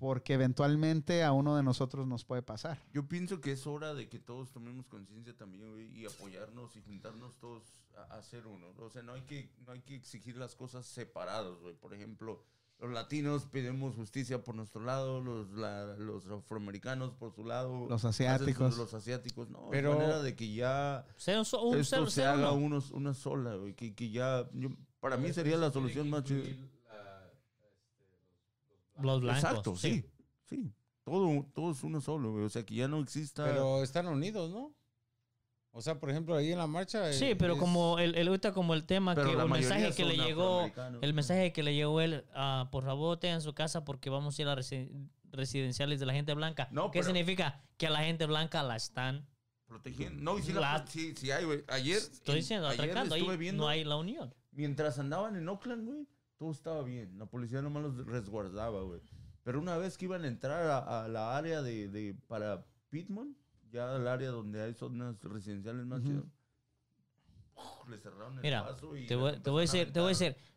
porque eventualmente a uno de nosotros nos puede pasar. Yo pienso que es hora de que todos tomemos conciencia también, y apoyarnos y juntarnos todos a, a hacer uno. O sea, no hay que, no hay que exigir las cosas separados, güey. Por ejemplo, los latinos pedimos justicia por nuestro lado, los, la- los afroamericanos por su lado. Los asiáticos. Los asiáticos, no. Pero- es manera de que ya Ser un, esto ser- se haga uno. unos, una sola. Que, que ya, yo- para mí sería la solución más chida. este, Los blancos. Exacto, sí, sí. Todo, todo es uno solo, güey. O sea, que ya no exista... Pero están unidos, ¿no? O sea, por ejemplo, ahí en la marcha. Sí, eh, pero es- como el, el ahorita como el tema Pero que el mensaje que le llegó el mensaje que le llegó él ah, por favor tengan su casa porque vamos a ir a resi- residenciales de la gente blanca No, qué pero- significa que a la gente blanca la están Protegiendo. No, y sí, la- La- sí, sí hay, güey. Ayer. estoy en- diciendo ayer atracando ahí estuve viendo, no hay la unión Mientras andaban en Oakland, güey, todo estaba bien. La policía nomás los resguardaba, güey. Pero una vez que iban a entrar a, a la área de, de- para Pittman, ya al área donde hay zonas residenciales más ¡uf! le cerraron el mira paso y te voy, te voy a decir te voy a aventar decir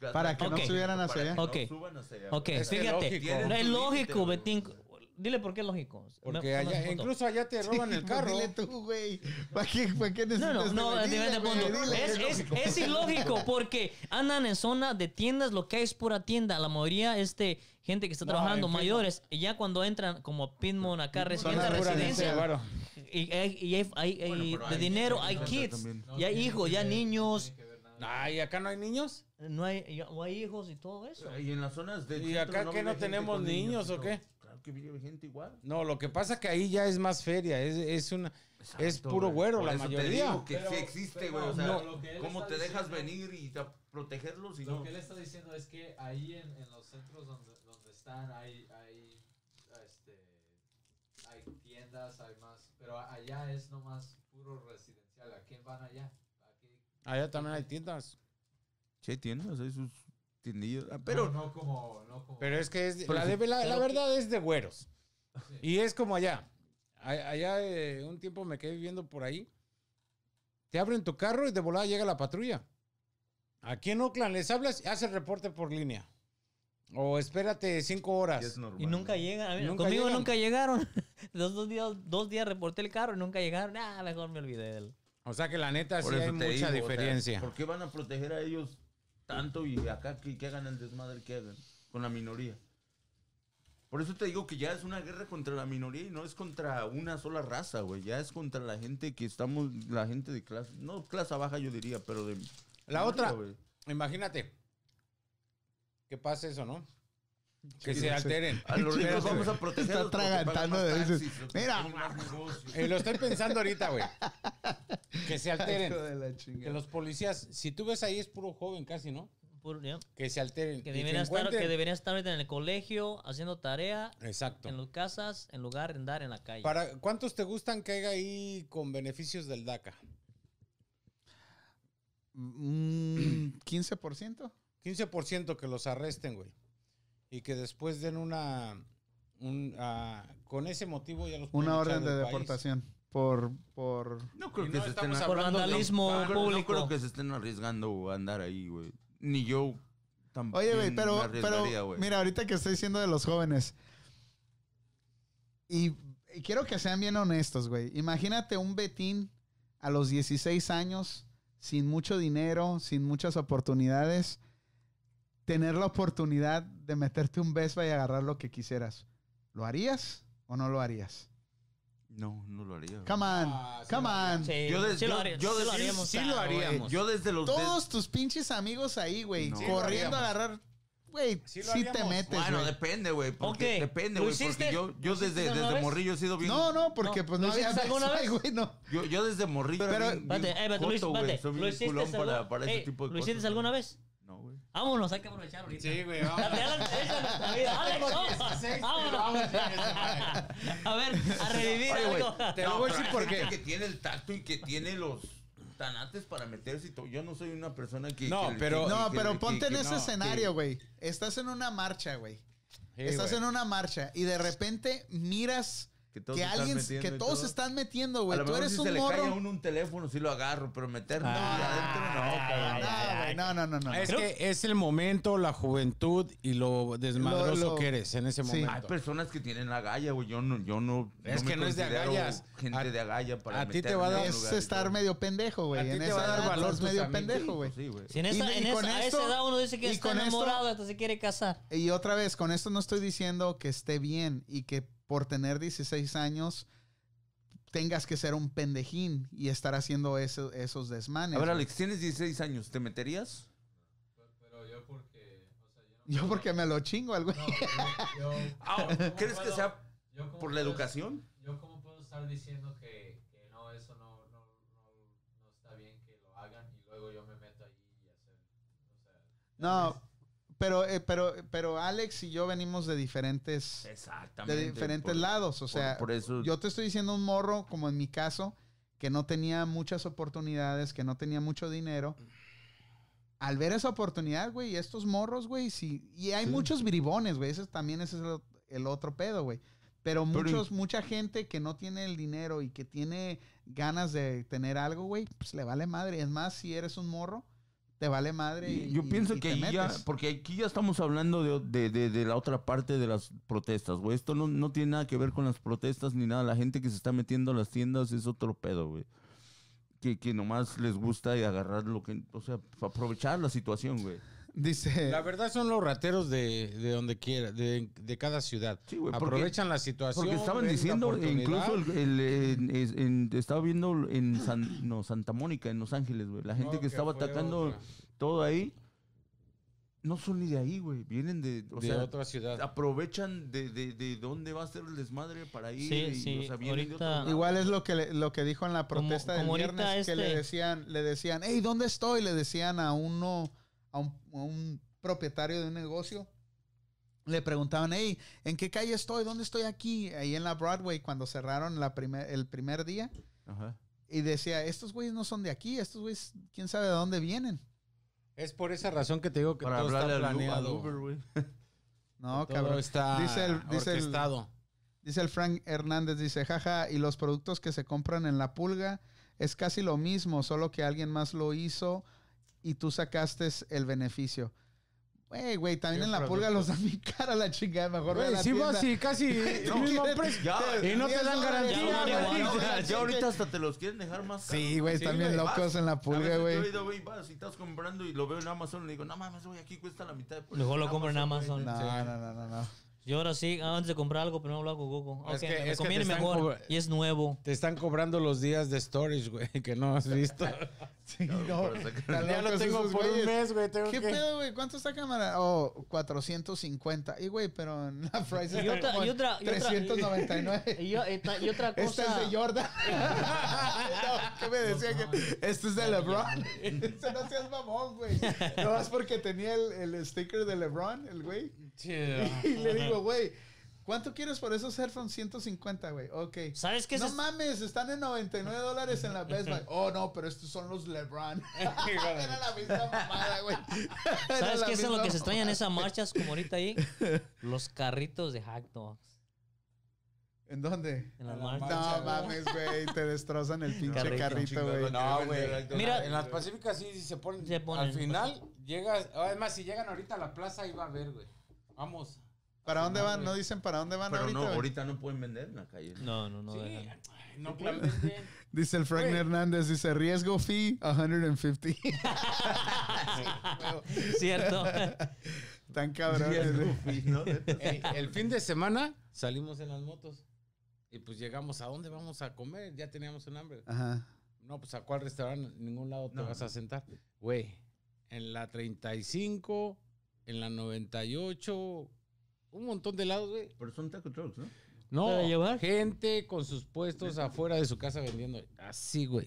gas Para que no subieran hacia allá. que no Ok. suban hacia allá. Es fíjate lógico. No, es. Betín dile por qué es lógico Porque Me- allá, incluso allá te roban el carro. Dile tú, güey. ¿Para qué, para qué No, no, necesitas no, de- dime, dile, pongo. dile. Es, es, es ilógico porque andan en zona de tiendas, lo que hay es pura tienda. La mayoría, este, gente que está No, trabajando, mayores, y ya cuando entran como Pitmont acá, Zona residencia, Claro. y, hay- y hay, hay- hay- Bueno, pero de hay- dinero, hay kids, no y hay tiene hijos, que ya no niños, que. Ay, acá no hay niños. no hay, ya- o hay hijos y todo eso. Y en las zonas de. ¿Y acá qué, no tenemos niños o qué? Que vive gente igual. No, lo que pasa que ahí ya es más feria, es, es una... Es puro güero, la te mayoría. digo que Pero- sí existe, güey. O sea, no, ¿cómo te dejas diciendo- venir y protegerlos y Lo no? que él está diciendo es que ahí en, en los centros donde, donde están hay, hay, este, hay tiendas, hay más, pero allá es nomás puro residencial. ¿A quién van allá? Allá también hay tiendas. Sí, tiendas, hay sus tiendillas. Ah, Pero no, no como, no como. Pero es que es, Pero la, sí. de- la- la Pero- verdad es de güeros. Sí. Y es como allá. A- Allá eh, un tiempo me quedé viviendo por ahí. Te abren tu carro y de volada llega la patrulla. Aquí en Oakland les hablas y hace el reporte por línea. O espérate cinco horas. es normal. Y nunca ¿no? llegan. a mí- Nunca conmigo llegan. nunca llegaron. Los dos días, dos días reporté el carro y nunca llegaron. Ah, mejor me olvidé de él. O sea que la neta sí Por eso hay mucha digo, o sea, diferencia. ¿Por qué van a proteger a ellos tanto y acá que, que hagan el desmadre que hagan con la minoría? Por eso te digo que ya es una guerra contra la minoría y no es contra una sola raza, güey. Ya es contra la gente que estamos, la gente de clase, no clase baja yo diría, pero de... La otra, imagínate que pasa eso, ¿no? Que se alteren. A los ricos Espérate, vamos a proteger. Está atragantando de veces. Mira. Y lo estoy pensando ahorita, güey. Que se alteren. Que los policías, si tú ves ahí es puro joven casi, ¿no? Puro- ya. Que se alteren. Que deberían, estar, que deberían estar ahorita en el colegio haciendo tarea Exacto. en las casas en lugar de andar en la calle. Para, ¿Cuántos te gustan que haya ahí con beneficios del DACA? Mm, 15%. 15% que los arresten, güey. Y que después den una... un, ah, con ese motivo ya los Una orden de país. deportación. Por, por. No creo que no se estén Por de vandalismo paro. no creo- no público. creo que se estén arriesgando a andar ahí, güey. Ni yo tampoco. Oye, güey, pero, mira, ahorita que estoy diciendo de los jóvenes. Y, y quiero que sean bien honestos, güey. Imagínate un Betín a los 16 años, sin mucho dinero, sin muchas oportunidades, tener la oportunidad de meterte un Vespa y agarrar lo que quisieras. ¿Lo harías o no lo harías? No, no lo haría. Come on, Ah, sí come lo on. Sí, Yo des- sí lo yo- haría- yo sí lo haríamos. sí lo haríamos. Yo desde los... de- Todos tus pinches amigos ahí, güey, No. Sí, lo corriendo a agarrar. Güey, Sí sí, lo te metes, Bueno, depende, güey. Porque Ok, depende, ¿lo güey. Porque yo, yo ¿Lo desde, desde morrillo he sido bien... No, no, porque No. pues ¿Lo no había alguna vez? güey, no. Yo, yo desde morrillo Pero- bien, joto, espérate. Soy ¿Lo bien hiciste culón para, ese tipo de ¿Lo cosas. hiciste alguna vez? No, güey. Vámonos, hay que aprovechar ahorita. Sí, güey, vamos. Vámonos. A ver, a revivir Oye, güey, algo. Te lo voy a decir por qué. que tiene el tacto y que tiene los tanates para meterse y todo. Yo no soy una persona que... No, que- pero- que- No, que- pero que- ponte en que- ese no, escenario, güey. Estás en una marcha, güey. Sí, Estás güey. en una marcha y de repente miras Que todos que se están alguien, metiendo que y todos todo. se están metiendo, A güey. Tú eres si un se le cae a morro. uno un teléfono, sí lo agarro, pero meterme Ah, adentro no, cabrón. No, no, no, no, no. Es que es el momento, la juventud y lo desmadroso Lo- lo- que eres en ese sí. momento. Hay personas que tienen agalla, güey. Yo no, yo no. Es que no es de agallas. Gente A- de agalla para a ti te va a dar- Es estar medio pendejo, güey. A ti te va a dar valor medio pendejo, güey. Sí, güey. A esto- esa edad uno dice que y está con esto- enamorado, hasta se quiere casar. Y otra vez, con esto no estoy diciendo que esté bien y que por tener 16 años tengas que ser un pendejín y estar haciendo eso- esos desmanes. A ver. Alex, tienes 16 años. ¿Te meterías? Pero yo porque, o sea, yo no Yo porque me lo chingo al güey. No, yo, yo- Ah, ¿cómo ¿Crees que puedo- sea yo cómo por la puedo- educación? Yo cómo puedo estar diciendo que, que no, eso no, no, no, no está bien que lo hagan y luego yo me meto allí y hacer, o sea... No, pero, eh, pero, pero Alex y yo venimos de diferentes, Exactamente. de diferentes por- lados. O sea, por eso. yo te estoy diciendo un morro, como en mi caso, que no tenía muchas oportunidades, que no tenía mucho dinero. Al ver esa oportunidad, güey, estos morros, güey, sí. Y hay Sí. muchos bribones, güey. Ese también ese es el, el otro pedo, güey. Pero, Pero muchos, mucha gente que no tiene el dinero y que tiene ganas de tener algo, güey, pues le vale madre. Es más, si eres un morro, te vale madre. Y yo pienso y que ahí ya, porque aquí ya estamos hablando de, de- de- de la otra parte de las protestas, güey. Esto no, no tiene nada que ver con las protestas ni nada. La gente que se está metiendo a las tiendas es otro pedo, güey. Que, que nomás les gusta y agarrar lo que, o sea, aprovechar la situación, güey. Dice. La verdad son los rateros de, de donde quiera, de, de cada ciudad. Sí, güey, porque- Aprovechan la situación. Porque estaban diciendo, incluso el, el- en- es- en- estaba viendo en San- no, Santa Mónica, en Los Ángeles, güey. La gente No, que estaba fue atacando otra, todo ahí, no son ni de ahí, güey. Vienen de, o de sea, otra ciudad. aprovechan de, de, de dónde va a ser el desmadre para ir. Sí, y, sí, o sea, ahorita-. Igual es lo que le- lo que dijo en la protesta como del viernes que le este- decían le decían hey dónde estoy le decían a uno a un, a un propietario de un negocio le preguntaban hey en qué calle estoy dónde estoy aquí ahí en la Broadway cuando cerraron la primer, el primer día Ajá. y decía estos güeyes no son de aquí estos güeyes quién sabe de dónde vienen Es por esa razón que te digo que Para todo está planeado. Uber, güey. no todo cabrón está Dice el- dice el-. Dice el Frank Hernández, dice, jaja, y los productos que se compran en la pulga es casi lo mismo, solo que alguien más lo hizo y tú sacaste el beneficio. Güey, güey, también ¿Qué en la pulga productos? los dan bien cara la chingada, mejor ve a Güey, la sí así, casi No. Ya, Y no te 10 dan garantía, ya, ya, Ya, ya, ya ahorita hasta te los quieren dejar más caros. Sí, güey, Sí, también güey, locos vas. en la pulga, yo güey. he ido, güey, vas y estás comprando y lo veo en Amazon y le digo, no mames, güey, aquí cuesta la mitad. de Mejor lo compro en güey". Amazon. No, no, no, no, no. Y ahora sí, antes de comprar algo, primero lo hago con Google. Es Ok, que- me es que conviene mejor. Y es nuevo. Te están cobrando los días de storage, güey, que no has visto. Sí, no. ya lo tengo por un mes, güey. Tengo ¿Qué que... pedo, güey? ¿Cuánto está cámara? Oh, 450. Y, güey, pero en la price Y está otra- como y otra- y otra- 399. Y, yo- y otra cosa. Este es de Jordan. no, ¿qué me decía? que este es de LeBron. Este no seas mamón, güey. No más porque tenía el, el sticker de LeBron, el güey. Y le digo, güey, ¿cuánto quieres por esos headphones? 150, güey. Ok. ¿Sabes qué es No es- mames, están en 99 dólares en la Best Buy. Oh, no, pero estos son los LeBron. Era la misma mamada, güey. ¿Sabes qué es lo que se extraña en esas marchas como ahorita ahí? Los carritos de Hack Dogs. ¿En dónde? En las marchas. marcha, No mames, güey, te destrozan el pinche Carrito. carrito, güey. No, güey. Mira- en las pacíficas sí se ponen. Se ponen. Al final llegas. Además, si llegan ahorita a la plaza, ahí va a ver, güey. Vamos. ¿Para dónde van? No dicen para dónde van Pero ahorita. no, ahorita no pueden vender en la calle. No, no, no. sí. dejan. Ay, no pueden vender. Dice el Frank. Hernández, dice riesgo fee 150. Cierto. Tan cabrones. güey. ¿no? Ey, el fin de semana salimos en las motos. Y pues llegamos, ¿a dónde vamos a comer? Ya teníamos un hambre. Ajá. No, pues a cuál restaurante, en ningún lado te No. vas a sentar. Güey, en la 35, en la 98, un montón de lados, güey. Pero son taco trucks, ¿no? No, ¿Para llevar? gente con sus puestos afuera de su casa vendiendo. Así, güey.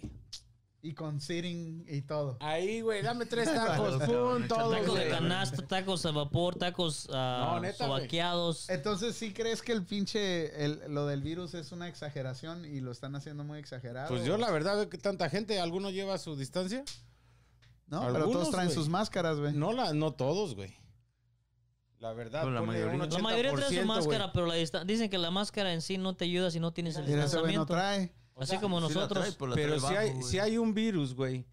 Y con sitting y todo. Ahí, güey, dame tres tacos, pum, todo, Tacos de güey. canasta, tacos a vapor, tacos ah, No, neta, güey. sobaqueados. Entonces, ¿sí crees que el pinche, el- lo del virus es una exageración y lo están haciendo muy exagerado? Pues yo la verdad veo que tanta gente, ¿alguno lleva su distancia? No, pero algunos, todos traen güey. sus máscaras, güey. No, la, no todos, güey. La verdad, Pero la mayoría. un La mayoría trae su 80%, máscara, pero la dicen que la máscara en sí no te ayuda si no tienes el güey no distanciamiento. trae. Así como nosotros. trae, pero si hay, si hay un virus, güey,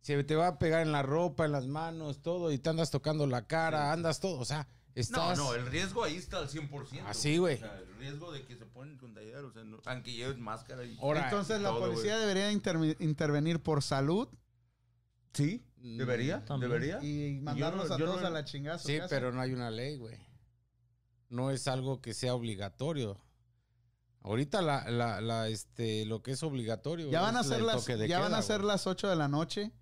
se te va a pegar en la ropa, en las manos, todo, y te andas tocando la cara, andas todo, o sea, No, estás... no, el riesgo ahí está al 100%. Así, güey. O sea, el riesgo de que se pueden contagiar, o sea, no- aunque lleves máscara y... Ahora, Entonces, la todo, policía debería intervenir por salud Sí, debería, También. debería. y mandarnos no- a todos no- a la chingada. Sí, pero no hay una ley, güey. No es algo que sea obligatorio. Ahorita la, la, la, este, lo que es obligatorio Ya van a ser las, ya van a ser las 8 de la noche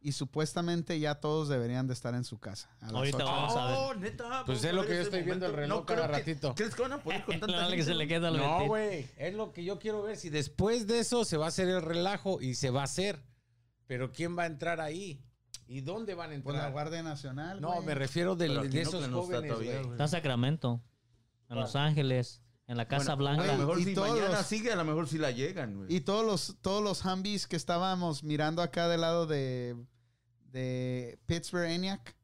y supuestamente ya todos deberían de estar en su casa. a las Ahorita 8. vamos a ver. Oh, neta. Pues es lo que yo estoy viendo el reloj No cada que- ratito. ¿Crees que van a poder con tanta Dale que se gente, le queda al No, güey. Es lo que yo quiero ver. Si después de eso se va a hacer el relajo y se va a hacer. Pero ¿quién va a entrar ahí? ¿Y dónde van a Pues la entrar? Guardia Nacional. no, güey. me refiero aquí de no, esos no jóvenes. Está en Sacramento, en Los Ángeles, en la Casa Bueno, A Blanca. lo mejor Y si todos mañana los- sigue, a lo mejor sí la llegan, güey. Y todos los, todos los Humvees que estábamos mirando acá del lado de, de Pittsburgh, ENIAC,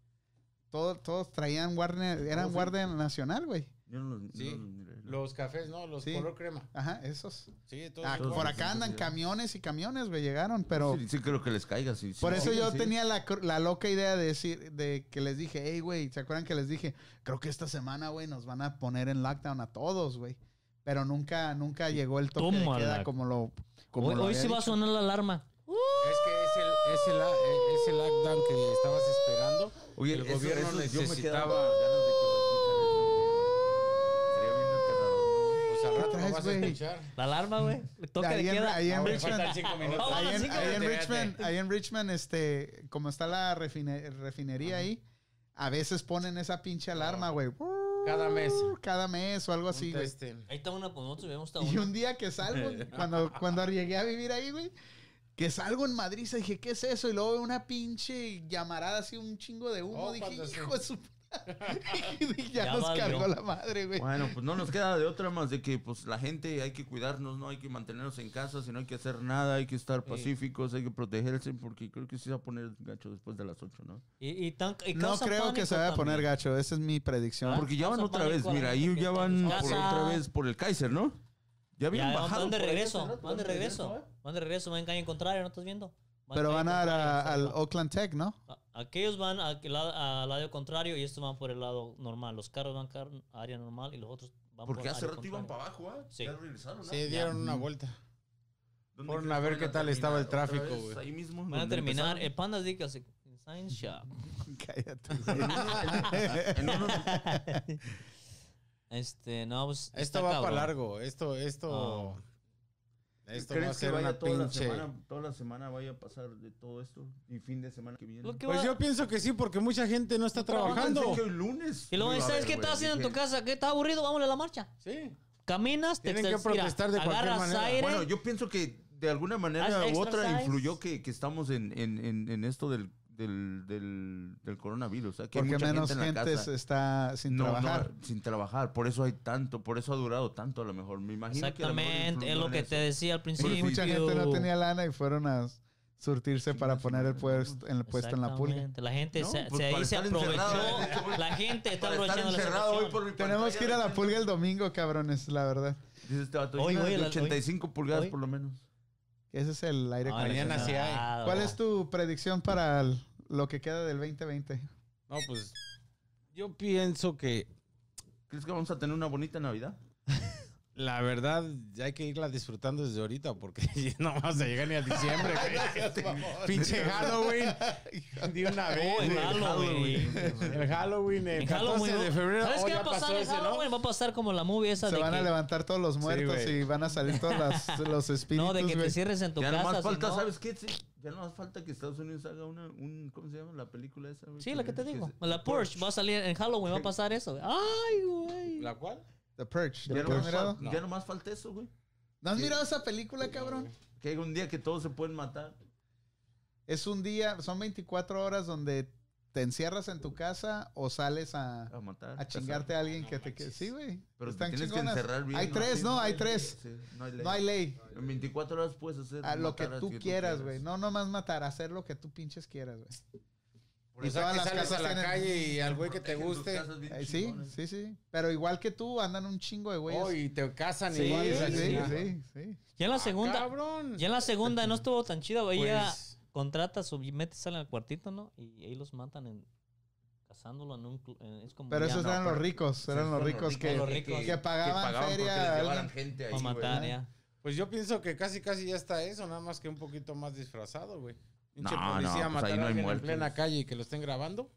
todos, todos traían guardia, eran. Guardia Nacional, güey. Yo no los, Sí. no los miré. Los cafés, no, los Sí. color crema. Ajá, esos. Sí, todos Ah, por acá andan camiones y camiones, güey, llegaron, pero... Sí, sí creo que les caiga. Sí, sí. Por eso Sí, yo sí. tenía la, loca idea de decir, de que les dije, hey, güey, ¿se acuerdan que les dije? Creo que esta semana, güey, nos van a poner en lockdown a todos, güey. Pero nunca, nunca llegó el toque de Tómala. queda como lo, como Hoy, lo hoy había sí va a sonar la alarma. Es que es el, es el, es el lockdown que estabas esperando. Oye, el eso- gobierno eso yo me necesitaba de que lo escucharan. Sería bien aterrador, Pues al rato lo traes, vas a güey? escuchar. La alarma, güey. Toque de Ahí en, queda. ahí en Richmond. Ah, ahí en, Richmond, espérate. ahí en Richmond, este, como está la refine- refinería ahí, a veces ponen esa pinche alarma, güey. Cada mes. Cada mes o algo así, güey. Ahí está una, pues nosotros vemos está Y una. un día que salgo, cuando, cuando llegué a vivir ahí, güey, que salgo en Madrid, dije, ¿qué es eso? Y luego veo una pinche llamarada así, un chingo de humo. Oh, dije, se- hijo de su... y ya, Ya nos valió. cargó la madre, güey. Bueno, pues no nos queda de otra más de que pues la gente hay que cuidarnos, no hay que mantenernos en casa, si no hay que hacer nada, hay que estar pacíficos, hay que protegerse porque creo que sí se va a poner gacho después de las 8, ¿no? Y, y tan- y No creo que se vaya a poner gacho, esa es mi predicción. ¿Ah? Porque ya van otra vez, mira, ahí ya van por otra vez por el Kaiser, ¿no? Ya habían Ya, bajado. van de regreso, van de regreso. Van de regreso, van en calle contraria, ¿no estás viendo? Pero van a, a- al. Oakland Tech, ¿no? Aquellos van al lado, al lado contrario y estos van por el lado normal. Los carros van a área normal y los otros van Porque por hace área rato iban para abajo, ¿ah? Sí. Ya regresaron, ¿no? Sí, dieron una vuelta. ¿Dónde Fueron a ver que qué van tal estaba el tráfico, güey. Ahí mismo. Van a terminar. empezaron? El Panda Dicas Science Shop. Cállate. Este, no, pues. Esto va cabrón. para largo. Esto, esto. Esto va a ¿Crees que vaya una toda la, semana, toda la semana vaya a pasar de todo esto? Y fin de semana que viene. Que Pues va- yo pienso que sí, porque mucha gente no está trabajando. Pensé que hoy lunes. Y luego, a ¿sabes qué estás haciendo en tu casa? ¿Qué está aburrido? Vámonos a la marcha. Sí. Caminas, te Tienen que te- mira, protestar de cualquier agarras manera. aire. Bueno, yo pienso que de alguna manera u otra influyó que, que estamos en, en, en, en esto del, del, del, del coronavirus. Hay Porque mucha menos gente en la gente casa. está sin No, no, trabajar. sin trabajar. Por eso hay tanto, por eso ha durado tanto a lo mejor. Me imagino que a lo mejor Exactamente, es lo en que te decía al Porque principio. mucha gente no tenía lana y fueron a surtirse para poner el puesto, el puesto en la pulga. La gente No, se, pues se- ahí se aprovechó. La gente está aprovechando la hoy por mi Tenemos que ir a la gente. pulga el domingo, cabrones, la verdad. Dice este vato, Hoy, una hoy, de la- hoy. 85 pulgadas Hoy. por lo menos. Ese es el aire Mañana acondicionado. sí hay. ¿Cuál es tu predicción para el- lo que queda del 2020? No, pues. Yo pienso que ¿Crees que vamos a tener una bonita Navidad? la verdad ya hay que irla disfrutando desde ahorita porque no vamos a llegar ni a diciembre, güey. Pinche Halloween. De una vez. Oh, güey. Halloween. El Halloween, el En 14 Halloween, de febrero. ¿Sabes oh, qué va a pasar pasó en ese, ¿no? Halloween? Va a pasar como la movie esa Se de van a que, levantar todos los muertos güey. y van a salir todos los espíritus, no, de que te güey. cierres en tu ya casa. nomás falta, ¿sabes qué? Ya nomás falta que Estados Unidos haga una, un, ¿cómo se llama? La película esa. güey, Sí, la que te digo. La Porsche va a salir en Halloween, va a pasar eso. güey. Ay, güey. ¿La cual? The Purge. Ya ¿Lo has nomás, mirado? fal- ya nomás falta eso, güey. ¿No has mirado esa película, cabrón? Que haya un día que todos se pueden matar. Es un día, son 24 horas donde te encierras en tu casa o sales a, A matar. a cazar. chingarte a alguien que te... que- Sí, güey. Pero Están tienes chingonas. que encerrar bien. Hay tres, no, hay tres. Sí, no hay ley. No hay ley. En 24 horas puedes hacer. A lo que tú quieras, güey. No nomás matar, hacer lo que tú pinches quieras, güey. Por Y todas que las sales casas a la tienen- calle y al güey que te guste. Eh, sí, sí, sí. Pero igual que tú, andan un chingo de güeyes. Oh, y te casan sí, igual. sí, sí, sí, sí. Ya en la Ah, segunda, cabrón. ya en la segunda no estuvo tan chido. güey. Pues, contrata su mete sale al cuartito, ¿no? Y ahí los matan en cazándolo en un en- es como Pero esos no, eran los pero- ricos, eran los ricos que, Los ricos. que pagaban porque feria les a gente ahí, matar, ya. Pues yo pienso que casi casi ya está eso, nada más que un poquito más disfrazado, güey. Pinche No, no, policía pues matar ahí no a hay alguien en plena calle y que lo estén grabando.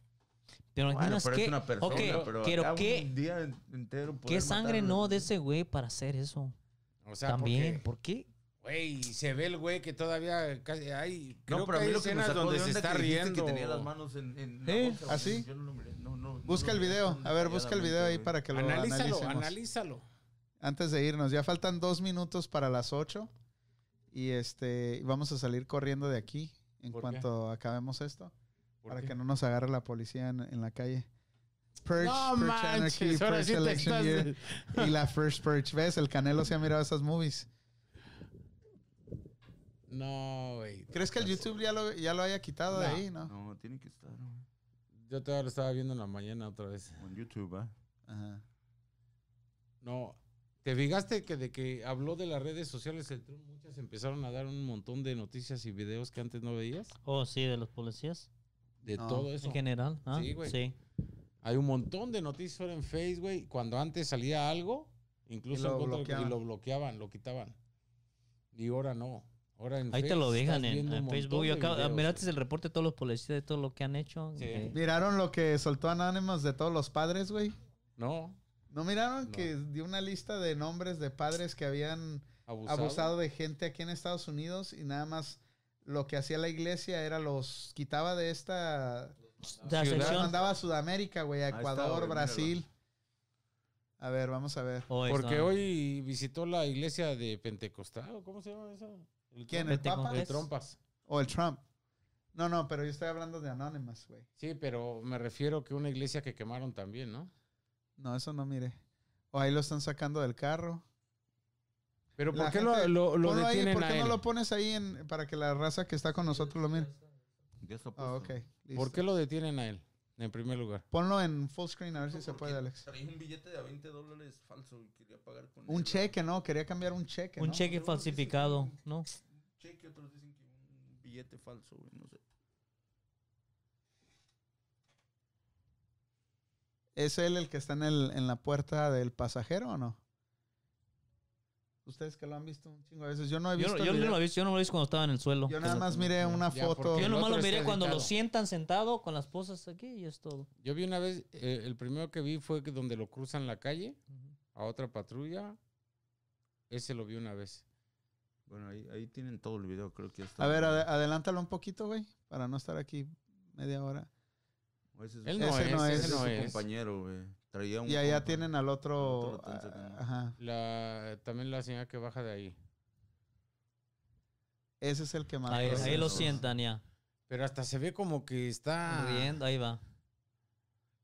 Pero Bueno, pero qué, es una persona, ok, pero pero qué, un día entero qué sangre matarlo. no de ese güey para hacer eso. O sea, También, ¿por qué? Güey, se ve el güey que todavía casi hay. Creo No, pero que a mí hay lo que me escenas sacó donde de se está que riendo. que tenía las manos en, en Sí, bolsa, así. Yo no lo miré. No, no, no Busca lo el video. A ver, busca el video ahí para que lo Analízalo, analicemos. analízalo. Antes de irnos, ya faltan dos minutos para las ocho. Y este vamos a salir corriendo de aquí en cuanto acabemos esto. ¿Por Para qué? que no nos agarre la policía en, en la calle. Purge, No Purge manches, Anarchy, Purge sí Election Year y la First Purge. ¿Ves? El Canelo se ha mirado esas movies. No, güey. ¿Crees que el YouTube ya lo, ya lo haya quitado de ahí? No. No, tiene que estar güey. Yo todavía lo estaba viendo en la mañana otra vez. en YouTube, ¿ah? Ajá. No. ¿Te fijaste que de que habló de las redes sociales, el Trump, muchas empezaron a dar un montón de noticias y videos que antes no veías? Oh, sí, de los policías. De No. todo eso. En general. ¿ah? Sí, güey. Sí. Hay un montón de noticias ahora en Facebook, güey. Cuando antes salía algo, incluso Y lo bloqueaban. y lo bloqueaban, lo quitaban. Y ahora no. Ahora en Ahí te lo dejan en, Facebook. Yo acabo, videos. miraste el reporte de todos los policías de todo lo que han hecho. Sí. De- ¿Miraron lo que soltó Anonymous de todos los padres, güey? No, ¿No miraron No. que dio una lista de nombres de padres que habían abusado. abusado de gente aquí en Estados Unidos y nada más lo que hacía la iglesia era los quitaba de esta la Ciudad. mandaba a Sudamérica, güey, a está, Ecuador, Brasil. A ver, vamos a ver. Oh, Porque está. hoy visitó la iglesia de Pentecostal, ¿o ¿cómo se llama esa? El ¿Quién? ¿El Papa? De trompas. O el Trump. No, no, pero yo estoy hablando de Anonymous, güey. Sí, pero me refiero que una iglesia que quemaron también, ¿no? No, eso no mire. O ahí lo están sacando del carro. Pero ¿por La qué gente- lo, lo, lo Ponlo ahí, detienen ¿por a qué no él? lo pones ahí en, para que la raza que está con nosotros lo mire? Ya está Ah, puesto. ok. listo. ¿Por qué lo detienen a él? En primer lugar. Ponlo en full screen a ver si se puede, Alex. Traía un billete de a 20 dólares falso y quería pagar con Un él. cheque, ¿no? Quería cambiar un cheque, Un ¿no? cheque dicen que falsificado, un- ¿no? Un cheque, otros dicen que un billete falso, güey, no sé. ¿Es él el que está en, el, en la puerta del pasajero o no? Ustedes que lo han visto un chingo de veces. Yo no he Yo, visto. el yo no lo he visto, yo no lo he visto cuando estaba en el suelo. Yo nada más miré una Ya, foto. Yo nomás lo miré cuando lo sientan sentado con las posas aquí y es todo. Yo vi una vez, eh, el primero que vi fue que donde lo cruzan la calle a otra patrulla. Ese lo vi una vez. Bueno, ahí, ahí tienen todo el video, creo que está. A ver, ade- adelántalo un poquito, güey, para no estar aquí media hora. Ese es- Él no Ese es, no ese es. ese no es su compañero, güey. Traía un Y allá compa. tienen al otro. Ah, Ajá. La, también la señora que baja de ahí. Ese es el que más. Ahí, lo sientan ya. Pero hasta se ve como que está. Riendo, ahí va.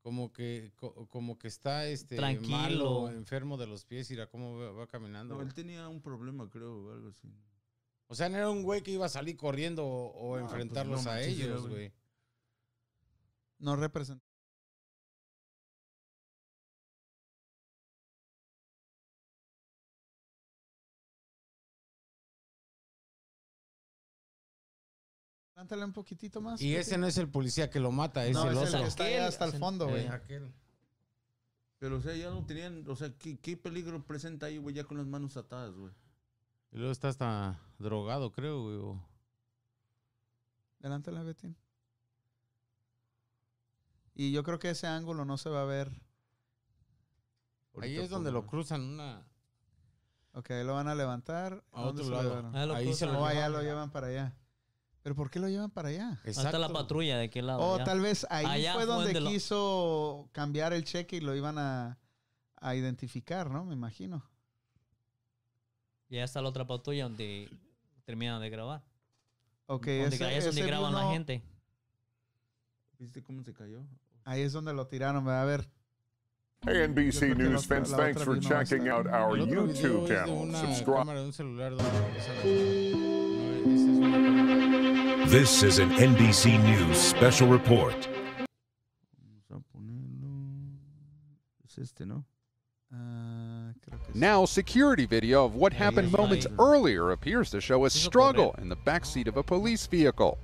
Como que, co- como que está este Tranquilo. malo, enfermo de los pies, mira cómo va, va caminando. No, él tenía un problema, creo, o algo así. O sea, no era un güey que iba a salir corriendo o, enfrentarlos pues no a ellos, güey. güey. No representa. Adelántale un poquitito más. Y ese no es el policía que lo mata, es no, el otro. que está allá hasta el fondo, güey. Eh, aquel. Pero, o sea, ya no tenían. O sea, ¿qué, qué peligro presenta ahí, güey, ya con las manos atadas, güey? Y luego está hasta drogado, creo, güey. o- Adelántale, Betín. Y yo creo que ese ángulo no se va a ver. Ahí Ahorita es donde pongo, lo cruzan una... Ok, ahí lo van a levantar. A dónde otro se lo lado. llevaron? Ah, lo Ahí se cruzan. lo Oh, allá llevan. lo llevan para allá. ¿Pero por qué lo llevan para allá? Está la patrulla de qué lado. O tal vez ahí Allá fue fue donde lo- quiso cambiar el cheque y lo iban a, a identificar, ¿no? Me imagino. Ya está la otra patrulla donde terminan de grabar. Ok, Donde, ese- ahí es donde graban la gente. ¿Viste cómo se cayó? Ahí es donde lo tiraron, ¿verdad? a ver. Hey, NBC News fans, thanks for hasta- checking out our YouTube channel. Subscribe. This is an NBC News special report. Vamos a ponerlo. Es este, ¿no? Creo que. Now, security video of what happened moments earlier appears to show a struggle in the backseat of a police vehicle.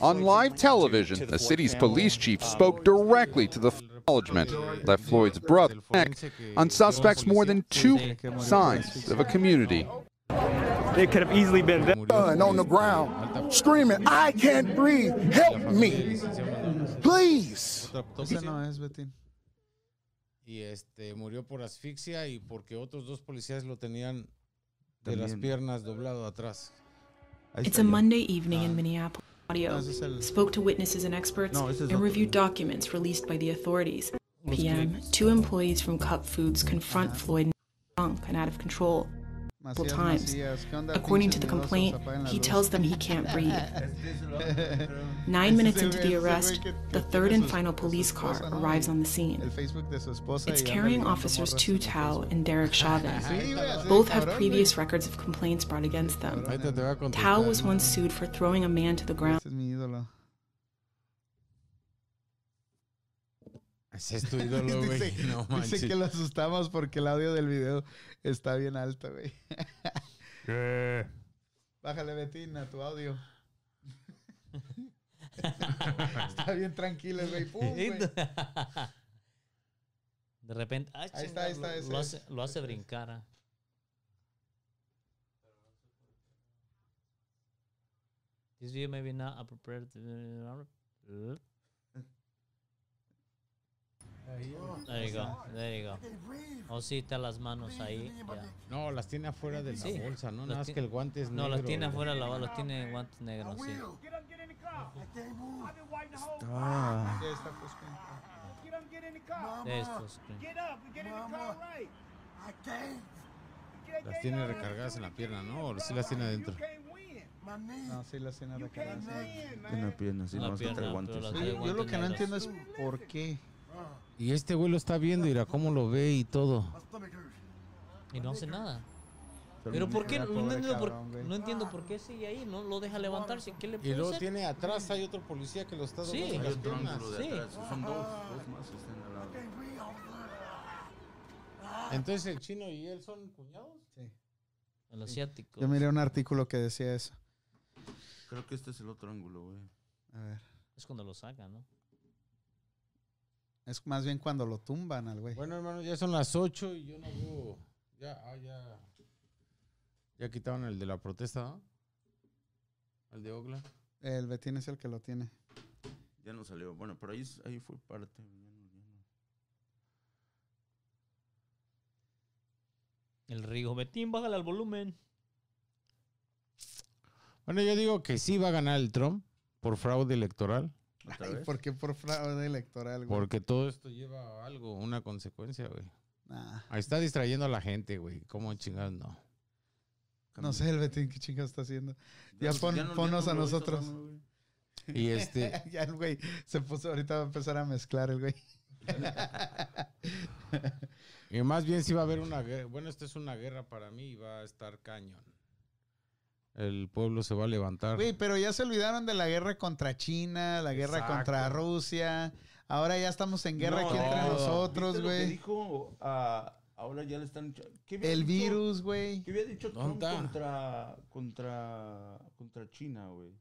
On live television, the city's police chief spoke directly to the acknowledgement, left Floyd's brother neck on suspects more than two Sí. Que murió por signs of a community. It could have easily been them. on the ground screaming, I can't breathe, help me, please. Otra Ese autopsia. no es, Betín. Y este murió por asfixia y porque otros dos policías lo tenían de las piernas doblado atrás. It's a. Monday evening in ah. Minneapolis. Audio No, ese es el- spoke to witnesses and experts No, and reviewed documents released by the authorities. PM, two employees from Cup Foods confront ah. Floyd drunk and out of control. Multiple Macías, times. Macías, ¿qué onda, According to pinches the miedosos? complaint, Apaguen la he luz. tells them he can't breathe. Nine Ese minutes es el into güey- the ese güey arrest, que- the que third tiene and su- final su police car esposa, ¿no? arrives on the scene. El Facebook de su esposa It's y anda carrying ligando officers morras Tu en Tao Facebook. and Derek Chauvin. Sí, güey, así de Both have cabrón, previous güey. records of complaints brought against them. Ahorita te voy a contestar. Tao was once sued for throwing a man to the ground. Ese es mi ídolo. Ese es tu ídolo, güey. dice, No dice manches. que lo asustamos porque el audio del video está bien alto, güey. Bájale, Betina, tu audio. está bien tranquilo, güey. Pum, güey. De repente, ah, Ahí está, ahí está, ese lo, hace, lo hace brincar. ah. This video maybe not a prepared. There you go, there you go. Oh, sí, está las manos ahí. No, las tiene afuera de la Sí, bolsa, ¿no? las Nada más que el guante es No, negro. las tiene afuera, la, las tiene guantes negros, sí. Ah, está. De estos. Las tiene recargadas en la pierna, ¿no? O sí las tiene adentro. No, sí, las tiene recargadas. en la pierna, sí, La no guantes. la Yo, lo que no entiendo es por qué. Y este güey lo está viendo, mira cómo lo ve y todo. Y no hace nada. Pero ¿por qué? No, entiendo por, no entiendo por qué sigue ahí, no lo deja levantarse. ¿Qué le Y puede luego hacer? tiene atrás, hay otro policía que lo está Sí. doblando Hay las piernas. sí. Son dos, dos más que están al lado. Entonces el chino y él son cuñados. El asiático. Yo miré un artículo que decía eso. Creo que este es el otro ángulo, güey. A ver. Es cuando lo sacan, ¿no? Es más bien cuando lo tumban al güey. Bueno, hermano, ya son las 8 y yo no veo. Ya, ah, ya. Ya quitaron el de la protesta, ¿no? El de Ogla. El Betín es el que lo tiene. Ya no salió. Bueno, pero ahí, ahí fue parte. El Rigo Betín, bájale al volumen. Bueno, yo digo que sí va a ganar el Trump por fraude electoral. ¿Otra Ay, vez? ¿Por qué por fraude electoral, güey? Porque todo esto lleva a algo, una consecuencia, güey. Nah, Ahí está distrayendo a la gente, güey. ¿Cómo chingados no? no sé el Betín qué chingados está haciendo. Ya, Ya pon- ya no a nosotros. Y este, ya el güey se puso, ahorita va a empezar a mezclar el güey. y más bien sí va a haber una guerra. Bueno, esta es una guerra para mí y va a estar cañón. El pueblo se va a levantar. Güey, pero ya se olvidaron de la guerra contra China, la guerra Exacto. contra Rusia. Ahora ya estamos en guerra No, aquí entre no. nosotros, ¿Viste lo que güey. dijo? Ah, ahora ya le están... ¿Qué había El dicho? virus, güey. ¿Qué había dicho Trump contra, contra, contra China, güey?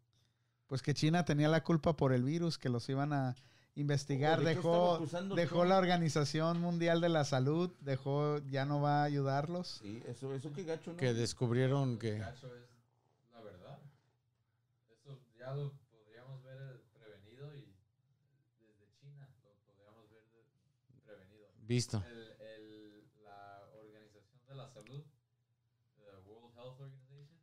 Pues que China tenía la culpa por el virus, que los iban a investigar. Oh, ¿de qué estaba Dejó, acusando dejó Trump? la Organización Mundial de la Salud, dejó, ya no va a ayudarlos. Sí, eso, eso qué gacho, ¿no? Que descubrieron que... Gacho es. Lo podríamos ver eh, prevenido y desde China lo podríamos ver prevenido. Visto. El, el, la Organización de la Salud, the World Health Organization,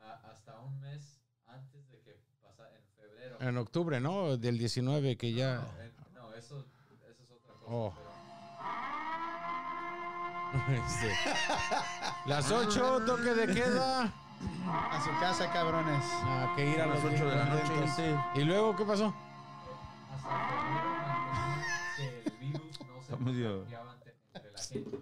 a- hasta un mes antes de que pasara en febrero. En octubre, ¿no? Del 19 que ya... No, en- no, eso, eso es otra cosa. Oh. pero- Este, Las 8, toque de queda. A su casa, cabrones. Ah, que ir a A las las 8 8 de la noche. ¿Y luego qué pasó? hasta que el virus no se entre la gente.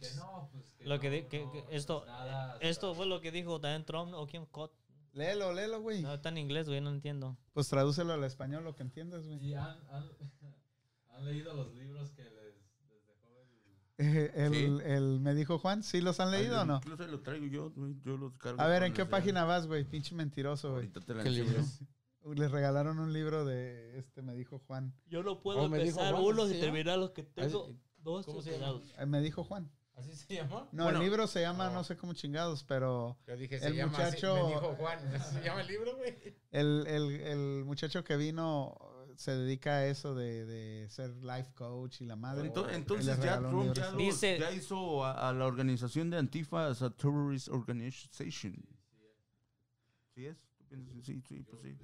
Que no, pues que Lo que, no, di- que- no, que esto, nada, esto fue lo que dijo también Trump o quién Cot- Léelo, léelo, güey. No, está en inglés, güey, no entiendo. Pues tradúcelo al español, lo que entiendas, güey. ¿Y han, han, han leído los libros que les, les dejó el... Eh, el, Sí. el- me dijo Juan, ¿sí los han leído o no? Incluso lo traigo yo, los cargo. A ver, ¿en qué página vas, güey? Pinche mentiroso, güey. Ahorita te la ¿Qué libro? Les regalaron un libro de este, me dijo Juan. Yo no puedo Oh, empezar ¿así y se terminar los que tengo. Así- Dos ¿cómo se. Eh, me dijo Juan. ¿Así se llama? No, Bueno. el libro se llama no sé cómo chingados, pero Yo dije, El llama así, muchacho- me dijo Juan, ¿así se llama el libro, güey? el, el, el muchacho que vino se dedica a eso de, de ser life coach y la madre. Entonces ya Trump ya, Dice- hizo a, a la organización de Antifa as a terrorist organization. ¿Sí es? ¿Tú piensas que sí? Sí, pues sí.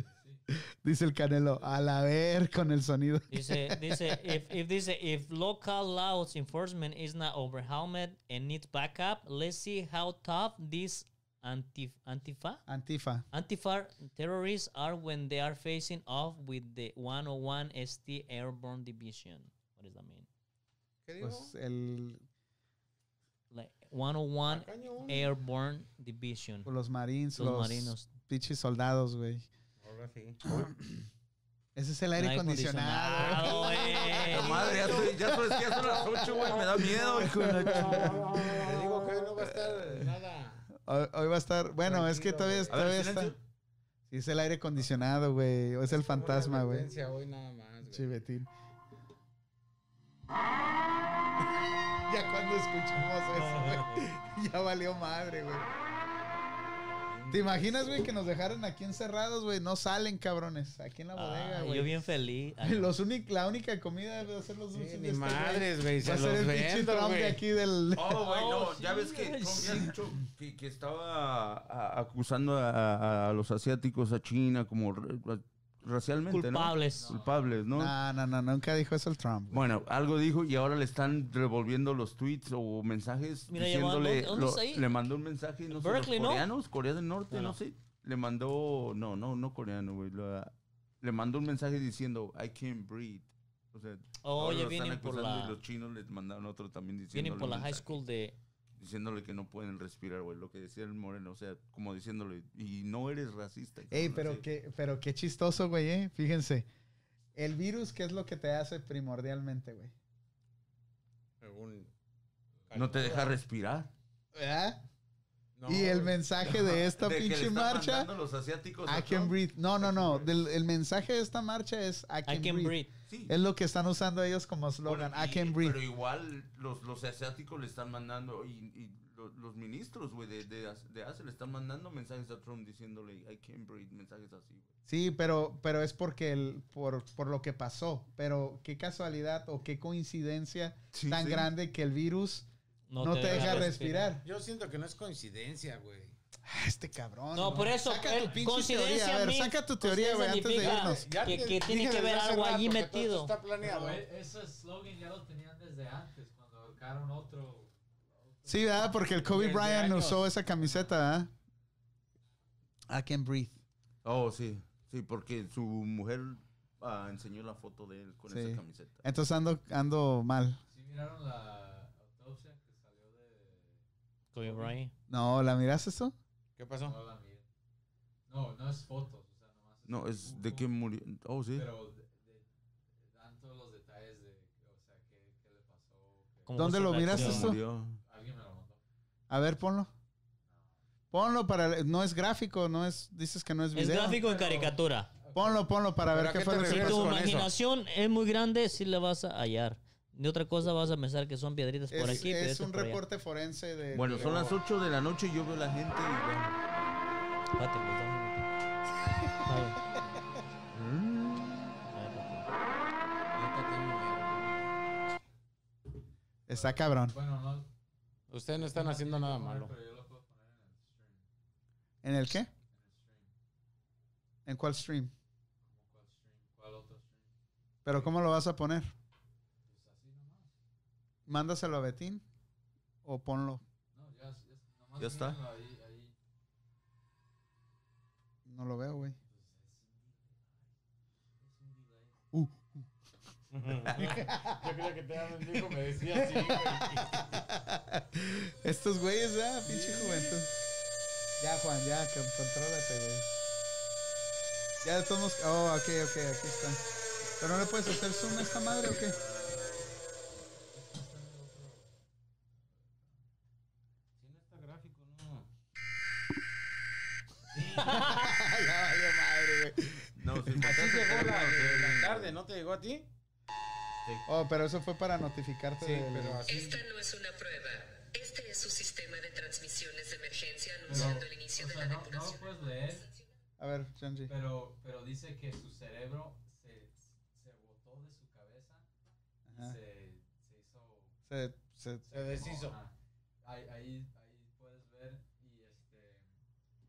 Dice el Canelo, a la ver con el sonido. Dice, dice, if, if dice, if local laws enforcement is not overwhelmed and needs backup, let's see how tough these antif Antifa Antifa. Antifa terrorists are when they are facing off with the 101 ST Airborne Division. What does that mean? ¿Qué dijo? Pues el, Like 101 Cañón. Airborne Division. pues, los marines, Los los, marinos. pinches soldados, güey. Ahora sí. Ese es el aire Aire acondicionado. La madre, ya, estoy, ya sabes que ya son las 8, güey. Me da miedo. Te digo que no va a estar nada. Hoy, va a estar, bueno, es que todavía, ver, todavía está. Sí, es el aire acondicionado, güey. O es el fantasma, güey. Hoy nada más, güey. Chivetín. Ya cuando escuchamos eso, güey. Ya valió madre, güey. ¿Te imaginas, güey, que nos dejaran aquí encerrados, güey? No salen, cabrones. Aquí en la bodega, güey. yo bien feliz. Ay, Los únic- la única comida debe ser los Sí, dulces de este güey. madres, güey. Va Se a ser los el vendo, Trump de aquí del... Oh, güey, no, Oh, ya sí, ves que Trump ya ha sí. dicho que, que estaba a- acusando a, a- a los asiáticos, a China, como racialmente, Culpables. ¿no? Culpables, ¿no? No, no, no, nunca dijo eso el Trump. Bueno, algo dijo y ahora le están revolviendo los tweets o mensajes Mira, diciéndole, ¿dónde- dónde lo- le mandó un mensaje, no sé, Berkeley, los ¿no? coreanos, Corea del Norte, No, no, no. sé, le mandó, no, no, no coreano, güey, le mandó un mensaje diciendo, I can't breathe. O sea, ahora Oye, lo están vienen por acusando la, y los chinos les mandaron otro también diciéndole vienen por la high mensaje, school de... diciéndole que no pueden respirar, güey, lo que decía el moreno, o sea, como diciéndole, y no eres racista. Ey, pero así. qué, pero qué chistoso, güey, eh. Fíjense. El virus, ¿qué es lo que te hace primordialmente, güey? Según- No te deja respirar. ¿Verdad? No, y el mensaje de esta De que le pinche marcha, mandando los asiáticos a I can Trump. breathe. No, no, no. Del- el mensaje de esta marcha es I can, I can breathe. breathe. Sí. Es lo que están usando ellos como slogan. Bueno, I y- can breathe. Pero igual los, los asiáticos le están mandando, y, y lo- los, ministros, güey, de, de, de Asia le están mandando mensajes a Trump diciéndole, I can't breathe, mensajes así, güey. Sí, pero, pero es porque el, por, por lo que pasó. Pero qué casualidad o qué coincidencia Sí, tan sí. grande que el virus No, te, deja respirar. Yo siento que no es coincidencia, güey. Este cabrón. No, por eso, Saca el- tu pinche coincidencia teoría. A ver, saca tu teoría, güey, antes de irnos. Que, que Dije tiene que ver algo rato allí que metido. Está planeado. Pero e- ese slogan ya lo tenían desde antes, cuando ahorcaron otro. Sí, ¿verdad? Porque el Kobe Bryant usó esa camiseta, ¿verdad? I can breathe. Oh, sí. Sí, porque su mujer ah, enseñó la foto de él con Sí. esa camiseta. Entonces ando, ando mal. ¿Sí miraron la autopsia que salió de. Kobe Bryant. No, ¿la miraste esto? ¿Qué pasó? No la. No, no es fotos, o sea, nomás. No, es dibujo, de que murió. Oh, sí. Pero de- de- dan todos los detalles de, o sea, qué, qué le pasó. qué- ¿Cómo ¿Dónde lo miraste reacción? esto? Murió. Alguien me lo mandó. A ver, ponlo. Ponlo para... No es gráfico, no es... Dices que no es Es video. gráfico en caricatura. Ponlo, ponlo para ¿Pero ver a qué qué fue que Si tu con eso? imaginación es muy grande, sí le vas a hallar. De otra cosa vas a pensar que son piedritas por Es, aquí, es piedritas un allá. reporte forense de... Bueno, son las 8 de la noche y yo veo a la gente y bueno, Espérate, pues, dame un minuto. Ay, Está cabrón. Bueno, no. Ustedes no están haciendo nada malo. Pero yo lo puedo poner en el stream. ¿En el qué? En el stream. ¿En cuál stream? ¿Pero cómo lo vas a poner? ¿Mándaselo a Betín? ¿O ponlo? No, ya, ya, nomás Ya está. mírenlo Ahí, ahí. No lo veo, güey. Pues es un delay. Uh. Yo creía que te el hijo, me decía así, güey. Estos güeyes, ya, pinche juventud. Ya, Juan, ya, con- contrólate, güey. Ya modos- Oh, ok, ok, aquí está. ¿Pero no le puedes hacer zoom a esta madre o qué? Si no está gráfico, no. ya valió madre, güey. No, si Así mataste llegó a la, la tarde, ¿no te llegó a ti? Oh, pero eso fue para notificarte Sí, del- pero así. Esta no es una prueba. Este es su sistema de transmisiones de emergencia anunciando el inicio O de sea, la no, no lo depuración. puedes leer, A ver, Janji. pero, pero dice que su cerebro se, se botó de su cabeza y Ajá. se, se hizo... Se, se- Se deshizo. Ahí, ahí, ahí puedes ver y este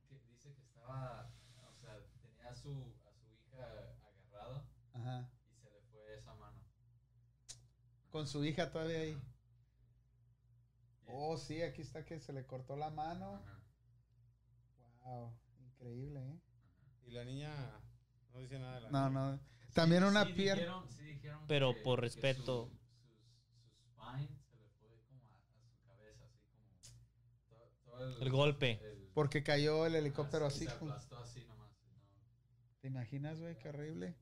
que dice que estaba, o sea, tenía a su, a su hija agarrada ajá. y se le fue esa mano. Con su hija todavía ahí. Oh, sí, aquí está que se le cortó la mano. Ajá. Wow, increíble, ¿eh? Y la niña no dice nada de la No, niña. no. También Sí, una sí pierna. dijeron- sí dijeron Pero que- por que respeto. Su, sus, su spine se le fue como a, a su cabeza, así como. todo- todo El golpe. el- Porque cayó el helicóptero sí, así. Se aplastó así nomás. no- ¿Te imaginas, güey? Qué horrible.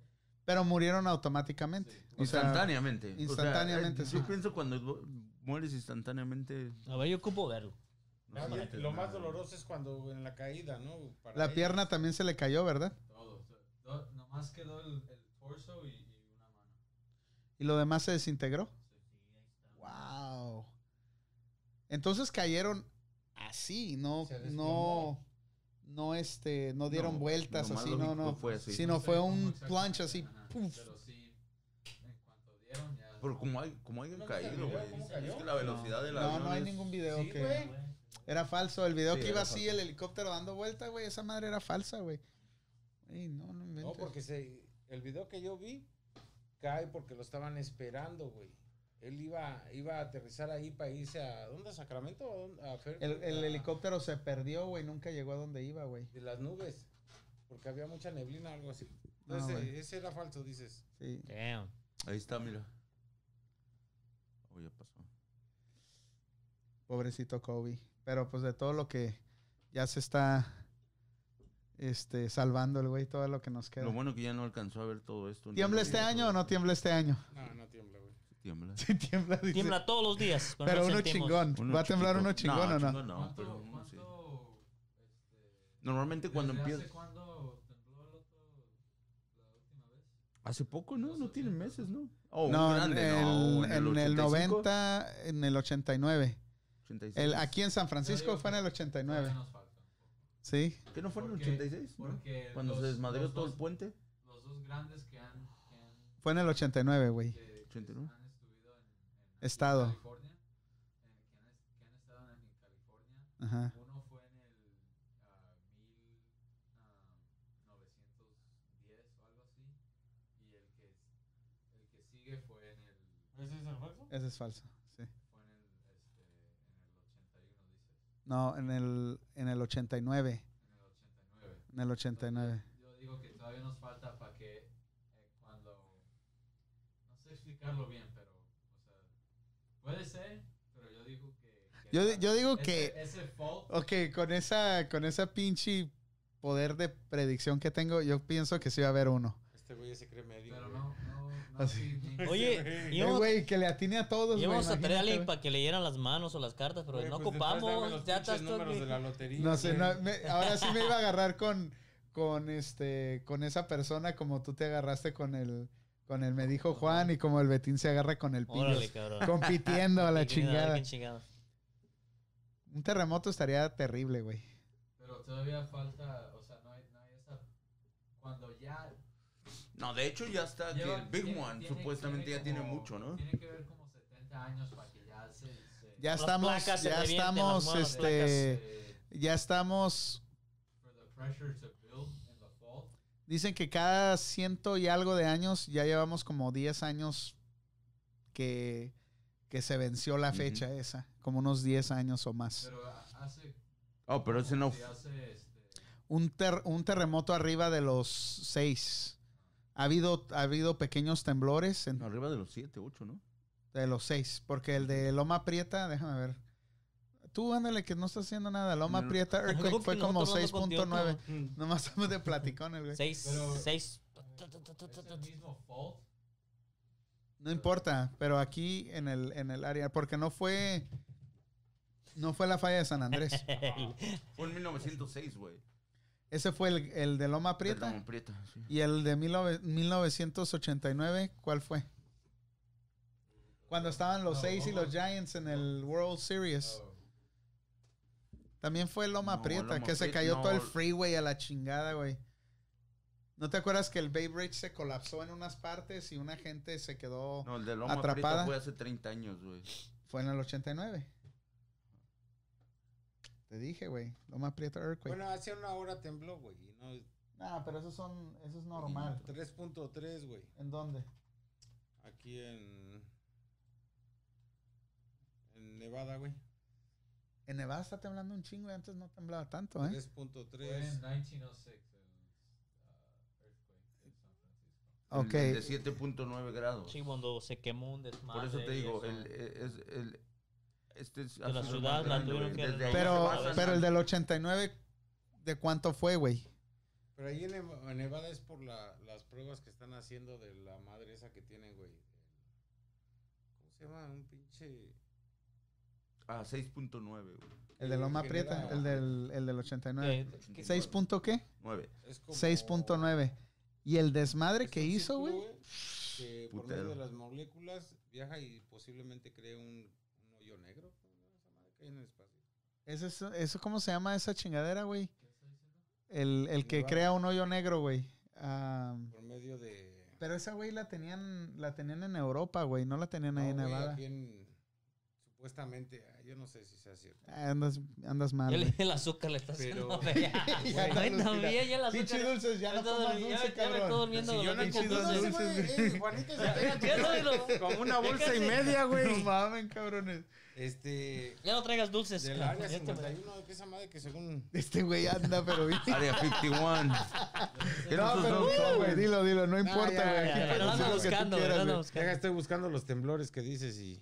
Pero murieron automáticamente. Sí. O sea, Instantáneamente. O sea, instantáneamente, eh, sí. Yo pienso cuando mueres instantáneamente. A ver, yo ocupo verlo. no lo más doloroso es cuando en la caída, ¿no? Para La pierna también se le cayó, ¿verdad? Todo. nomás quedó el, el torso y, y una mano. Y lo demás se desintegró. Sí. Wow. Entonces cayeron así, no, Se no, no, este, no dieron No, vueltas así, no, no. fue así. Sino No sé fue un plunge así. Puf. Pero sí, en cuanto dieron ya. Pero como, hay, como ¿No el caído, güey. La velocidad de la No, no hay ningún video Sí, que. Era falso. El video Sí, que iba así, falso. el helicóptero dando vuelta, güey. Esa madre era falsa, güey. Ey, no, no No, inventes. porque se, el video que yo vi cae porque lo estaban esperando, güey. Él iba, iba a aterrizar ahí para irse a... ¿Dónde? ¿A Sacramento? ¿A dónde? A Fer- El, el a- helicóptero se perdió, güey. Nunca llegó a donde iba, güey. De las nubes. Porque había mucha neblina, algo así. No, ese era falso, dices. Sí. Damn. Ahí está, mira. Oh, ya pasó. Pobrecito Kobe. Pero pues de todo lo que ya se está este, salvando el güey, todo lo que nos queda. Lo bueno que ya no alcanzó a ver todo esto. ¿Tiembla este año o no tiembla este año? No, no tiembla, güey. Tiembla. Sí, tiembla, dice. Tiembla todos los días. Pero no uno sentimos. chingón. Uno ¿Va a temblar chiquito. uno chingón o no? chingón no, ¿Cuánto, pero uno sí. cuánto, este, Normalmente cuando empieza... hace cuándo tembló el otro, la última vez? Hace poco, ¿no? No tiene meses, ¿no? Oh, No, en, grande, el, no, en el 85, 90, en el 89. 86. El, aquí en San Francisco fue en el Todavía 89. nos falta. Sí. ¿Qué no fue en el Porque- 86? no? porque Cuando los- se desmadrió todo el dos- puente. Los dos grandes que han, que han, Fue en el 89, güey. que- que 89. han estuvido en, en aquí en Estado. California, en- que han, Ajá. Uno fue en el ah, 1910 o algo así. Y el que, el que sigue fue en el. ¿Ese es falso? Sí. Fue en el, este, en el 81, dices. No, en el, en el 89. En el 89. En el 89. Yo digo que todavía nos falta para que eh, cuando. No sé explicarlo bien, pero. O sea, puede ser, pero yo digo que. que Yo, yo digo ese- que... Ese fault. Ok, con esa, con esa pinche poder de predicción que tengo, yo pienso que sí va a haber uno. Este güey se cree medio. Pero no, no, no. Así. sí, Oye, íbamos, güey, que le atine a todos, íbamos a traer a alguien para que leyeran las manos o las cartas, pero no pues ocupamos. los Ya pinches estás todo números de bien. la lotería. No sé, no, me- ahora sí me iba a agarrar con, con este, con esa persona como tú te agarraste con el, con el me dijo Juan y como el Betín se agarra con el cabrón. Compitiendo a la chingada. Un terremoto estaría terrible, güey. Pero todavía falta. O sea, no hay, no hay esa. Cuando ya. No, de hecho ya está lleva- el Big tiene- One tiene- supuestamente tiene ya tiene como- mucho, ¿no? Tiene que ver como 70 años para que ya se. se Ya estamos, placas se ya revienten, estamos, nuevas este, ya estamos. Dicen que cada ciento y algo de años ya llevamos como 10 años que, que se venció la fecha esa, como unos 10 años o más. Pero ha- hace. Oh, pero ese no. si hace este, un, ter- un terremoto arriba de los 6. Ha habido, ha habido pequeños temblores en- Arriba de los 7, 8, ¿no? de los 6, porque el de Loma Prieta, déjame ver. Tú ándale que no estás haciendo nada. Loma No. Prieta ¿Cómo Earthquake fue como nosotros hablando 6.9. Mm. Nomás estamos de platicón el güey. Seis, Pero- seis. es el mismo fault. No importa, pero aquí en el, en el área, porque no fue no fue la falla de San Andrés. Fue en 1906, güey. Ese fue el, el de Loma Prieta. Perdón, Prieta, sí. Y el de 19 1989, ¿cuál fue? Cuando estaban los No, seis y los. Giants en el World Series. Oh, También fue Loma No, Prieta, Loma que se cayó todo el freeway a la chingada, güey. ¿No te acuerdas que el Bay Bridge se colapsó en unas partes y una gente se quedó... No, el de Loma Atrapada. Prieta fue hace 30 años, güey. Fue en el 89. Te dije, güey. Loma Prieta Earthquake. Bueno, hace una hora tembló, güey. No, no, pero eso, son, eso es normal. 3.3, güey. ¿En dónde? Aquí en. En Nevada, güey. En Nevada está temblando un chingo y antes no temblaba tanto, ¿eh? 3.3. Fue en 1906 el uh, earthquake en San Francisco. Ok. El de 7.9 grados. Sí, cuando se quemó un desmadre. Por eso te digo, eso. el, es, el, este es la ciudad la tuvieron que Pero, pero el del 89, ¿de cuánto fue, güey? Pero ahí en Neva- en Nevada es por la, las pruebas que están haciendo de la madre esa que tienen, güey. ¿Cómo se llama? Un pinche. Ah, 6.9, güey. El de Loma Prieta, el del, el del 89. ¿Qué- qué- ¿6 punto qué? 9. Es como- 6.9. ¿Y el desmadre es que hizo, güey? Que por Putero. medio de las moléculas viaja y posiblemente cree un hoyo negro. ¿cómo se llama esa madre que hay en el espacio? ¿Eso, eso, eso cómo se llama esa chingadera, güey? El, el que Nevada. crea un hoyo negro, güey. Ah, Por medio de. pero esa, güey, la tenían, la tenían en Europa, güey. No la tenían ahí en Nevada. aquí en- supuestamente, ah, yo no sé si sea cierto. Ah, Andas, andas mal, Ya le- güey. el azúcar le está Pero- haciendo fea. Ya Güey, no, también, mira. ya el azúcar. Pinche dulces, ya no Está comas dulce, ya- Ya me estoy durmiendo Si yo no pinches como dulces. dulces, güey, eh, Juanito se pega Ya no, no. como una bolsa y media, No güey. mamen, cabrones. Este. Ya no traigas dulces. Del área Ya te- 51, que esa madre que según. Este güey anda, pero bien. Área 51. ¿Qué No, pero güey, dilo, dilo, no importa, ya, güey. ya, ya, pero anda buscando, anda güey. buscando. Estoy buscando los temblores que dices y.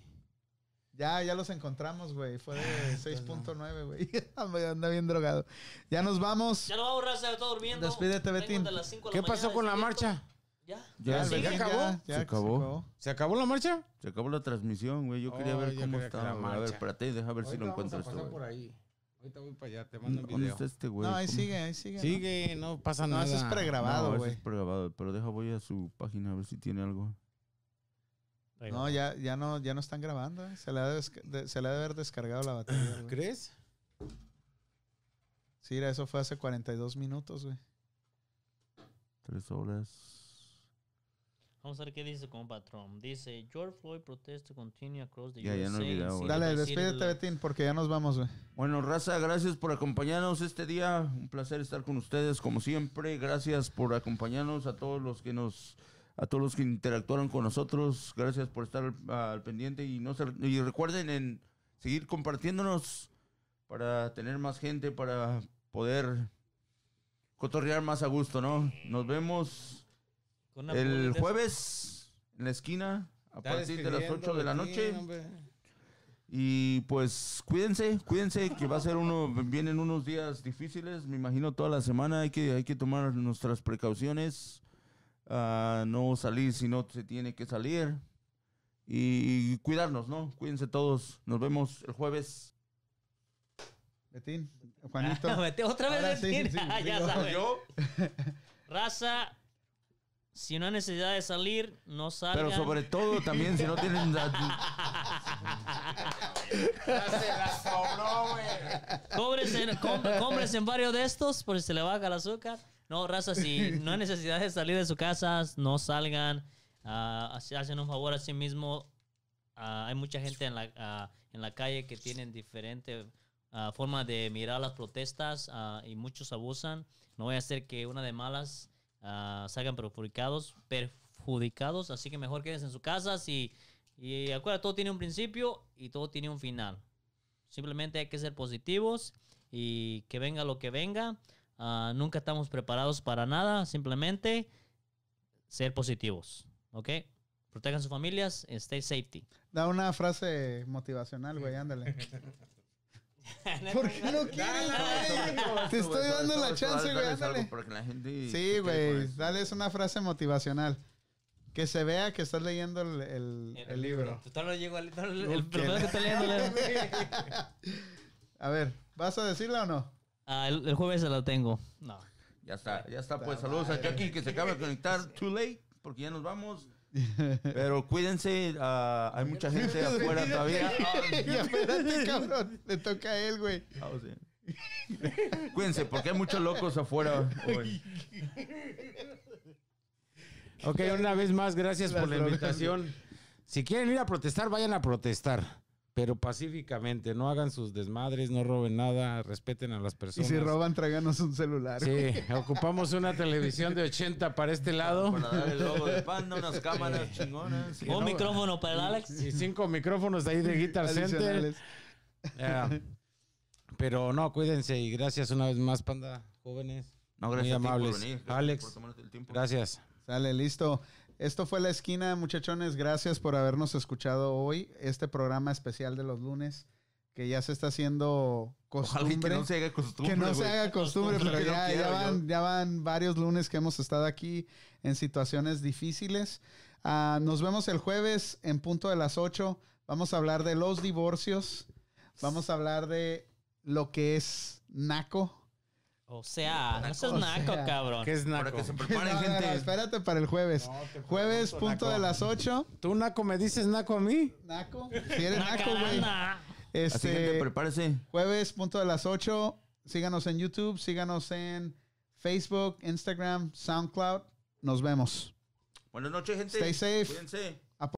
Ya, ya los encontramos, güey. Fue de 6.9, güey. Anda bien drogado. Ya nos vamos. Ya no vamos a borrar, se está durmiendo. Despídete, Betín. de las cinco de ¿Qué la pasó mañana con la despierto. marcha? Ya. Ya, Betín acabó? Se acabó. ¿Se acabó la marcha? Se acabó la transmisión, güey. Yo quería Oh, ver yo cómo estaba. A ver, marcha. espérate, deja ver si lo vamos encuentro a esto, pasar güey. por ahí. Ahorita voy para allá, te mando un ¿Dónde video. está este güey? No, ahí ¿Cómo? sigue, ahí sigue. ¿no? Sigue, no pasa No, nada. eso es pregrabado, No, güey. es pregrabado, pero deja, voy a su página a ver si tiene algo. No, ya, ya no, ya no están grabando. eh. Se le, ha de, se le ha de haber descargado la batería. güey. ¿Crees? Sí, mira, eso fue hace 42 minutos, güey. Tres horas. Vamos a ver qué dice como patrón. Dice, George Floyd protest to continue across the Ya, ya no he USA. olvidado, güey. Dale, despídete. Betín, porque ya nos vamos, güey. Bueno, raza, gracias por acompañarnos este día. Un placer estar con ustedes, como siempre. Gracias por acompañarnos a todos los que nos, a todos los que interactuaron con nosotros. Gracias por estar al, pendiente y no se- y recuerden en seguir compartiéndonos para tener más gente, para poder cotorrear más a gusto, ¿no? Nos vemos el jueves en la esquina a partir de las despidiendo 8 de la noche. Y pues cuídense, cuídense que va a ser uno, vienen unos días difíciles, me imagino toda la semana hay que, hay que tomar nuestras precauciones, ah, no salir si no se tiene que salir y cuidarnos, ¿no? Cuídense todos, nos vemos el jueves. Betín, Juanito. Vete otra vez, Ahora sí, Betín. sí, Ah, ya sabes. Yo, Raza, si no hay necesidad de salir, no salgan. pero sobre todo también si no tienen... Cóbrense, com- cómprense en varios de estos por si se le baja el azúcar. No, raza, si no hay necesidad de salir de su casa, no salgan. ah, hacen un favor a sí mismo. Ah, hay mucha gente en la, ah, en la calle que tienen diferente ah, forma de mirar las protestas y muchos abusan. No voy a hacer que una de malas salgan perjudicados, perjudicados. Así que mejor quédense en su casa. Y, y acuérdate, todo tiene un principio y todo tiene un final. Simplemente hay que ser positivos y que venga lo que venga. Ah, nunca estamos preparados para nada. Simplemente ser positivos. ¿Ok? Protejan sus familias. Stay safety. Da una frase motivacional, güey, ándale. ¿Por qué no quieres, güey? Te estoy dando la chance, güey, ándale. Sí, güey, dale una frase motivacional. Que se vea que estás leyendo el, el- el libro. Total, no llego al- el, el, que estoy leyendo. A ver, ¿vas a decirla o no? Ah, el, el jueves se lo tengo. No. Ya está, ya está. Pues saludos a Jackie que se acaba de conectar. Too late, porque ya nos vamos. Pero cuídense, ah, hay mucha gente afuera todavía. Ya, espérate, cabrón. Le toca a él, güey. Ah. Cuídense, porque hay muchos locos afuera hoy. Ok, una vez más, gracias por la invitación. Si quieren ir a protestar, vayan a protestar. Pero pacíficamente, no hagan sus desmadres, no roben nada, respeten a las Y personas. si roban, tráiganos un celular. Sí, ocupamos una televisión de 80 para este lado. Para dar el logo de panda, unas cámaras chingonas. Un micrófono para el Alex. Y cinco micrófonos ahí de Guitar Center. Pero no, cuídense y gracias una vez más, panda, jóvenes. No, Muy gracias a ti por amables. venir, gracias Alex, por tomarte el tiempo. gracias. Sale, listo. Esto fue La Esquina, muchachones. Gracias por habernos escuchado hoy. Este programa especial de los lunes, que ya se está haciendo Ojalá costumbre. que no se haga costumbre. Que no se haga costumbre, pero ya, ya, van, ya van varios lunes que hemos estado aquí en situaciones difíciles. Ah, nos vemos el jueves en punto de las 8. Vamos a hablar de los divorcios. Vamos a hablar de lo que es naco. O sea, no seas O naco, sea, cabrón. ¿Qué es Para naco? que se No, preparen, no, no, gente. espérate para el jueves. jueves, punto naco. de las 8. ¿Tú, naco, me dices naco a mí? Naco. Si eres naco, güey. Nacarana. Así, gente, Este, prepárese. jueves, punto de las 8. Síganos en YouTube, síganos en Facebook, Instagram, SoundCloud. Nos vemos. Buenas noches, gente. Stay safe. Cuídense.